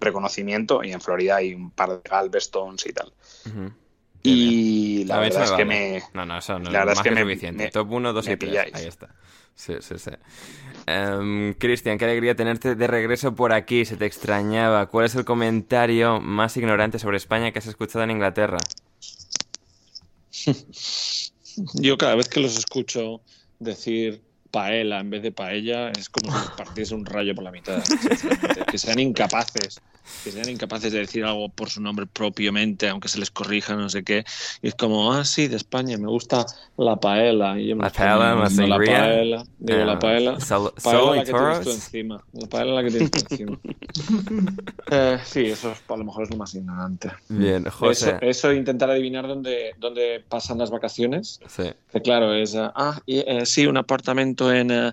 reconocimiento, y en Florida hay un par de Galvestones y tal. Y la verdad es que me. No, no, eso no la verdad es que, me, Top 1, 2 y 3. Ahí está. Sí, sí, sí. Em, Cristian, qué alegría tenerte de regreso por aquí. Se te extrañaba. ¿Cuál es el comentario más ignorante sobre España que has escuchado en Inglaterra? Yo cada vez que los escucho decir paella en vez de paella es como si partiese un rayo por la mitad. Que sean incapaces que sean incapaces de decir algo por su nombre propiamente, aunque se les corrija, no sé qué. Y es como, ah, sí, de España, me gusta la paella. Y yo la paella, la La paella, digo, la paella. paella la que tienes tú encima. La paella la que tienes tú encima. eh, sí, eso a lo mejor es lo más ignorante. Bien, José. Eso, intentar adivinar dónde, dónde pasan las vacaciones. Sí. Que claro, es, ah, eh, sí, un apartamento en... Uh,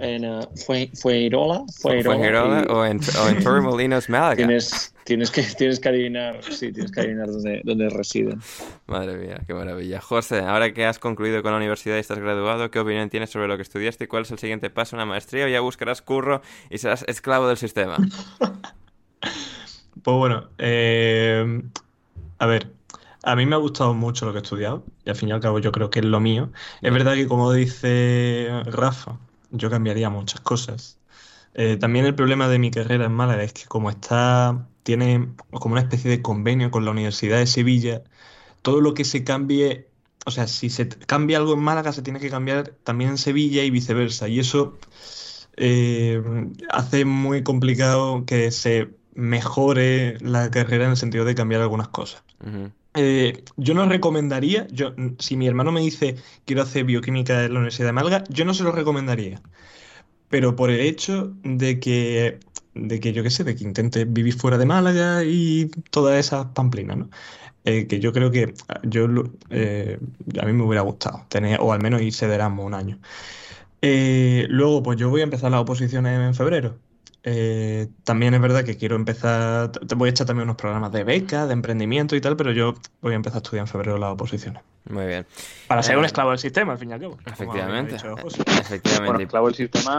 en uh, Fue, Fueirola, Fueirola, o, en, o en Torremolinos, Málaga. Tienes, tienes, que, tienes que adivinar, sí, tienes que adivinar dónde, dónde residen. Madre mía, qué maravilla. José, ahora que has concluido con la universidad y estás graduado, ¿qué opinión tienes sobre lo que estudiaste y cuál es el siguiente paso? ¿Una maestría o ya buscarás curro y serás esclavo del sistema? pues bueno, eh, a ver, a mí me ha gustado mucho lo que he estudiado y al fin y al cabo yo creo que es lo mío. Es verdad que como dice Rafa, yo cambiaría muchas cosas. Eh, también el problema de mi carrera en Málaga es que como está, tiene como una especie de convenio con la Universidad de Sevilla, todo lo que se cambie, o sea, si se cambia algo en Málaga, se tiene que cambiar también en Sevilla y viceversa. Y eso eh, hace muy complicado que se mejore la carrera en el sentido de cambiar algunas cosas. eh, yo no recomendaría, yo, si mi hermano me dice quiero hacer bioquímica en la Universidad de Málaga, yo no se lo recomendaría. Pero por el hecho de que, de que yo qué sé, de que intente vivir fuera de Málaga y todas esas pamplinas, ¿no? Eh, que yo creo que yo eh, a mí me hubiera gustado tener, o al menos irse de Erasmus un año. luego, pues yo voy a empezar las oposiciones en febrero. Eh, también es verdad que quiero empezar, te voy a echar también unos programas de beca, de emprendimiento y tal, pero yo voy a empezar a estudiar en febrero las oposiciones. Muy bien. Para ser un eh, esclavo del sistema, al fin y al cabo. Efectivamente. efectivamente. Bueno, esclavo del sistema,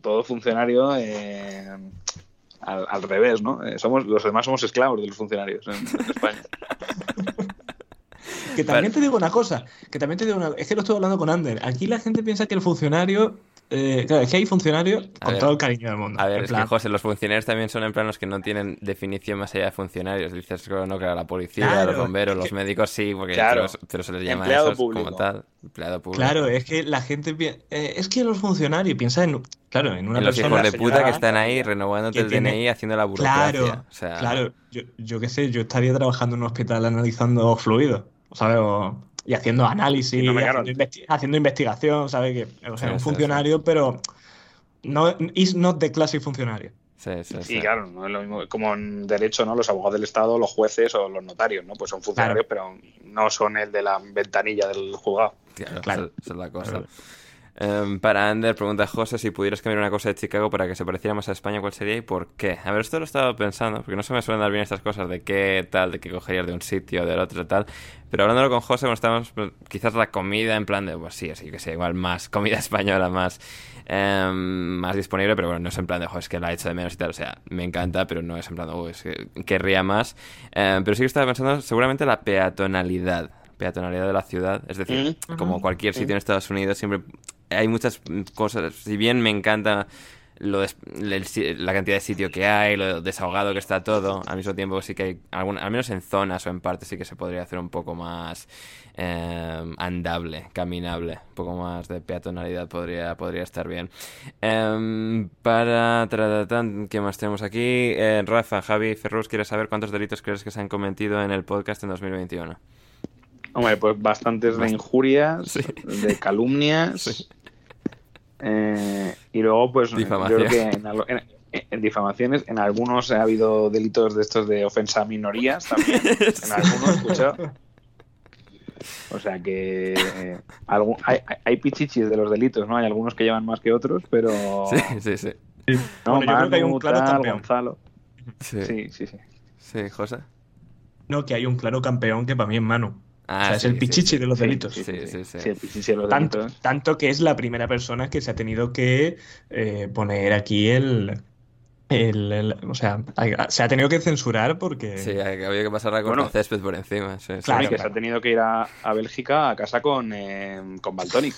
todo funcionario eh, al, revés, ¿no? somos, los demás somos esclavos de los funcionarios en, España. que también te digo una cosa, que también te digo una, es que lo estoy hablando con Ander. Aquí la gente piensa que el funcionario eh, claro, es que hay funcionarios con todo el cariño del mundo. A ver, es que José, los funcionarios también son en plan los que no tienen definición más allá de funcionarios. Dices, no, claro, la policía, los bomberos, los médicos sí, porque pero, se les llama eso como tal. Empleado público. Claro, es que la gente eh, es que los funcionarios piensan en, claro, en una en los hijos de puta que están ahí renovándote el DNI haciendo la burocracia. Claro, claro. Yo, yo qué sé, yo estaría trabajando en un hospital analizando fluidos, ¿sabes? O, y haciendo análisis, haciendo, investigación, ¿sabes? Que, o sea, un funcionario, pero no is not the classic funcionario. Sí, sí, sí. Y claro, no es lo mismo como en derecho, ¿no? Los abogados del Estado, los jueces o los notarios, ¿no? Pues son funcionarios, pero no son el de la ventanilla del juzgado. Claro, claro. Esa es la cosa. Em, para Ander, pregunta José, si pudieras cambiar una cosa de Chicago para que se pareciera más a España, ¿cuál sería y por qué? A ver, esto lo he estado pensando, porque no se me suelen dar bien estas cosas de qué tal, de qué cogerías de un sitio, del otro, tal. Pero hablándolo con José, cuando estábamos, pues, quizás la comida en plan de, pues sí, así que sea, igual más comida española, más, em, más disponible, pero bueno, no es en plan de, joder, es que la he hecho de menos y tal, o sea, me encanta, pero no es en plan de, uy, es que querría más. Em, pero sí que estaba pensando, seguramente la peatonalidad peatonalidad de la ciudad. Es decir, mm. como cualquier sitio en Estados Unidos, siempre hay muchas cosas. Si bien me encanta lo la cantidad de sitio que hay, lo desahogado que está todo, al mismo tiempo sí que hay, algún, al menos en zonas o en partes sí que se podría hacer un poco más eh, andable, caminable, un poco más de peatonalidad podría, podría estar bien. Eh, para ¿qué más tenemos aquí? Eh, Rafa, Javi, Ferrus, ¿quieres saber cuántos delitos crees que se han cometido en el podcast en 2021? Hombre, pues bastantes de injurias, de calumnias. Eh, y luego, pues yo creo que en, difamaciones, en algunos ha habido delitos de estos de ofensa a minorías también. En algunos, escuchado. O sea que eh, hay, pichichis de los delitos, ¿no? Hay algunos que llevan más que otros, pero. Sí, sí, sí. No, yo creo que hay un claro campeón. Gonzalo. Sí. sí, sí, sí. Sí, José. No, que hay un claro campeón que para mí es Manu. Ah, o sea, es el pichichi de los delitos. Sí, sí, sí. el pichichi de los tanto, delitos. Tanto que es la primera persona que se ha tenido que eh, poner aquí el, el, o sea, se ha tenido que censurar porque. Sí, había que pasar la bueno, césped por encima. Sí, claro, que se ha tenido que ir a, a Bélgica a casa con, eh, con Baltonic.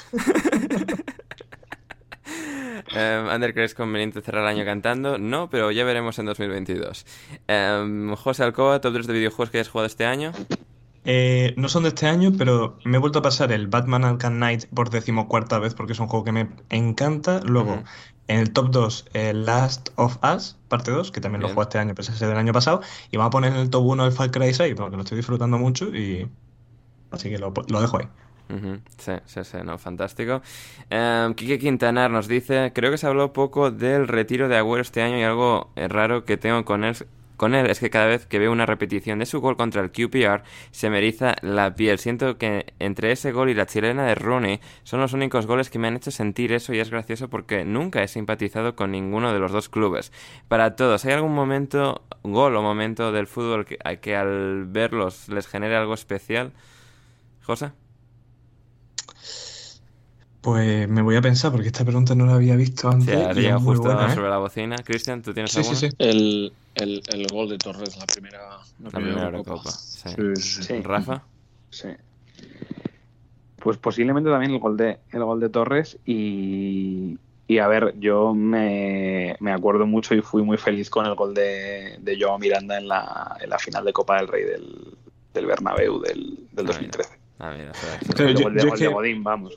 Um, Ander, ¿crees conveniente cerrar el año cantando? No, pero ya veremos en 2022. Em, José Alcoa, top 3 de videojuegos que hayas jugado este año. Eh, no son de este año, pero me he vuelto a pasar el Batman Arkham Knight por decimocuarta vez porque es un juego que me encanta. Luego, en el top 2, el Last of Us, parte 2, que también lo jugué este año, pero ese es del año pasado. Y vamos a poner en el top 1 el Far Cry 6 porque lo estoy disfrutando mucho y. Así que lo, dejo ahí. Sí, sí, sí, no, fantástico. Um, Quique Quintanar nos dice, creo que se habló poco del retiro de Agüero este año y algo raro que tengo con él con él es que cada vez que veo una repetición de su gol contra el QPR se me eriza la piel. Siento que entre ese gol y la chilena de Rooney son los únicos goles que me han hecho sentir eso y es gracioso porque nunca he simpatizado con ninguno de los dos clubes. Para todos, ¿hay algún momento, gol o momento del fútbol que, que al verlos les genere algo especial? José. Pues me voy a pensar porque esta pregunta no la había visto antes. Sí, justo ¿eh? sobre la bocina. Cristian, ¿tú tienes sí, Sí, sí. El, el, el, gol de Torres, la primera, la, primera, Copa. Sí. ¿Rafa? Sí. Pues posiblemente también el gol de, el gol de Torres y, y a ver, yo me, me, acuerdo mucho y fui muy feliz con el gol de, de Joao Miranda en la, en la final de Copa del Rey del, del Bernabéu del, del 2013. Ah, mira, el gol de, Godín, vamos.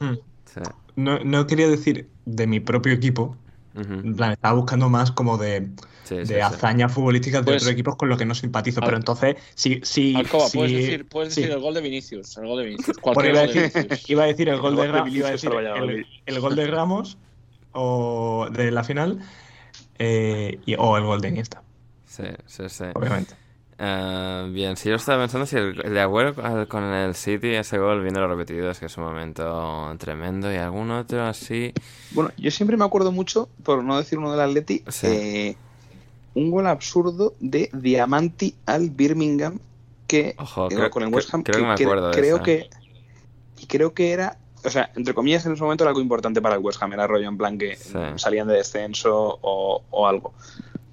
No, no quería decir de mi propio equipo, En plan, estaba buscando más como de, Sí, sí, de sí. hazañas futbolísticas de Pues- otros equipos con los que no simpatizo. Pero entonces, sí, sí. Alcoba, sí- puedes decir, puedes sí. decir el gol de Vinicius. El gol de Vinicius. Cualquier iba, a gol de decir, Vinicius. iba a decir el gol de, gol de Ra- iba a Vinicius decir al Valladolid. el, el gol de Ramos o de la final eh, y- o el gol de Iniesta, Sí, sí, sí. obviamente. Ah, bien, sí, yo estaba pensando si el, de Agüero con- con el City, ese gol, viéndolo repetido, es que es un momento tremendo. Y algún otro así. Bueno, yo siempre me acuerdo mucho, por no decir uno del Atleti, Sí. eh, un gol absurdo de Diamanti al Birmingham que Ojo, eh, creo- con el West Ham. creo que me acuerdo de creo esa. que y creo que era, o sea, entre comillas en ese momento era algo importante para el West Ham, era rollo en plan que Sí. salían de descenso o, o algo.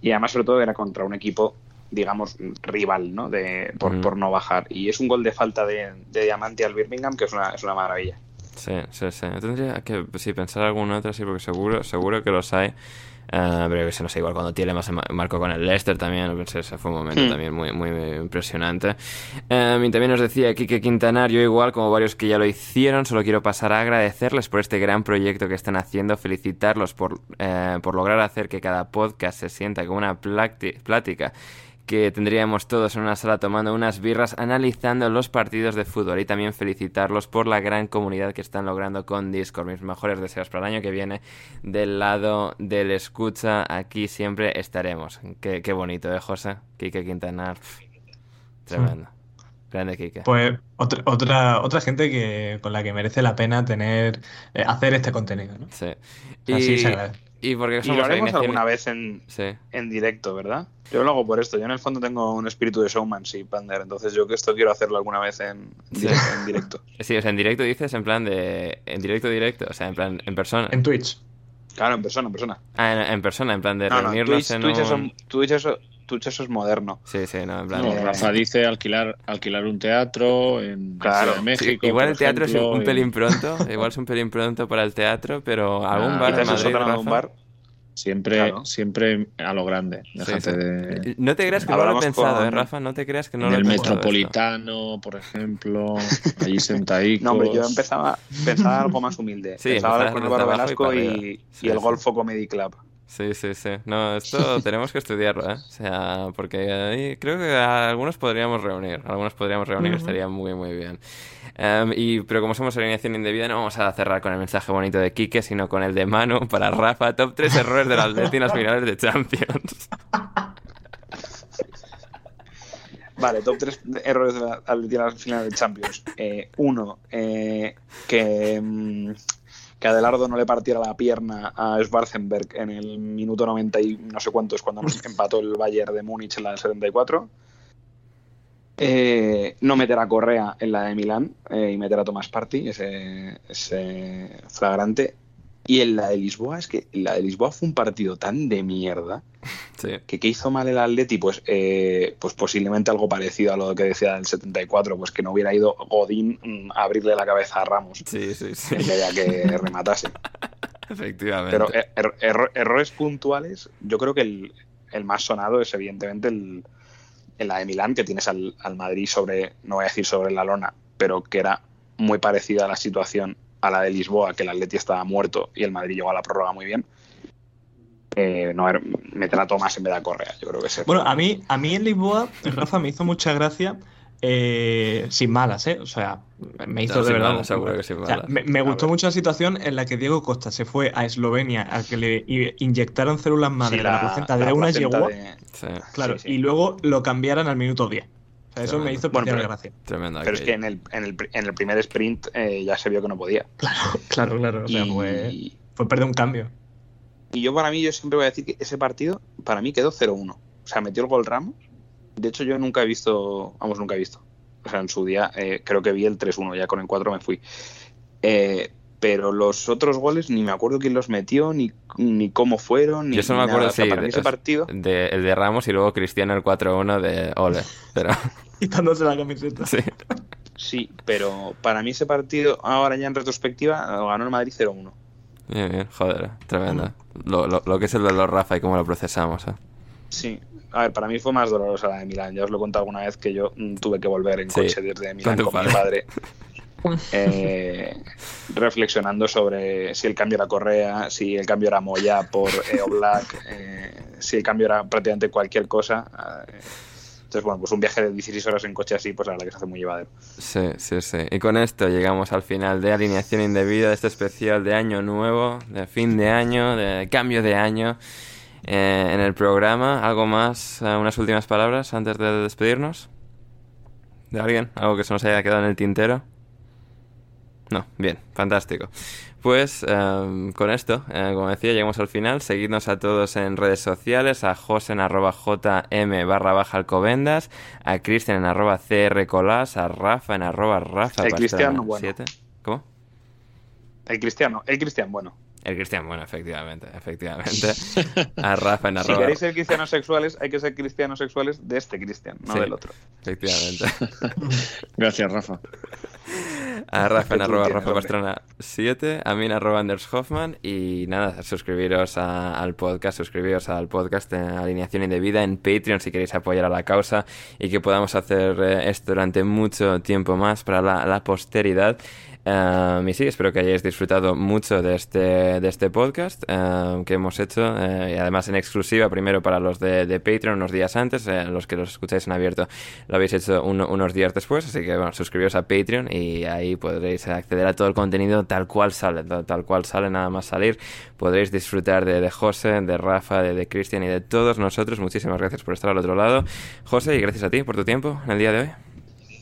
Y además sobre todo era contra un equipo digamos rival, ¿no? De, por, por no bajar. Y es un gol de falta de, de Diamanti al Birmingham que es una, es una maravilla. Sí, sí, sí. Tendría que sí, pensar algún otro, sí, porque seguro, seguro que los hay. Ah, pero no sé, igual cuando Tielemans se ma- marcó con el Leicester también, pensé, ese fue un momento Hmm. también muy, muy impresionante. Eh, y también nos decía Quique Quintanar, yo igual como varios que ya lo hicieron, solo quiero pasar a agradecerles por este gran proyecto que están haciendo, felicitarlos por, eh, por lograr hacer que cada podcast se sienta como una plática que tendríamos todos en una sala tomando unas birras analizando los partidos de fútbol y también felicitarlos por la gran comunidad que están logrando con Discord. Mis mejores deseos para el año que viene del lado del escucha. Aquí siempre estaremos. Qué, qué bonito, ¿eh, José? Quique Quintanar. Tremendo. Grande Quique. Pues otra, otra, otra gente que, con la que merece la pena tener, eh, hacer este contenido, ¿no? Sí. Así se agradece. Y porque Y lo haremos alguna vez en, Sí. en directo, ¿verdad? Yo lo hago por esto. Yo en el fondo tengo un espíritu de showmanship, Pander. Entonces yo que esto quiero hacerlo alguna vez en, Sí. directo, en directo. Sí, o sea, en directo dices en plan de... En directo, directo. O sea, en plan, en persona. En Twitch. Claro, en persona, en persona. Ah, en, en persona, en plan de No, no, reunirnos Twitch, en Twitch eso, un... Twitch eso- Twitch eso es moderno. Sí, sí, no, en plan... No, Eh, Rafa dice alquilar, alquilar un teatro en Claro. Ciudad de Sí, México. igual el teatro es un, y- pelín pronto, igual es un pelín pronto para el teatro, pero algún Ah, bar en Quizás el Madrid, de un Rafa? bar. Siempre, Claro. siempre a lo grande. Sí, Déjate sí. de. No te creas que no lo he pensado, con- ¿eh, Rafa? No te creas que no en lo he el pensado esto. Metropolitano, por ejemplo, allí sentadicos. No, hombre, yo empezaba, pensaba algo más humilde. Sí, pensaba empezar con el Bar y Velasco y, arriba. Sí, y el sí. Golfo Comedy Club. Sí, sí, sí. No, esto tenemos que estudiarlo, ¿eh? O sea, porque creo que algunos podríamos reunir. Algunos podríamos reunir, estaría muy, muy bien. Em, y, pero como somos alineación indebida, no vamos a cerrar con el mensaje bonito de Quique, sino con el de Manu para Rafa. Top 3 errores del Atleti en las finales de Champions. Vale, top 3 errores de la, al de la final de Champions. Eh, uno, eh, que, mm, que Adelardo no le partiera la pierna a Schwarzenberg en el minuto 90 y no sé cuánto es cuando nos empató el Bayern de Múnich en la del 74. Eh, no meter a Correa en la de Milán eh, y meter a Tomás Party, ese, ese flagrante. Y en la de Lisboa, es que la de Lisboa fue un partido tan de mierda Sí. que qué hizo mal el Atleti, pues, eh, pues posiblemente algo parecido a lo que decía del 74, pues que no hubiera ido Godín mm, a abrirle la cabeza a Ramos Sí, sí, en vez de que rematase. Efectivamente. Pero eh, er- erro- errores puntuales, yo creo que el, el más sonado es evidentemente el, en la de Milán, que tienes al, al Madrid sobre, no voy a decir sobre la lona, pero que era muy parecida a la situación a la de Lisboa, que el Atleti estaba muerto y el Madrid llegó a la prórroga muy bien. Eh, no, meter a Tomás en vez de a Correa, yo creo que ese Bueno, a mí, a mí en Lisboa, Rafa me hizo mucha gracia, eh, sin malas, ¿eh? O sea, me hizo No, de verdad. malas, seguro que sin O sea, malas. me, me gustó mucho la situación en la que Diego Costa se fue a Eslovenia a que le inyectaron células madre Sí, de la, placenta de la una placenta yegua, de- Sí, claro, sí, sí. y luego lo cambiaran al minuto 10. O sea, eso me hizo Bueno, pero- gracia. tremendo. Pero es que en el, en el, en el primer sprint eh, ya se vio que no podía. Claro, claro. O sea, y, fue, fue perder un cambio. y yo para mí, yo siempre voy a decir que ese partido, para mí quedó 0-1. O sea, metió el gol Ramos. De hecho, yo nunca he visto, vamos, nunca he visto. O sea, en su día eh, creo que vi el 3-1, ya con el 4 me fui. Eh, pero los otros goles ni me acuerdo quién los metió, ni, ni cómo fueron, ni Yo solo me acuerdo, nada. Sí, de- ese partido... de- el de Ramos y luego Cristiano el 4-1 de Ole. Pero Quitándose la camiseta. sí. Sí, pero para mí ese partido, ahora ya en retrospectiva, lo ganó el Madrid 0-1. Bien, bien, joder, tremendo. Lo, lo, lo que es el dolor, Rafa, y cómo lo procesamos. ¿eh? Sí. A ver, para mí fue más dolorosa la de Milán. Ya os lo he contado alguna vez que yo mm, tuve que volver en Sí, coche desde Milán con con, mi padre. eh, reflexionando sobre si el cambio era Correa, si el cambio era Moya por EO Black, eh, si el cambio era prácticamente cualquier cosa. Eh, entonces, bueno, pues un viaje de 16 horas en coche así, pues la verdad que se hace muy llevadero. Sí, sí, sí. Y con esto llegamos al final de alineación indebida de este especial de año nuevo, de fin de año, de cambio de año eh, en el programa. ¿Algo más, eh, unas últimas palabras antes de despedirnos? ¿De alguien? ¿Algo que se nos haya quedado en el tintero? No, bien, fantástico. Pues em, con esto, eh, como decía, llegamos al final. Seguidnos a todos en redes sociales, a Josen arroba jm barra baja alcobendas, a Cristian en arroba crcolas, a Rafa en arroba rafa El cristiano, bueno. ¿Cómo? El cristiano, el cristiano, bueno. El cristiano, bueno, efectivamente, efectivamente. A Rafa en arroba. Si queréis ser cristianos sexuales, hay que ser cristianos sexuales de este cristian, no Sí, del otro. Efectivamente. Gracias, Rafa. A Rafa en arroba Rafa. Pastrana 7, a mí en arroba Anders Hoffman y nada, suscribiros a- al podcast, suscribiros al podcast de Alineación Indebida en Patreon si queréis apoyar a la causa y que podamos hacer eh, esto durante mucho tiempo más para la, la posteridad. Um, y sí, espero que hayáis disfrutado mucho de este, de este podcast um, que hemos hecho, eh, y además en exclusiva, primero para los de, Patreon unos días antes, eh, los que los escucháis en abierto lo habéis hecho uno- unos días después, así que bueno, suscribiros a Patreon y ahí podréis acceder a todo el contenido tal cual sale, tal, cual sale, nada más salir, podréis disfrutar de, de José, de Rafa, de, de Cristian y de todos nosotros. Muchísimas gracias por estar al otro lado, José, y gracias a ti por tu tiempo en el día de hoy.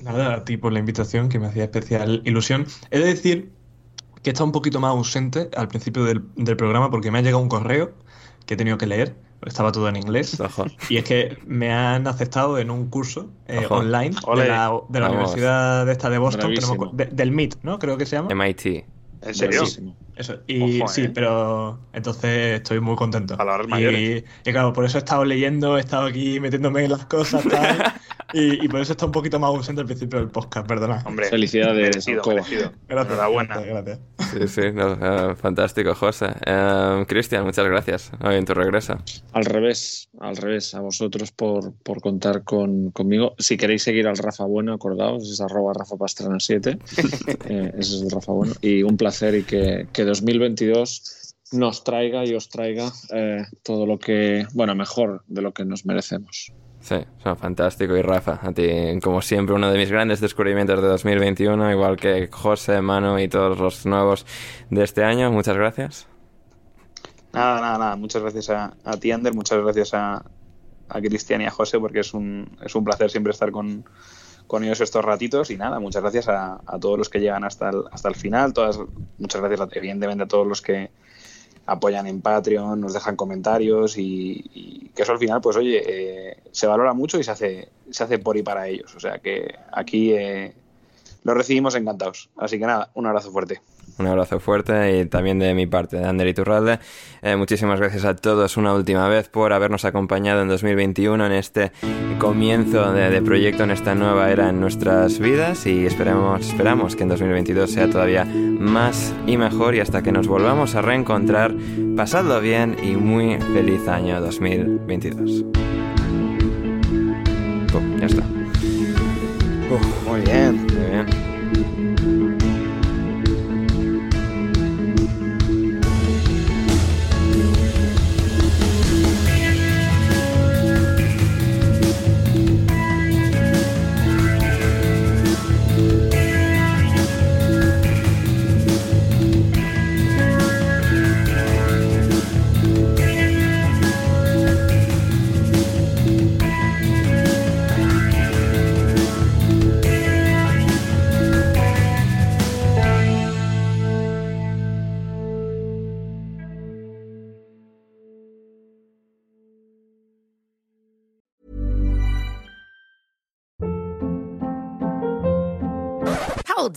Nada, a ti por la invitación, que me hacía especial ilusión. He de decir que he estado un poquito más ausente al principio del, del programa porque me ha llegado un correo que he tenido que leer. Estaba todo en inglés. Ojo. Y es que me han aceptado en un curso eh, online Ole. de la, de la universidad de esta de Boston, que no de- del MIT, ¿no? Creo que se llama. MIT. ¿En serio? Bravísimo. Eso, y Ojo, sí, eh. pero entonces estoy muy contento. Palabras y, mayores. y claro, por eso he estado leyendo, he estado aquí metiéndome en las cosas tal, y, y por eso está un poquito más ausente al principio del podcast, perdona. Hombre, Felicidades, merecido, Alcoba. merecido. Gracias, Enhorabuena. gracias, gracias. Sí, sí, no, eh, fantástico, José. Eh, Cristian, muchas gracias hoy en tu regreso. Al revés, al revés, a vosotros por, por contar con, conmigo. Si queréis seguir al Rafa Bueno, acordaos, es arroba Rafa Pastrana 7. Eh, ese es el Rafa Bueno. Y un placer y que, que 2022 nos traiga y os traiga eh, todo lo que, bueno, mejor de lo que nos merecemos. Sí, son fantástico. Y Rafa, a ti, como siempre, uno de mis grandes descubrimientos de 2021, igual que José, Manu y todos los nuevos de este año. Muchas gracias. Nada, nada, nada. Muchas gracias a, a ti, Ander. Muchas gracias a, a Cristian y a José, porque es un, es un placer siempre estar con, con ellos estos ratitos. Y nada, muchas gracias a, a todos los que llegan hasta el, hasta el final. Todas, muchas gracias, evidentemente, a todos los que apoyan en Patreon, nos dejan comentarios y, que eso al final, pues oye, eh, se valora mucho y se hace, se hace por y para ellos. O sea que aquí eh, lo recibimos encantados. Así que nada, un abrazo fuerte. Un abrazo fuerte y también de mi parte, de Ander Iturralde. Eh, muchísimas gracias a todos una última vez por habernos acompañado en 2021 en este comienzo de, de proyecto, en esta nueva era en nuestras vidas y esperemos, esperamos que en 2022 sea todavía más y mejor y hasta que nos volvamos a reencontrar, pasadlo bien y muy feliz año 2022. Pum, ya está. Uf, Muy bien. muy bien.